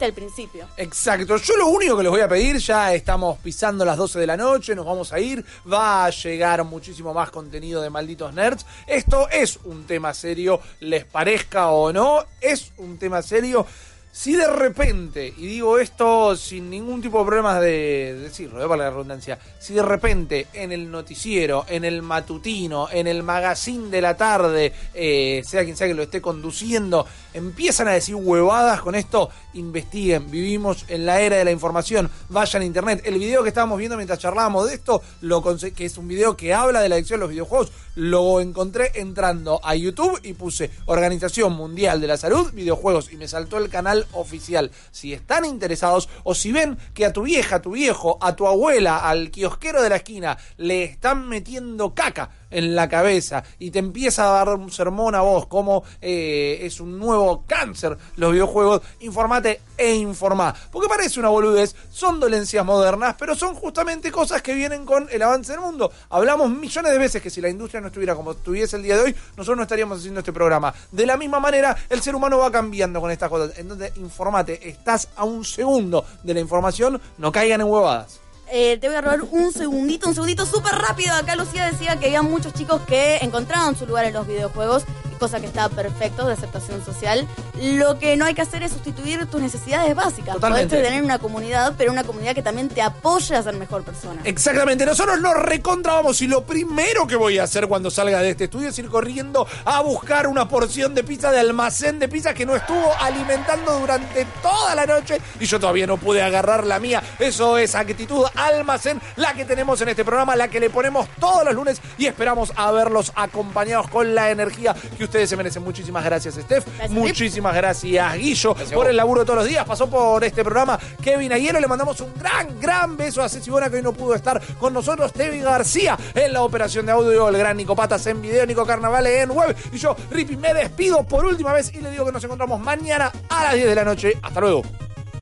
al principio. Exacto, yo lo único que les voy a pedir, ya estamos pisando las 12 de la noche, nos vamos a ir, va a llegar muchísimo más contenido de malditos nerds. Esto es un tema serio, les parezca o no, es un tema serio. Si de repente, y digo esto sin ningún tipo de problemas de decirlo, para la redundancia, si de repente en el noticiero, en el matutino, en el magazine de la tarde, eh, sea quien sea que lo esté conduciendo, empiezan a decir huevadas con esto, investiguen, vivimos en la era de la información, vayan a internet. El video que estábamos viendo mientras charlábamos de esto, lo que es un video que habla de la adicción a los videojuegos, lo encontré entrando a YouTube y puse Organización Mundial de la Salud, videojuegos, y me saltó el canal oficial. Si están interesados o si ven que a tu vieja, a tu viejo, a tu abuela, al kiosquero de la esquina, le están metiendo caca en la cabeza y te empieza a dar un sermón a vos como eh, es un nuevo cáncer los videojuegos, informate e informá. Porque parece una boludez, son dolencias modernas, pero son justamente cosas que vienen con el avance del mundo. Hablamos millones de veces que si la industria no estuviera como estuviese el día de hoy, nosotros no estaríamos haciendo este programa. De la misma manera, el ser humano va cambiando con estas cosas. Entonces, informate, estás a un segundo de la información, no caigan en huevadas. Eh, te voy a robar un segundito, un segundito súper rápido. Acá Lucía decía que había muchos chicos que encontraban su lugar en los videojuegos, cosa que está perfecto de aceptación social. Lo que no hay que hacer es sustituir tus necesidades básicas. Totalmente. Podés tener una comunidad, pero una comunidad que también te apoye a ser mejor persona. Exactamente, nosotros nos recontramos y lo primero que voy a hacer cuando salga de este estudio es ir corriendo a buscar una porción de pizza de almacén de pizza que no estuvo alimentando durante toda la noche y yo todavía no pude agarrar la mía. Eso es actitud almacén, la que tenemos en este programa, la que le ponemos todos los lunes y esperamos a verlos acompañados con la energía que ustedes se merecen. Muchísimas gracias, Steph. Gracias, Muchísimas gracias, Guillo, por el laburo de todos los días. Pasó por este programa Kevin Aguero. Le mandamos un gran, gran beso a Ceci Bona, que hoy no pudo estar con nosotros. Tevi García en la operación de audio. El gran Nico Patas en video. Nico Carnavale en web. Y yo, Rippy, me despido por última vez y le digo que nos encontramos mañana a las 10 de la noche. Hasta luego.